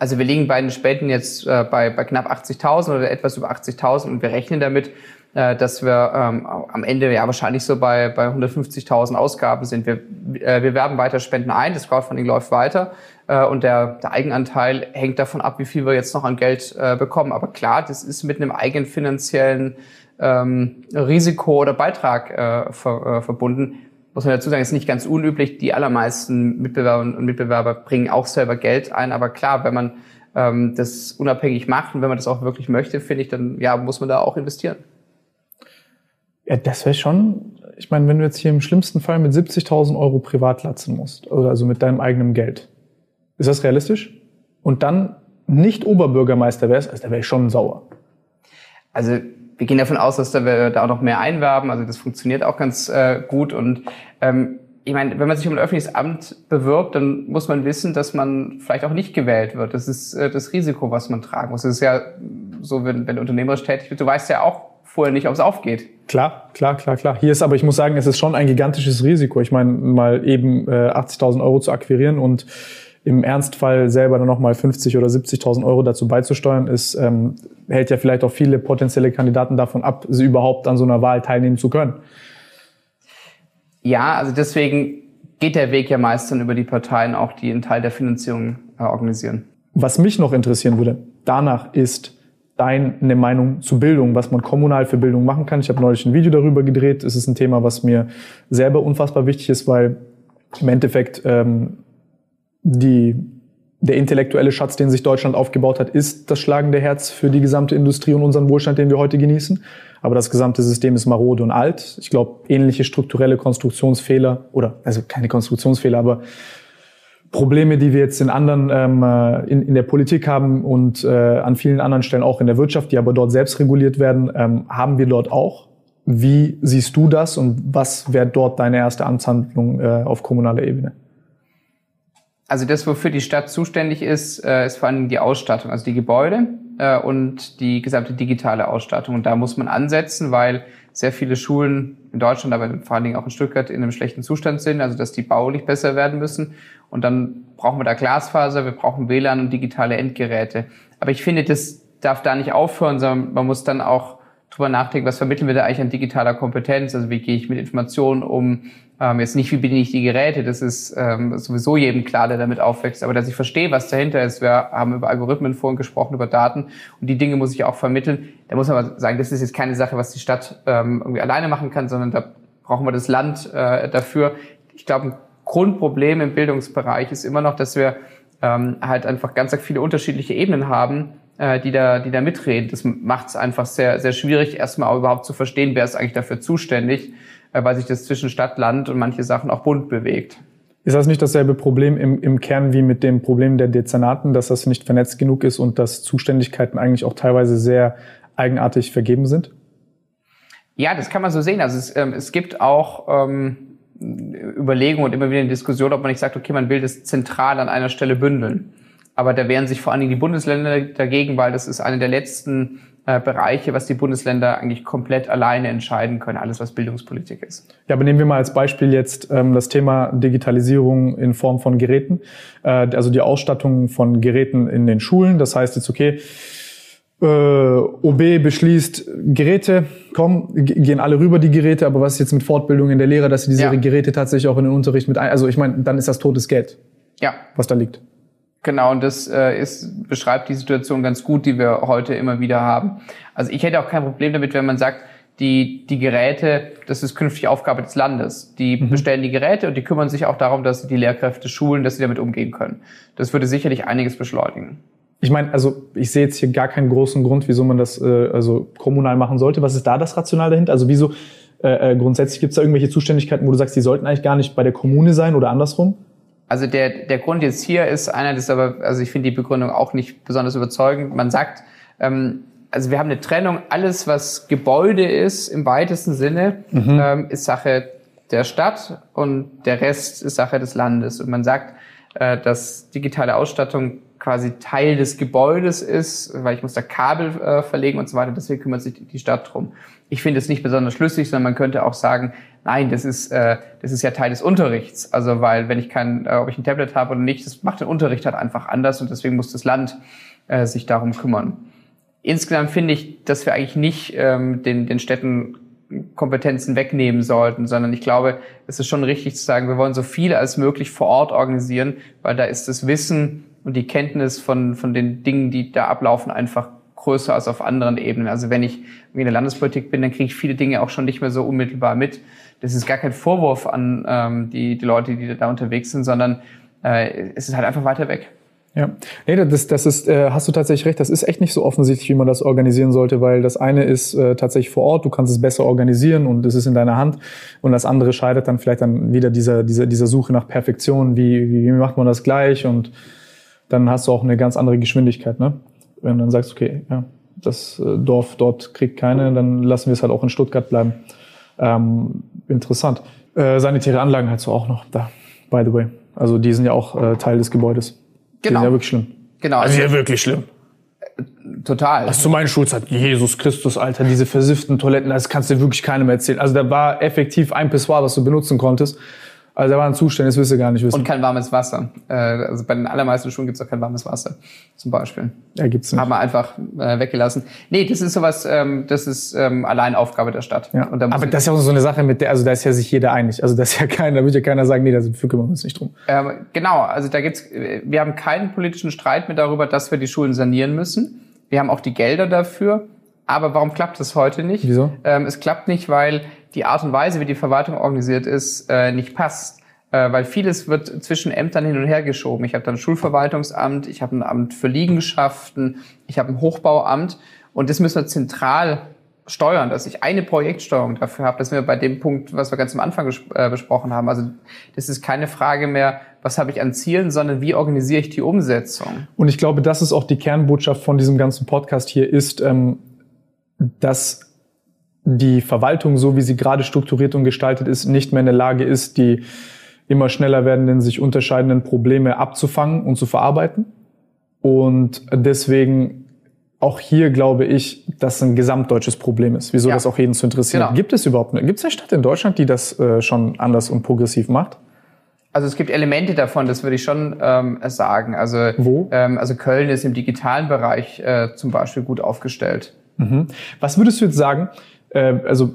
Speaker 3: Also wir liegen bei den Spenden jetzt äh, bei, bei knapp 80.000 oder etwas über 80.000 und wir rechnen damit, äh, dass wir ähm, am Ende ja wahrscheinlich so bei, bei 150.000 Ausgaben sind. Wir, äh, wir werben weiter Spenden ein, das Crowdfunding läuft weiter äh, und der, der Eigenanteil hängt davon ab, wie viel wir jetzt noch an Geld äh, bekommen. Aber klar, das ist mit einem eigenen finanziellen ähm, Risiko oder Beitrag äh, ver, äh, verbunden. Muss man dazu sagen, ist nicht ganz unüblich. Die allermeisten Mitbewerber und Mitbewerber bringen auch selber Geld ein. Aber klar, wenn man ähm, das unabhängig macht und wenn man das auch wirklich möchte, finde ich, dann ja, muss man da auch investieren.
Speaker 2: Ja, das wäre schon, ich meine, wenn du jetzt hier im schlimmsten Fall mit 70.000 Euro privat latzen musst, also mit deinem eigenen Geld, ist das realistisch? Und dann nicht Oberbürgermeister wärst, also da wäre ich schon sauer.
Speaker 3: Also wir gehen davon aus, dass wir da auch noch mehr einwerben. Also das funktioniert auch ganz äh, gut. Und ähm, ich meine, wenn man sich um ein öffentliches Amt bewirbt, dann muss man wissen, dass man vielleicht auch nicht gewählt wird. Das ist äh, das Risiko, was man tragen muss. Das ist ja so, wenn, wenn du unternehmerisch tätig bist, du weißt ja auch vorher nicht, ob es aufgeht.
Speaker 2: Klar, klar, klar, klar. Hier ist aber, ich muss sagen, es ist schon ein gigantisches Risiko. Ich meine, mal eben äh, 80.000 Euro zu akquirieren und im Ernstfall selber dann nochmal 50 oder 70.000 Euro dazu beizusteuern, ist, ähm, hält ja vielleicht auch viele potenzielle Kandidaten davon ab, sie überhaupt an so einer Wahl teilnehmen zu können.
Speaker 3: Ja, also deswegen geht der Weg ja meist dann über die Parteien auch, die einen Teil der Finanzierung äh, organisieren.
Speaker 2: Was mich noch interessieren würde, danach ist deine Meinung zu Bildung, was man kommunal für Bildung machen kann. Ich habe neulich ein Video darüber gedreht. Es ist ein Thema, was mir selber unfassbar wichtig ist, weil im Endeffekt ähm, die, der intellektuelle Schatz, den sich Deutschland aufgebaut hat, ist das schlagende Herz für die gesamte Industrie und unseren Wohlstand, den wir heute genießen. Aber das gesamte System ist marode und alt. Ich glaube, ähnliche strukturelle Konstruktionsfehler oder also keine Konstruktionsfehler, aber Probleme, die wir jetzt in anderen ähm, äh, in, in der Politik haben und äh, an vielen anderen Stellen auch in der Wirtschaft, die aber dort selbst reguliert werden, ähm, haben wir dort auch. Wie siehst du das und was wäre dort deine erste Amtshandlung äh, auf kommunaler Ebene?
Speaker 3: Also das, wofür die Stadt zuständig ist, äh, ist vor allem die Ausstattung, also die Gebäude äh, und die gesamte digitale Ausstattung. Und da muss man ansetzen, weil sehr viele Schulen in Deutschland, aber vor allen Dingen auch in Stuttgart in einem schlechten Zustand sind, also dass die baulich besser werden müssen. Und dann brauchen wir da Glasfaser, wir brauchen WLAN und digitale Endgeräte. Aber ich finde, das darf da nicht aufhören, sondern man muss dann auch drüber nachdenken, was vermitteln wir da eigentlich an digitaler Kompetenz? Also wie gehe ich mit Informationen um? Ähm, jetzt nicht, wie bediene ich die Geräte, das ist ähm, sowieso jedem klar, der damit aufwächst, aber dass ich verstehe, was dahinter ist. Wir haben über Algorithmen vorhin gesprochen, über Daten und die Dinge muss ich auch vermitteln. Da muss man aber sagen, das ist jetzt keine Sache, was die Stadt ähm, irgendwie alleine machen kann, sondern da brauchen wir das Land äh, dafür. Ich glaube, ein Grundproblem im Bildungsbereich ist immer noch, dass wir ähm, halt einfach ganz viele unterschiedliche Ebenen haben, äh, die da, die da mitreden. Das macht es einfach sehr, sehr schwierig, erstmal auch überhaupt zu verstehen, wer ist eigentlich dafür zuständig, weil sich das zwischen Stadt, Land und manche Sachen auch bunt bewegt.
Speaker 2: Ist das nicht dasselbe Problem im, im Kern wie mit dem Problem der Dezernaten, dass das nicht vernetzt genug ist und dass Zuständigkeiten eigentlich auch teilweise sehr eigenartig vergeben sind?
Speaker 3: Ja, das kann man so sehen. Also es, ähm, es gibt auch ähm, Überlegungen und immer wieder eine Diskussion, ob man nicht sagt, okay, man will das zentral an einer Stelle bündeln. Aber da wehren sich vor allen Dingen die Bundesländer dagegen, weil das ist eine der letzten äh, Bereiche, was die Bundesländer eigentlich komplett alleine entscheiden können, alles was Bildungspolitik ist.
Speaker 2: Ja, aber nehmen wir mal als Beispiel jetzt ähm, das Thema Digitalisierung in Form von Geräten, äh, also die Ausstattung von Geräten in den Schulen. Das heißt jetzt, okay, äh, OB beschließt Geräte, kommen, gehen alle rüber die Geräte, aber was ist jetzt mit Fortbildungen der Lehrer, dass sie diese ja. Geräte tatsächlich auch in den Unterricht mit ein, also ich meine, dann ist das totes Geld.
Speaker 3: Ja.
Speaker 2: Was da liegt.
Speaker 3: Genau, und das äh, ist, beschreibt die Situation ganz gut, die wir heute immer wieder haben. Also ich hätte auch kein Problem damit, wenn man sagt, die, die Geräte, das ist künftig Aufgabe des Landes. Die mhm. bestellen die Geräte und die kümmern sich auch darum, dass sie die Lehrkräfte schulen, dass sie damit umgehen können. Das würde sicherlich einiges beschleunigen.
Speaker 2: Ich meine, also ich sehe jetzt hier gar keinen großen Grund, wieso man das äh, also kommunal machen sollte. Was ist da das Rational dahinter? Also wieso äh, äh grundsätzlich gibt es da irgendwelche Zuständigkeiten, wo du sagst, die sollten eigentlich gar nicht bei der Kommune sein oder andersrum?
Speaker 3: Also der, der Grund jetzt hier ist einer, das ist aber, also ich finde die Begründung auch nicht besonders überzeugend. Man sagt, ähm, also wir haben eine Trennung, alles was Gebäude ist im weitesten Sinne, mhm. ähm, ist Sache der Stadt und der Rest ist Sache des Landes. Und man sagt, äh, dass digitale Ausstattung quasi Teil des Gebäudes ist, weil ich muss da Kabel äh, verlegen und so weiter, deswegen kümmert sich die Stadt drum. Ich finde es nicht besonders schlüssig, sondern man könnte auch sagen, Nein, das ist, äh, das ist ja Teil des Unterrichts. Also weil wenn ich kein, äh, ob ich ein Tablet habe oder nicht, das macht den Unterricht halt einfach anders und deswegen muss das Land äh, sich darum kümmern. insgesamt finde ich, dass wir eigentlich nicht ähm, den, den Städten Kompetenzen wegnehmen sollten, sondern ich glaube, es ist schon richtig zu sagen, wir wollen so viel als möglich vor Ort organisieren, weil da ist das Wissen und die Kenntnis von, von den Dingen, die da ablaufen, einfach größer als auf anderen Ebenen. Also wenn ich in der Landespolitik bin, dann kriege ich viele Dinge auch schon nicht mehr so unmittelbar mit. Das ist gar kein Vorwurf an ähm, die, die Leute, die da unterwegs sind, sondern äh, es ist halt einfach weiter weg.
Speaker 2: Ja, nee, das, das ist, äh, hast du tatsächlich recht, das ist echt nicht so offensichtlich, wie man das organisieren sollte, weil das eine ist äh, tatsächlich vor Ort, du kannst es besser organisieren und es ist in deiner Hand und das andere scheidet dann vielleicht dann wieder dieser, dieser, dieser Suche nach Perfektion, wie, wie macht man das gleich und dann hast du auch eine ganz andere Geschwindigkeit, ne? Wenn du dann sagst, okay, ja, das äh, Dorf dort kriegt keine, dann lassen wir es halt auch in Stuttgart bleiben. Ähm, interessant. Äh, sanitäre Anlagen halt so auch noch da, by the way. Also die sind ja auch äh, Teil des Gebäudes. Die
Speaker 3: Genau.
Speaker 2: sind ja wirklich schlimm.
Speaker 3: Genau.
Speaker 2: Also ja wirklich schlimm.
Speaker 3: total.
Speaker 2: Das zu meiner Schulzeit, Jesus Christus, Alter, diese versifften Toiletten, das kannst du dir wirklich keinem erzählen. Also da war effektiv ein Pissoir, was du benutzen konntest. Also da waren Zustände, das wirst du gar nicht wissen.
Speaker 3: Und kein warmes Wasser. Äh, also bei den allermeisten Schulen gibt es auch kein warmes Wasser, zum Beispiel.
Speaker 2: ja, gibt's nicht.
Speaker 3: Haben wir einfach äh, weggelassen. Nee, das ist sowas, ähm, das ist ähm, allein Aufgabe der Stadt.
Speaker 2: Ja.
Speaker 3: Da
Speaker 2: Aber das ist ja auch so eine Sache, mit der, also da ist ja sich jeder einig. Also da ist ja keiner, da wird ja keiner sagen, nee, dafür kümmern wir uns nicht drum.
Speaker 3: Ähm, genau, also da gibt's, wir haben keinen politischen Streit mehr darüber, dass wir die Schulen sanieren müssen. Wir haben auch die Gelder dafür. Aber warum klappt es heute nicht?
Speaker 2: Wieso?
Speaker 3: Ähm, es klappt nicht, weil die Art und Weise, wie die Verwaltung organisiert ist, äh, nicht passt. Äh, weil vieles wird zwischen Ämtern hin und her geschoben. Ich habe dann ein Schulverwaltungsamt, ich habe ein Amt für Liegenschaften, ich habe ein Hochbauamt und das müssen wir zentral steuern, dass ich eine Projektsteuerung dafür habe. Das sind wir bei dem Punkt, was wir ganz am Anfang äh, besprochen haben. Also das ist keine Frage mehr, was habe ich an Zielen, sondern wie organisiere ich die Umsetzung.
Speaker 2: Und ich glaube, das ist auch die Kernbotschaft von diesem ganzen Podcast hier, ist, ähm, dass die Verwaltung, so wie sie gerade strukturiert und gestaltet ist, nicht mehr in der Lage ist, die immer schneller werdenden, sich unterscheidenden Probleme abzufangen und zu verarbeiten. Und deswegen auch hier glaube ich, dass es ein gesamtdeutsches Problem ist, wieso
Speaker 3: Ja.
Speaker 2: das auch jeden zu interessieren.
Speaker 3: Genau.
Speaker 2: Gibt es überhaupt eine, gibt es eine Stadt in Deutschland, die das äh, schon anders und progressiv macht?
Speaker 3: Also es gibt Elemente davon, das würde ich schon ähm, sagen. Also,
Speaker 2: Wo?
Speaker 3: Ähm, also Köln ist im digitalen Bereich äh, zum Beispiel gut aufgestellt.
Speaker 2: Was würdest du jetzt sagen? Äh, also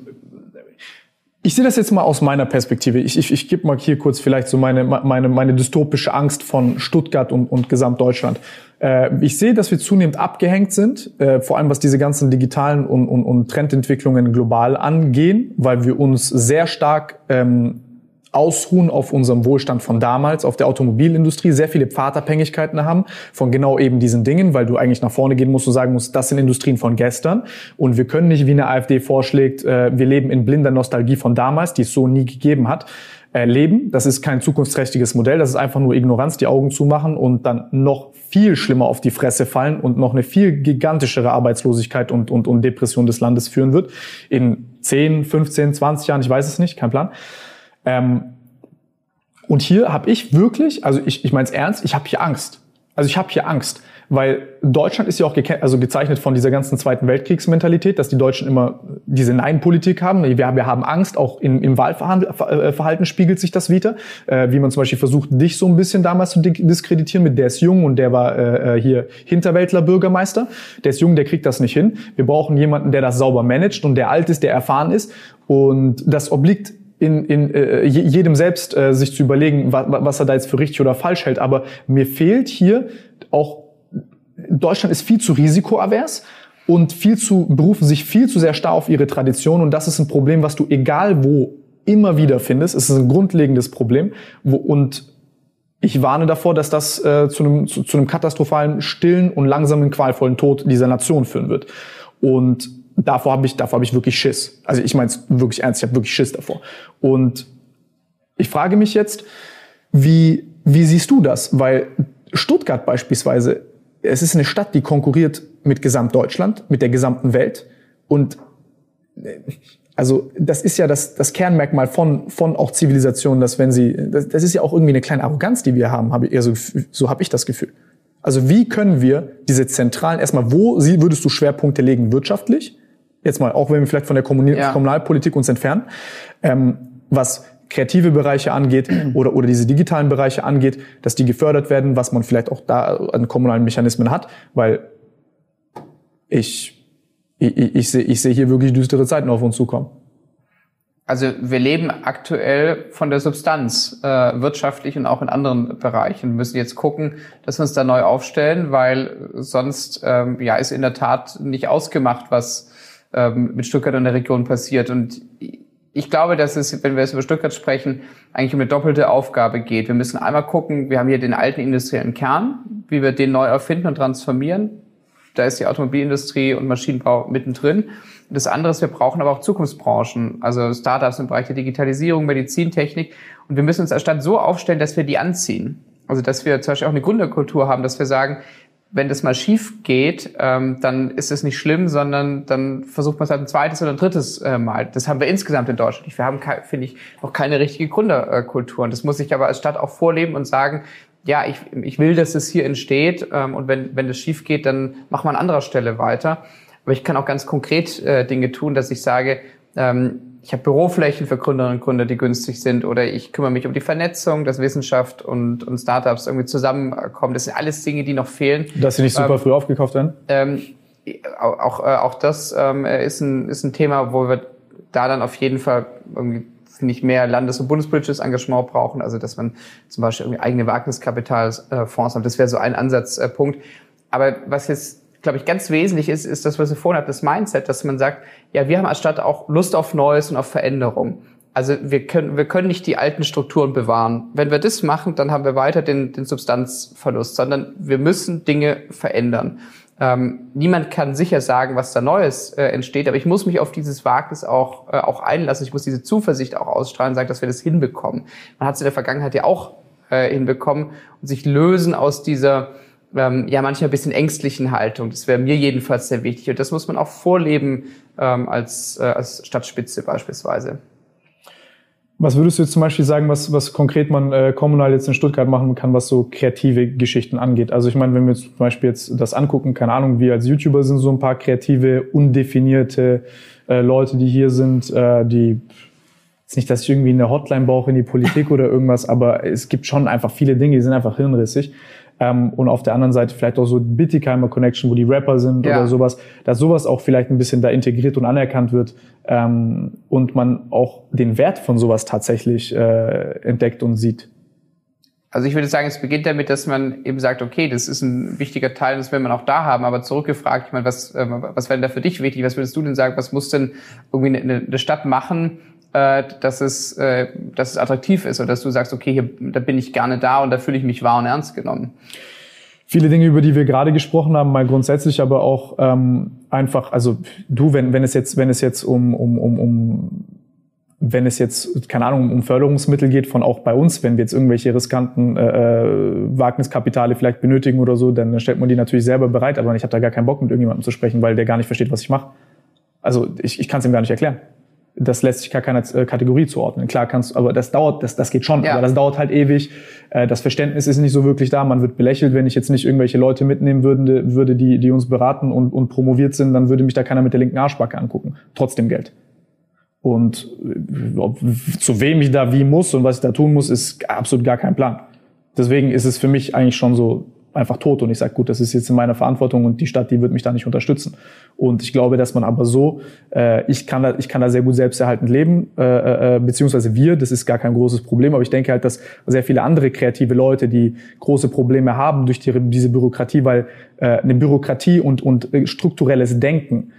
Speaker 2: ich sehe das jetzt mal aus meiner Perspektive. Ich, ich, ich gebe mal hier kurz vielleicht so meine, meine, meine dystopische Angst von Stuttgart und, und Gesamtdeutschland. Äh, ich sehe, dass wir zunehmend abgehängt sind, äh, vor allem was diese ganzen digitalen und, und, und Trendentwicklungen global angehen, weil wir uns sehr stark ähm, ausruhen auf unserem Wohlstand von damals, auf der Automobilindustrie, sehr viele Pfadabhängigkeiten haben von genau eben diesen Dingen, weil du eigentlich nach vorne gehen musst und sagen musst, das sind Industrien von gestern und wir können nicht, wie eine AfD vorschlägt, äh, wir leben in blinder Nostalgie von damals, die es so nie gegeben hat, äh, leben. Das ist kein zukunftsträchtiges Modell, das ist einfach nur Ignoranz, die Augen zumachen und dann noch viel schlimmer auf die Fresse fallen und noch eine viel gigantischere Arbeitslosigkeit und, und, und Depression des Landes führen wird. In 10, 15, 20 Jahren, ich weiß es nicht, kein Plan. Ähm, und hier habe ich wirklich, also ich, ich meine es ernst, ich habe hier Angst. Also ich habe hier Angst, weil Deutschland ist ja auch also gezeichnet von dieser ganzen Zweiten Weltkriegsmentalität, dass die Deutschen immer diese Nein-Politik haben. Wir, wir haben Angst, auch im, im Wahlverhalten spiegelt sich das wieder. Äh, wie man zum Beispiel versucht, dich so ein bisschen damals zu di- diskreditieren mit der ist jung und der war äh, hier Hinterwäldler-Bürgermeister. Der ist jung, der kriegt das nicht hin. Wir brauchen jemanden, der das sauber managt und der alt ist, der erfahren ist. Und das obliegt in, in äh, je- jedem selbst äh, sich zu überlegen, wa- was er da jetzt für richtig oder falsch hält. Aber mir fehlt hier auch, Deutschland ist viel zu risikoavers und viel zu, berufen sich viel zu sehr starr auf ihre Tradition. Und das ist ein Problem, was du egal wo immer wieder findest. Es ist ein grundlegendes Problem. Wo, und ich warne davor, dass das äh, zu, einem, zu, zu einem katastrophalen, stillen und langsamen, qualvollen Tod dieser Nation führen wird. Und davor habe ich, davor habe ich wirklich Schiss. Also ich meine es wirklich ernst, ich habe wirklich Schiss davor. Und ich frage mich jetzt, wie, wie siehst du das? Weil Stuttgart beispielsweise, es ist eine Stadt, die konkurriert mit Gesamtdeutschland, mit der gesamten Welt. Und also das ist ja das, das Kernmerkmal von, von auch Zivilisationen, dass wenn sie, das, das ist ja auch irgendwie eine kleine Arroganz, die wir haben, habe eher so, habe ich das Gefühl. Also wie können wir diese zentralen, erstmal, wo würdest du Schwerpunkte legen wirtschaftlich? Jetzt mal, auch wenn wir vielleicht von der Kommuni
Speaker 3: Ja.
Speaker 2: Kommunalpolitik uns entfernen, ähm, was kreative Bereiche angeht oder, oder diese digitalen Bereiche angeht, dass die gefördert werden, was man vielleicht auch da an kommunalen Mechanismen hat, weil ich, ich, ich, sehe, ich sehe hier wirklich düstere Zeiten auf uns zukommen.
Speaker 3: Also wir leben aktuell von der Substanz, äh, wirtschaftlich und auch in anderen Bereichen. Wir müssen jetzt gucken, dass wir uns da neu aufstellen, weil sonst ähm, ja ist in der Tat nicht ausgemacht, was ähm, mit Stuttgart und der Region passiert. Und ich glaube, dass es, wenn wir jetzt über Stuttgart sprechen, eigentlich um eine doppelte Aufgabe geht. Wir müssen einmal gucken, wir haben hier den alten industriellen Kern, wie wir den neu erfinden und transformieren. Da ist die Automobilindustrie und Maschinenbau mittendrin. Das andere ist, wir brauchen aber auch Zukunftsbranchen, also Startups im Bereich der Digitalisierung, Medizintechnik. Und wir müssen uns als Stadt so aufstellen, dass wir die anziehen. Also dass wir zum Beispiel auch eine Gründerkultur haben, dass wir sagen, wenn das mal schief geht, ähm, dann ist es nicht schlimm, sondern dann versucht man es halt ein zweites oder ein drittes äh, Mal. Das haben wir insgesamt in Deutschland. Wir haben, finde ich, noch keine richtige Gründerkultur. Und das muss ich aber als Stadt auch vorleben und sagen, ja, ich, ich will, dass es hier entsteht ähm, und wenn, wenn das schief geht, dann machen wir an anderer Stelle weiter. Aber ich kann auch ganz konkret äh, Dinge tun, dass ich sage, ähm, ich habe Büroflächen für Gründerinnen und Gründer, die günstig sind, oder ich kümmere mich um die Vernetzung, dass Wissenschaft und, und Startups irgendwie zusammenkommen. Das sind alles Dinge, die noch fehlen.
Speaker 2: Dass sie nicht super ähm, früh aufgekauft werden?
Speaker 3: Ähm, auch, äh, auch das ähm, ist, ein, ist ein Thema, wo wir da dann auf jeden Fall irgendwie ich, mehr landes- und bundespolitisches Engagement brauchen. Also, dass man zum Beispiel irgendwie eigene Wagniskapitalfonds hat. Das wäre so ein Ansatzpunkt. Aber was jetzt, glaube ich, ganz wesentlich ist, ist das, was ihr vorhin habt, das Mindset, dass man sagt, ja, wir haben als Stadt auch Lust auf Neues und auf Veränderung. Also wir können, wir können nicht die alten Strukturen bewahren. Wenn wir das machen, dann haben wir weiter den, den Substanzverlust, sondern wir müssen Dinge verändern. Ähm, niemand kann sicher sagen, was da Neues äh, entsteht, aber ich muss mich auf dieses Wagnis auch, äh, auch einlassen. Ich muss diese Zuversicht auch ausstrahlen, sagen, dass wir das hinbekommen. Man hat es in der Vergangenheit ja auch äh, hinbekommen und sich lösen aus dieser ähm, ja manchmal ein bisschen ängstlichen Haltung. Das wäre mir jedenfalls sehr wichtig und das muss man auch vorleben ähm, als, äh, als Stadtspitze beispielsweise.
Speaker 2: Was würdest du jetzt zum Beispiel sagen, was, was konkret man äh, kommunal jetzt in Stuttgart machen kann, was so kreative Geschichten angeht? Also ich meine, wenn wir jetzt zum Beispiel jetzt das angucken, keine Ahnung, wir als YouTuber sind so ein paar kreative, undefinierte äh, Leute, die hier sind, äh, die jetzt nicht, dass ich irgendwie eine Hotline brauche in die Politik oder irgendwas, aber es gibt schon einfach viele Dinge, die sind einfach hirnrissig. Ähm, und auf der anderen Seite vielleicht auch so Bittigheimer Connection, wo die Rapper sind ja. oder sowas, dass sowas auch vielleicht ein bisschen da integriert und anerkannt wird ähm, und man auch den Wert von sowas tatsächlich äh, entdeckt und sieht.
Speaker 3: Also ich würde sagen, es beginnt damit, dass man eben sagt, okay, das ist ein wichtiger Teil, das will man auch da haben, aber zurückgefragt, ich meine, was, äh, was wäre denn da für dich wichtig? Was würdest du denn sagen, was muss denn irgendwie eine, eine Stadt machen, äh, dass, es, äh, dass es attraktiv ist oder dass du sagst, okay, hier, da bin ich gerne da und da fühle ich mich wahr und ernst genommen?
Speaker 2: Viele Dinge, über die wir gerade gesprochen haben, mal grundsätzlich, aber auch ähm, einfach, also du, wenn, wenn es jetzt, wenn es jetzt um, um, um, um wenn es jetzt, keine Ahnung, um Förderungsmittel geht von auch bei uns, wenn wir jetzt irgendwelche riskanten äh, äh Wagniskapitale vielleicht benötigen oder so, dann stellt man die natürlich selber bereit, aber ich habe da gar keinen Bock, mit irgendjemandem zu sprechen, weil der gar nicht versteht, was ich mache. Also ich, ich kann es ihm gar nicht erklären das lässt sich gar keine äh, Kategorie zuordnen. Klar kannst, aber das dauert, das, das geht schon, ja. aber das dauert halt ewig. Äh, das Verständnis ist nicht so wirklich da. Man wird belächelt, wenn ich jetzt nicht irgendwelche Leute mitnehmen würde, würde die, die uns beraten und, und promoviert sind, dann würde mich da keiner mit der linken Arschbacke angucken. Trotzdem Geld. Und äh, ob, zu wem ich da wie muss und was ich da tun muss, ist absolut gar kein Plan. Deswegen ist es für mich eigentlich schon so einfach tot und ich sage, gut, das ist jetzt in meiner Verantwortung und die Stadt, die wird mich da nicht unterstützen. Und ich glaube, dass man aber so, äh, ich, kann da, ich kann da sehr gut selbsterhaltend leben, äh, äh, äh, beziehungsweise wir, das ist gar kein großes Problem, aber ich denke halt, dass sehr viele andere kreative Leute, die große Probleme haben durch die, diese Bürokratie, weil äh, eine Bürokratie und, und äh, strukturelles Denken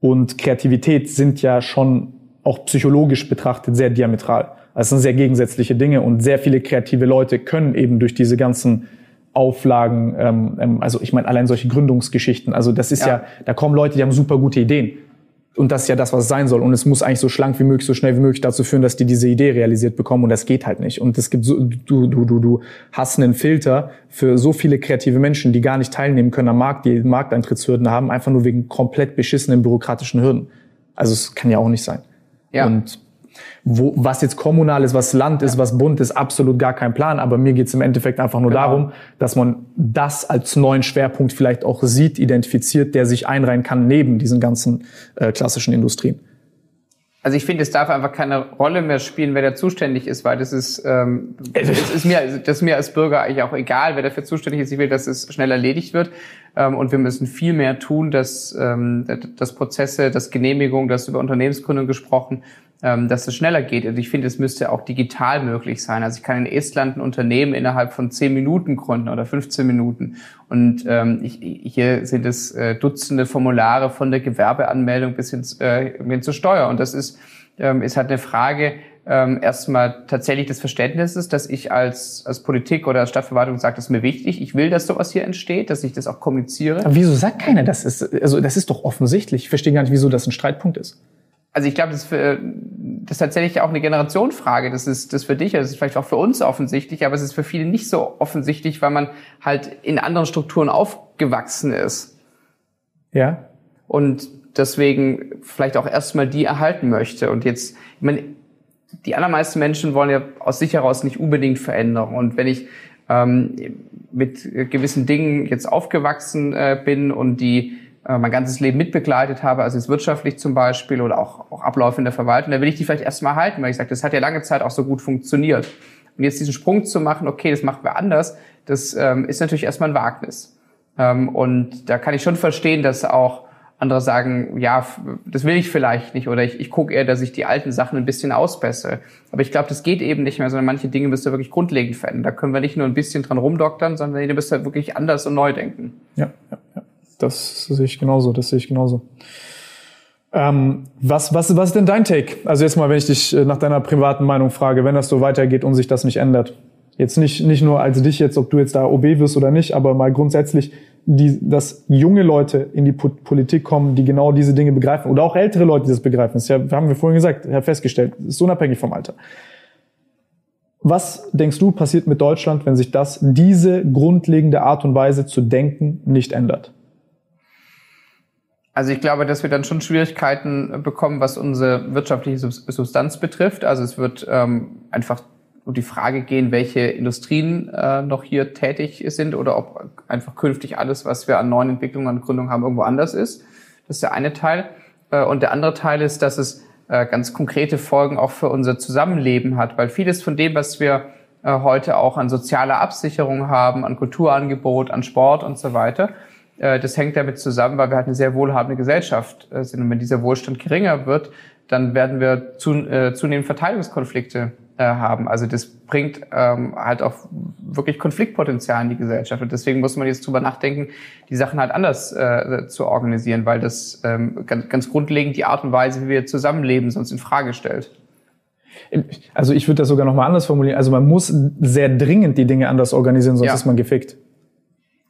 Speaker 2: und Kreativität sind ja schon auch psychologisch betrachtet sehr diametral. Also es sind sehr gegensätzliche Dinge und sehr viele kreative Leute können eben durch diese ganzen Auflagen, ähm, ähm, also ich meine allein solche Gründungsgeschichten, also das ist ja. ja, da kommen Leute, die haben super gute Ideen. Und das ist ja das, was es sein soll. Und es muss eigentlich so schlank wie möglich, so schnell wie möglich dazu führen, dass die diese Idee realisiert bekommen. Und das geht halt nicht. Und es gibt so, du, du, du, du hast einen Filter für so viele kreative Menschen, die gar nicht teilnehmen können am Markt, die Markteintrittshürden haben, einfach nur wegen komplett beschissenen bürokratischen Hürden. Also es kann ja auch nicht sein. Ja. Und wo, was jetzt kommunal ist, was Land ist, was Bund ist, absolut gar kein Plan. Aber mir geht es im Endeffekt einfach nur genau. darum, dass man das als neuen Schwerpunkt vielleicht auch sieht, identifiziert, der sich einreihen kann neben diesen ganzen äh, klassischen Industrien.
Speaker 3: Also ich finde, es darf einfach keine Rolle mehr spielen, wer da zuständig ist, weil das ist, ähm, das ist mir, das ist mir als Bürger eigentlich auch egal, wer dafür zuständig ist. Ich will, dass es schnell erledigt wird. Ähm, und wir müssen viel mehr tun, dass, ähm, dass Prozesse, dass Genehmigung, dass über Unternehmensgründung gesprochen, ähm, dass es schneller geht. Und ich finde, es müsste auch digital möglich sein. Also ich kann in Estland ein Unternehmen innerhalb von 10 Minuten gründen oder 15 Minuten. Und ähm, ich, hier sind es äh, Dutzende Formulare von der Gewerbeanmeldung bis hin, äh, hin zur Steuer. Und das ist, ähm, ist halt eine Frage, ähm, erstmal tatsächlich des Verständnisses, dass ich als, als Politik oder als Stadtverwaltung sage, das ist mir wichtig, ich will, dass sowas hier entsteht, dass ich das auch kommuniziere.
Speaker 2: Aber wieso sagt keiner das? Ist, also das ist doch offensichtlich. Ich verstehe gar nicht, wieso das ein Streitpunkt ist
Speaker 3: also ich glaube, das, das ist tatsächlich auch eine Generationenfrage. Das ist das für dich, das ist vielleicht auch für uns offensichtlich, aber es ist für viele nicht so offensichtlich, weil man halt in anderen Strukturen aufgewachsen ist.
Speaker 2: Ja.
Speaker 3: Und deswegen vielleicht auch erstmal die erhalten möchte. Und jetzt, ich meine, die allermeisten Menschen wollen ja aus sich heraus nicht unbedingt Veränderung. Und wenn ich ähm, mit gewissen Dingen jetzt aufgewachsen äh, bin und die mein ganzes Leben mitbegleitet habe, also jetzt wirtschaftlich zum Beispiel oder auch, auch Abläufe in der Verwaltung, da will ich die vielleicht erstmal halten, weil ich sage, das hat ja lange Zeit auch so gut funktioniert. Und jetzt diesen Sprung zu machen, okay, das machen wir anders, das ähm, ist natürlich erstmal ein Wagnis. Ähm, und da kann ich schon verstehen, dass auch andere sagen, ja, das will ich vielleicht nicht oder ich, ich gucke eher, dass ich die alten Sachen ein bisschen ausbessere. Aber ich glaube, das geht eben nicht mehr, sondern manche Dinge müsst ihr wirklich grundlegend verändern. Da können wir nicht nur ein bisschen dran rumdoktern, sondern ihr müsst wirklich anders und neu denken.
Speaker 2: Ja, ja das sehe ich genauso, das sehe ich genauso. Ähm, was, was, was ist denn dein Take? Also jetzt mal, wenn ich dich äh, nach deiner privaten Meinung frage, wenn das so weitergeht und sich das nicht ändert. Jetzt nicht, nicht nur als dich jetzt, ob du jetzt da OB wirst oder nicht, aber mal grundsätzlich, die, dass junge Leute in die Politik kommen, die genau diese Dinge begreifen oder auch ältere Leute, die das begreifen. Das haben wir vorhin gesagt, festgestellt, ist unabhängig vom Alter. Was denkst du passiert mit Deutschland, wenn sich das, diese grundlegende Art und Weise zu denken nicht ändert?
Speaker 3: Also ich glaube, dass wir dann schon Schwierigkeiten bekommen, was unsere wirtschaftliche Substanz betrifft. Also es wird ähm, einfach um die Frage gehen, welche Industrien äh, noch hier tätig sind oder ob einfach künftig alles, was wir an neuen Entwicklungen und Gründungen haben, irgendwo anders ist. Das ist der eine Teil. Äh, und der andere Teil ist, dass es äh, ganz konkrete Folgen auch für unser Zusammenleben hat, weil vieles von dem, was wir äh, heute auch an sozialer Absicherung haben, an Kulturangebot, an Sport und so weiter, äh, das hängt damit zusammen, weil wir halt eine sehr wohlhabende Gesellschaft äh, sind. Und wenn dieser Wohlstand geringer wird, dann werden wir äh, zunehmend Verteilungskonflikte haben. Also das bringt ähm, halt auch wirklich Konfliktpotenzial in die Gesellschaft. Und deswegen muss man jetzt drüber nachdenken, die Sachen halt anders äh, zu organisieren, weil das ähm, ganz, ganz grundlegend die Art und Weise, wie wir zusammenleben, sonst in Frage stellt.
Speaker 2: Also ich würde das sogar nochmal anders formulieren. Also man muss sehr dringend die Dinge anders organisieren, sonst ja. ist man gefickt.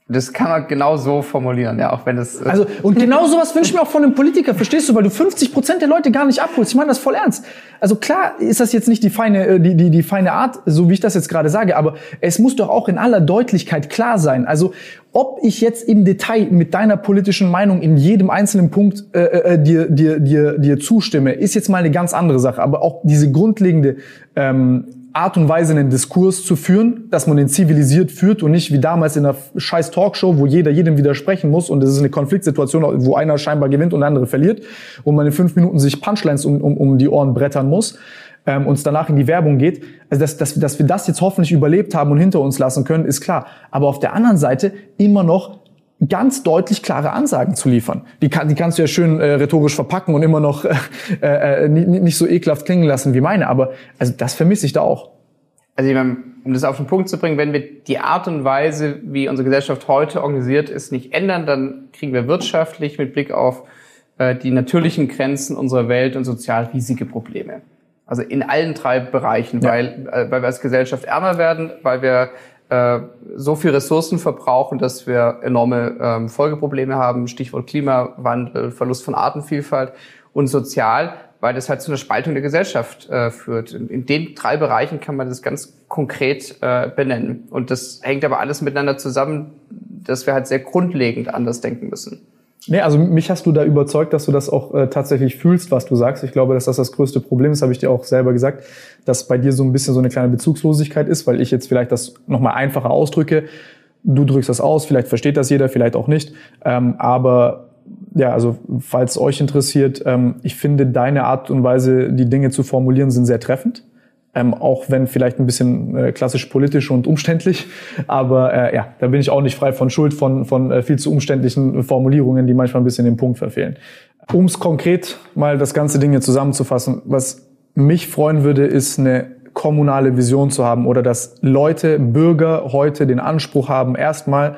Speaker 3: Das kann man genau so formulieren, ja, auch wenn das.
Speaker 2: Also, und genau sowas wünsche ich mir auch von einem Politiker, verstehst du, weil du 50 Prozent der Leute gar nicht abholst. Ich meine das voll ernst. Also klar ist das jetzt nicht die feine, äh, die, die, die feine Art, so wie ich das jetzt gerade sage, aber es muss doch auch in aller Deutlichkeit klar sein. Also, ob ich jetzt im Detail mit deiner politischen Meinung in jedem einzelnen Punkt äh, äh, äh dir, dir, dir, dir zustimme, ist jetzt mal eine ganz andere Sache. Aber auch diese grundlegende ähm, Art und Weise einen Diskurs zu führen, dass man den zivilisiert führt und nicht wie damals in einer scheiß Talkshow, wo jeder jedem widersprechen muss und es ist eine Konfliktsituation, wo einer scheinbar gewinnt und der andere verliert und man in fünf Minuten sich Punchlines um, um, um die Ohren brettern muss ähm, und es danach in die Werbung geht. Also dass, dass, dass wir das jetzt hoffentlich überlebt haben und hinter uns lassen können, ist klar. Aber auf der anderen Seite immer noch ganz deutlich klare Ansagen zu liefern. Die, kann, die kannst du ja schön äh, rhetorisch verpacken und immer noch äh, äh, nicht, nicht so ekelhaft klingen lassen wie meine. Aber also das vermisse ich da auch.
Speaker 3: Also ich meine, um das auf den Punkt zu bringen, wenn wir die Art und Weise, wie unsere Gesellschaft heute organisiert ist, nicht ändern, dann kriegen wir wirtschaftlich mit Blick auf äh, die natürlichen Grenzen unserer Welt und sozial riesige Probleme. Also in allen drei Bereichen, ja. weil, äh, weil wir als Gesellschaft ärmer werden, weil wir äh, so viel Ressourcen verbrauchen, dass wir enorme ähm, Folgeprobleme haben, Stichwort Klimawandel, Verlust von Artenvielfalt und sozial, weil das halt zu einer Spaltung der Gesellschaft äh, führt. In, in, den drei Bereichen kann man das ganz konkret äh, benennen. Und das hängt aber alles miteinander zusammen, dass wir halt sehr grundlegend anders denken müssen.
Speaker 2: Nee, also mich hast du da überzeugt, dass du das auch äh, tatsächlich fühlst, was du sagst. Ich glaube, dass das das größte Problem ist, habe ich dir auch selber gesagt, dass bei dir so ein bisschen so eine kleine Bezugslosigkeit ist, weil ich jetzt vielleicht das nochmal einfacher ausdrücke. Du drückst das aus, vielleicht versteht das jeder, vielleicht auch nicht. Ähm, aber ja, also falls euch interessiert, ähm, ich finde deine Art und Weise, die Dinge zu formulieren, sind sehr treffend. Ähm, auch wenn vielleicht ein bisschen äh, klassisch politisch und umständlich. Aber äh, ja, da bin ich auch nicht frei von Schuld von, von äh, viel zu umständlichen Formulierungen, die manchmal ein bisschen den Punkt verfehlen. Um es konkret mal das ganze Ding hier zusammenzufassen, was mich freuen würde, ist eine kommunale Vision zu haben oder dass Leute, Bürger heute den Anspruch haben, erstmal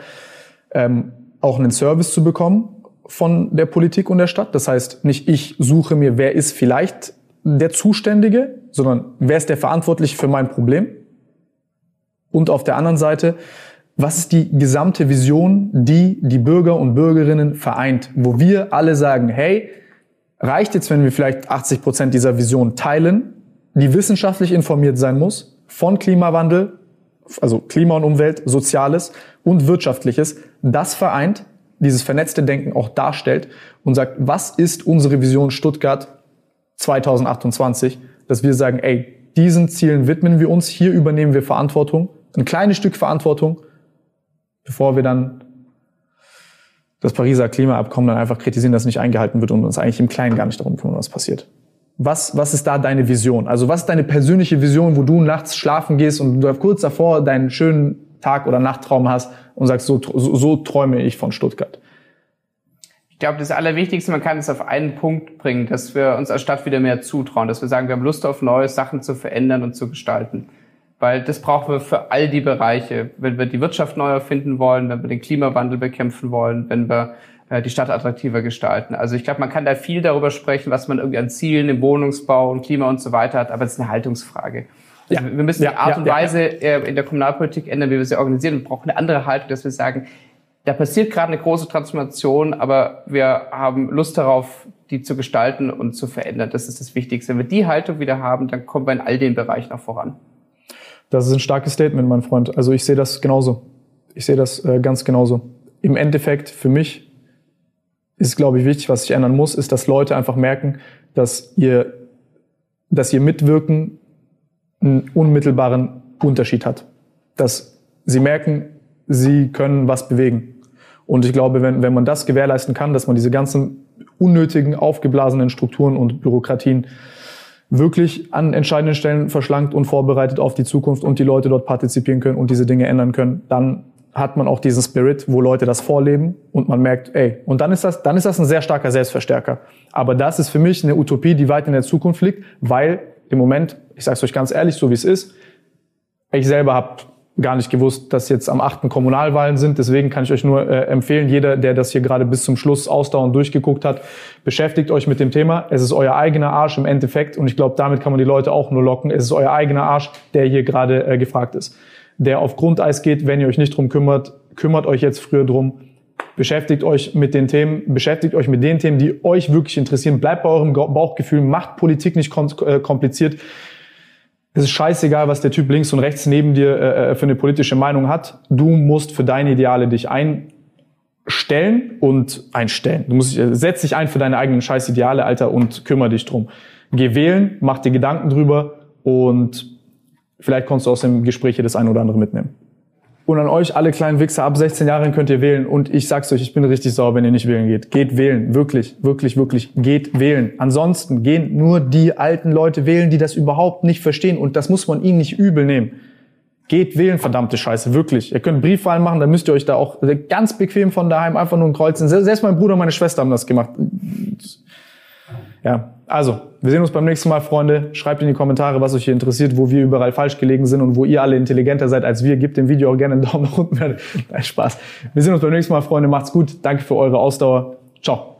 Speaker 2: ähm, auch einen Service zu bekommen von der Politik und der Stadt. Das heißt, nicht ich suche mir, wer ist vielleicht der Zuständige, sondern wer ist der verantwortlich für mein Problem? Und auf der anderen Seite, was ist die gesamte Vision, die die Bürger und Bürgerinnen vereint, wo wir alle sagen, hey, reicht jetzt, wenn wir vielleicht 80 Prozent dieser Vision teilen, die wissenschaftlich informiert sein muss, von Klimawandel, also Klima und Umwelt, Soziales und Wirtschaftliches, das vereint, dieses vernetzte Denken auch darstellt und sagt, was ist unsere Vision Stuttgart 2028, dass wir sagen, ey, diesen Zielen widmen wir uns, hier übernehmen wir Verantwortung, ein kleines Stück Verantwortung, bevor wir dann das Pariser Klimaabkommen dann einfach kritisieren, dass nicht eingehalten wird und uns eigentlich im Kleinen gar nicht darum kümmern, was passiert. Was, was ist da deine Vision? Also was ist deine persönliche Vision, wo du nachts schlafen gehst und du kurz davor deinen schönen Tag- oder Nachttraum hast und sagst, so, so, so träume ich von Stuttgart?
Speaker 3: Ich glaube, das Allerwichtigste, man kann es auf einen Punkt bringen, dass wir uns als Stadt wieder mehr zutrauen, dass wir sagen, wir haben Lust auf neue Sachen zu verändern und zu gestalten. Weil das brauchen wir für all die Bereiche. Wenn wir die Wirtschaft neu erfinden wollen, wenn wir den Klimawandel bekämpfen wollen, wenn wir äh, die Stadt attraktiver gestalten. Also ich glaube, man kann da viel darüber sprechen, was man irgendwie an Zielen im Wohnungsbau und Klima und so weiter hat, aber es ist eine Haltungsfrage. Ja. Wir müssen ja, die Art ja, und Weise äh, in der Kommunalpolitik ändern, wie wir sie organisieren und brauchen eine andere Haltung, dass wir sagen, da passiert gerade eine große Transformation, aber wir haben Lust darauf, die zu gestalten und zu verändern. Das ist das Wichtigste. Wenn wir die Haltung wieder haben, dann kommen wir in all den Bereichen auch voran.
Speaker 2: Das ist ein starkes Statement, mein Freund. Also ich sehe das genauso. Ich sehe das äh, ganz genauso. Im Endeffekt für mich ist, glaube ich, wichtig, was sich ändern muss, ist, dass Leute einfach merken, dass ihr, dass ihr Mitwirken einen unmittelbaren Unterschied hat. Dass sie merken, sie können was bewegen. Und ich glaube, wenn, wenn man das gewährleisten kann, dass man diese ganzen unnötigen, aufgeblasenen Strukturen und Bürokratien wirklich an entscheidenden Stellen verschlankt und vorbereitet auf die Zukunft und die Leute dort partizipieren können und diese Dinge ändern können, dann hat man auch diesen Spirit, wo Leute das vorleben und man merkt, ey, und dann ist das, dann ist das ein sehr starker Selbstverstärker. Aber das ist für mich eine Utopie, die weit in der Zukunft liegt, weil im Moment, ich sage es euch ganz ehrlich, so wie es ist, ich selber habe gar nicht gewusst, dass jetzt am 8. Kommunalwahlen sind. Deswegen kann ich euch nur äh, empfehlen, jeder, der das hier gerade bis zum Schluss ausdauernd durchgeguckt hat, beschäftigt euch mit dem Thema. Es ist euer eigener Arsch im Endeffekt und ich glaube, damit kann man die Leute auch nur locken. Es ist euer eigener Arsch, der hier gerade äh, gefragt ist. Der auf Grundeis geht, wenn ihr euch nicht drum kümmert, kümmert euch jetzt früher drum. Beschäftigt euch mit den Themen, beschäftigt euch mit den Themen, die euch wirklich interessieren. Bleibt bei eurem Bauchgefühl, macht Politik nicht äh, kompliziert. Es ist scheißegal, was der Typ links und rechts neben dir äh, äh, für eine politische Meinung hat. Du musst für deine Ideale dich einstellen und einstellen. Du musst, äh, setz dich ein für deine eigenen Scheißideale, Alter, und kümmere dich drum. Geh wählen, mach dir Gedanken drüber und vielleicht kannst du aus dem Gespräch hier das eine oder andere mitnehmen. Und an euch, alle kleinen Wichser, ab 16 Jahren könnt ihr wählen. Und ich sag's euch, ich bin richtig sauer, wenn ihr nicht wählen geht. Geht wählen. Wirklich, wirklich, wirklich. Geht wählen. Ansonsten gehen nur die alten Leute wählen, die das überhaupt nicht verstehen. Und das muss man ihnen nicht übel nehmen. Geht wählen, verdammte Scheiße, wirklich. Ihr könnt Briefwahlen machen, dann müsst ihr euch da auch ganz bequem von daheim einfach nur ein Kreuzen. Selbst mein Bruder und meine Schwester haben das gemacht. Ja, also, wir sehen uns beim nächsten Mal, Freunde. Schreibt in die Kommentare, was euch hier interessiert, wo wir überall falsch gelegen sind und wo ihr alle intelligenter seid als wir. Gebt dem Video auch gerne einen Daumen nach unten. Nein, Spaß. Wir sehen uns beim nächsten Mal, Freunde. Macht's gut. Danke für eure Ausdauer. Ciao.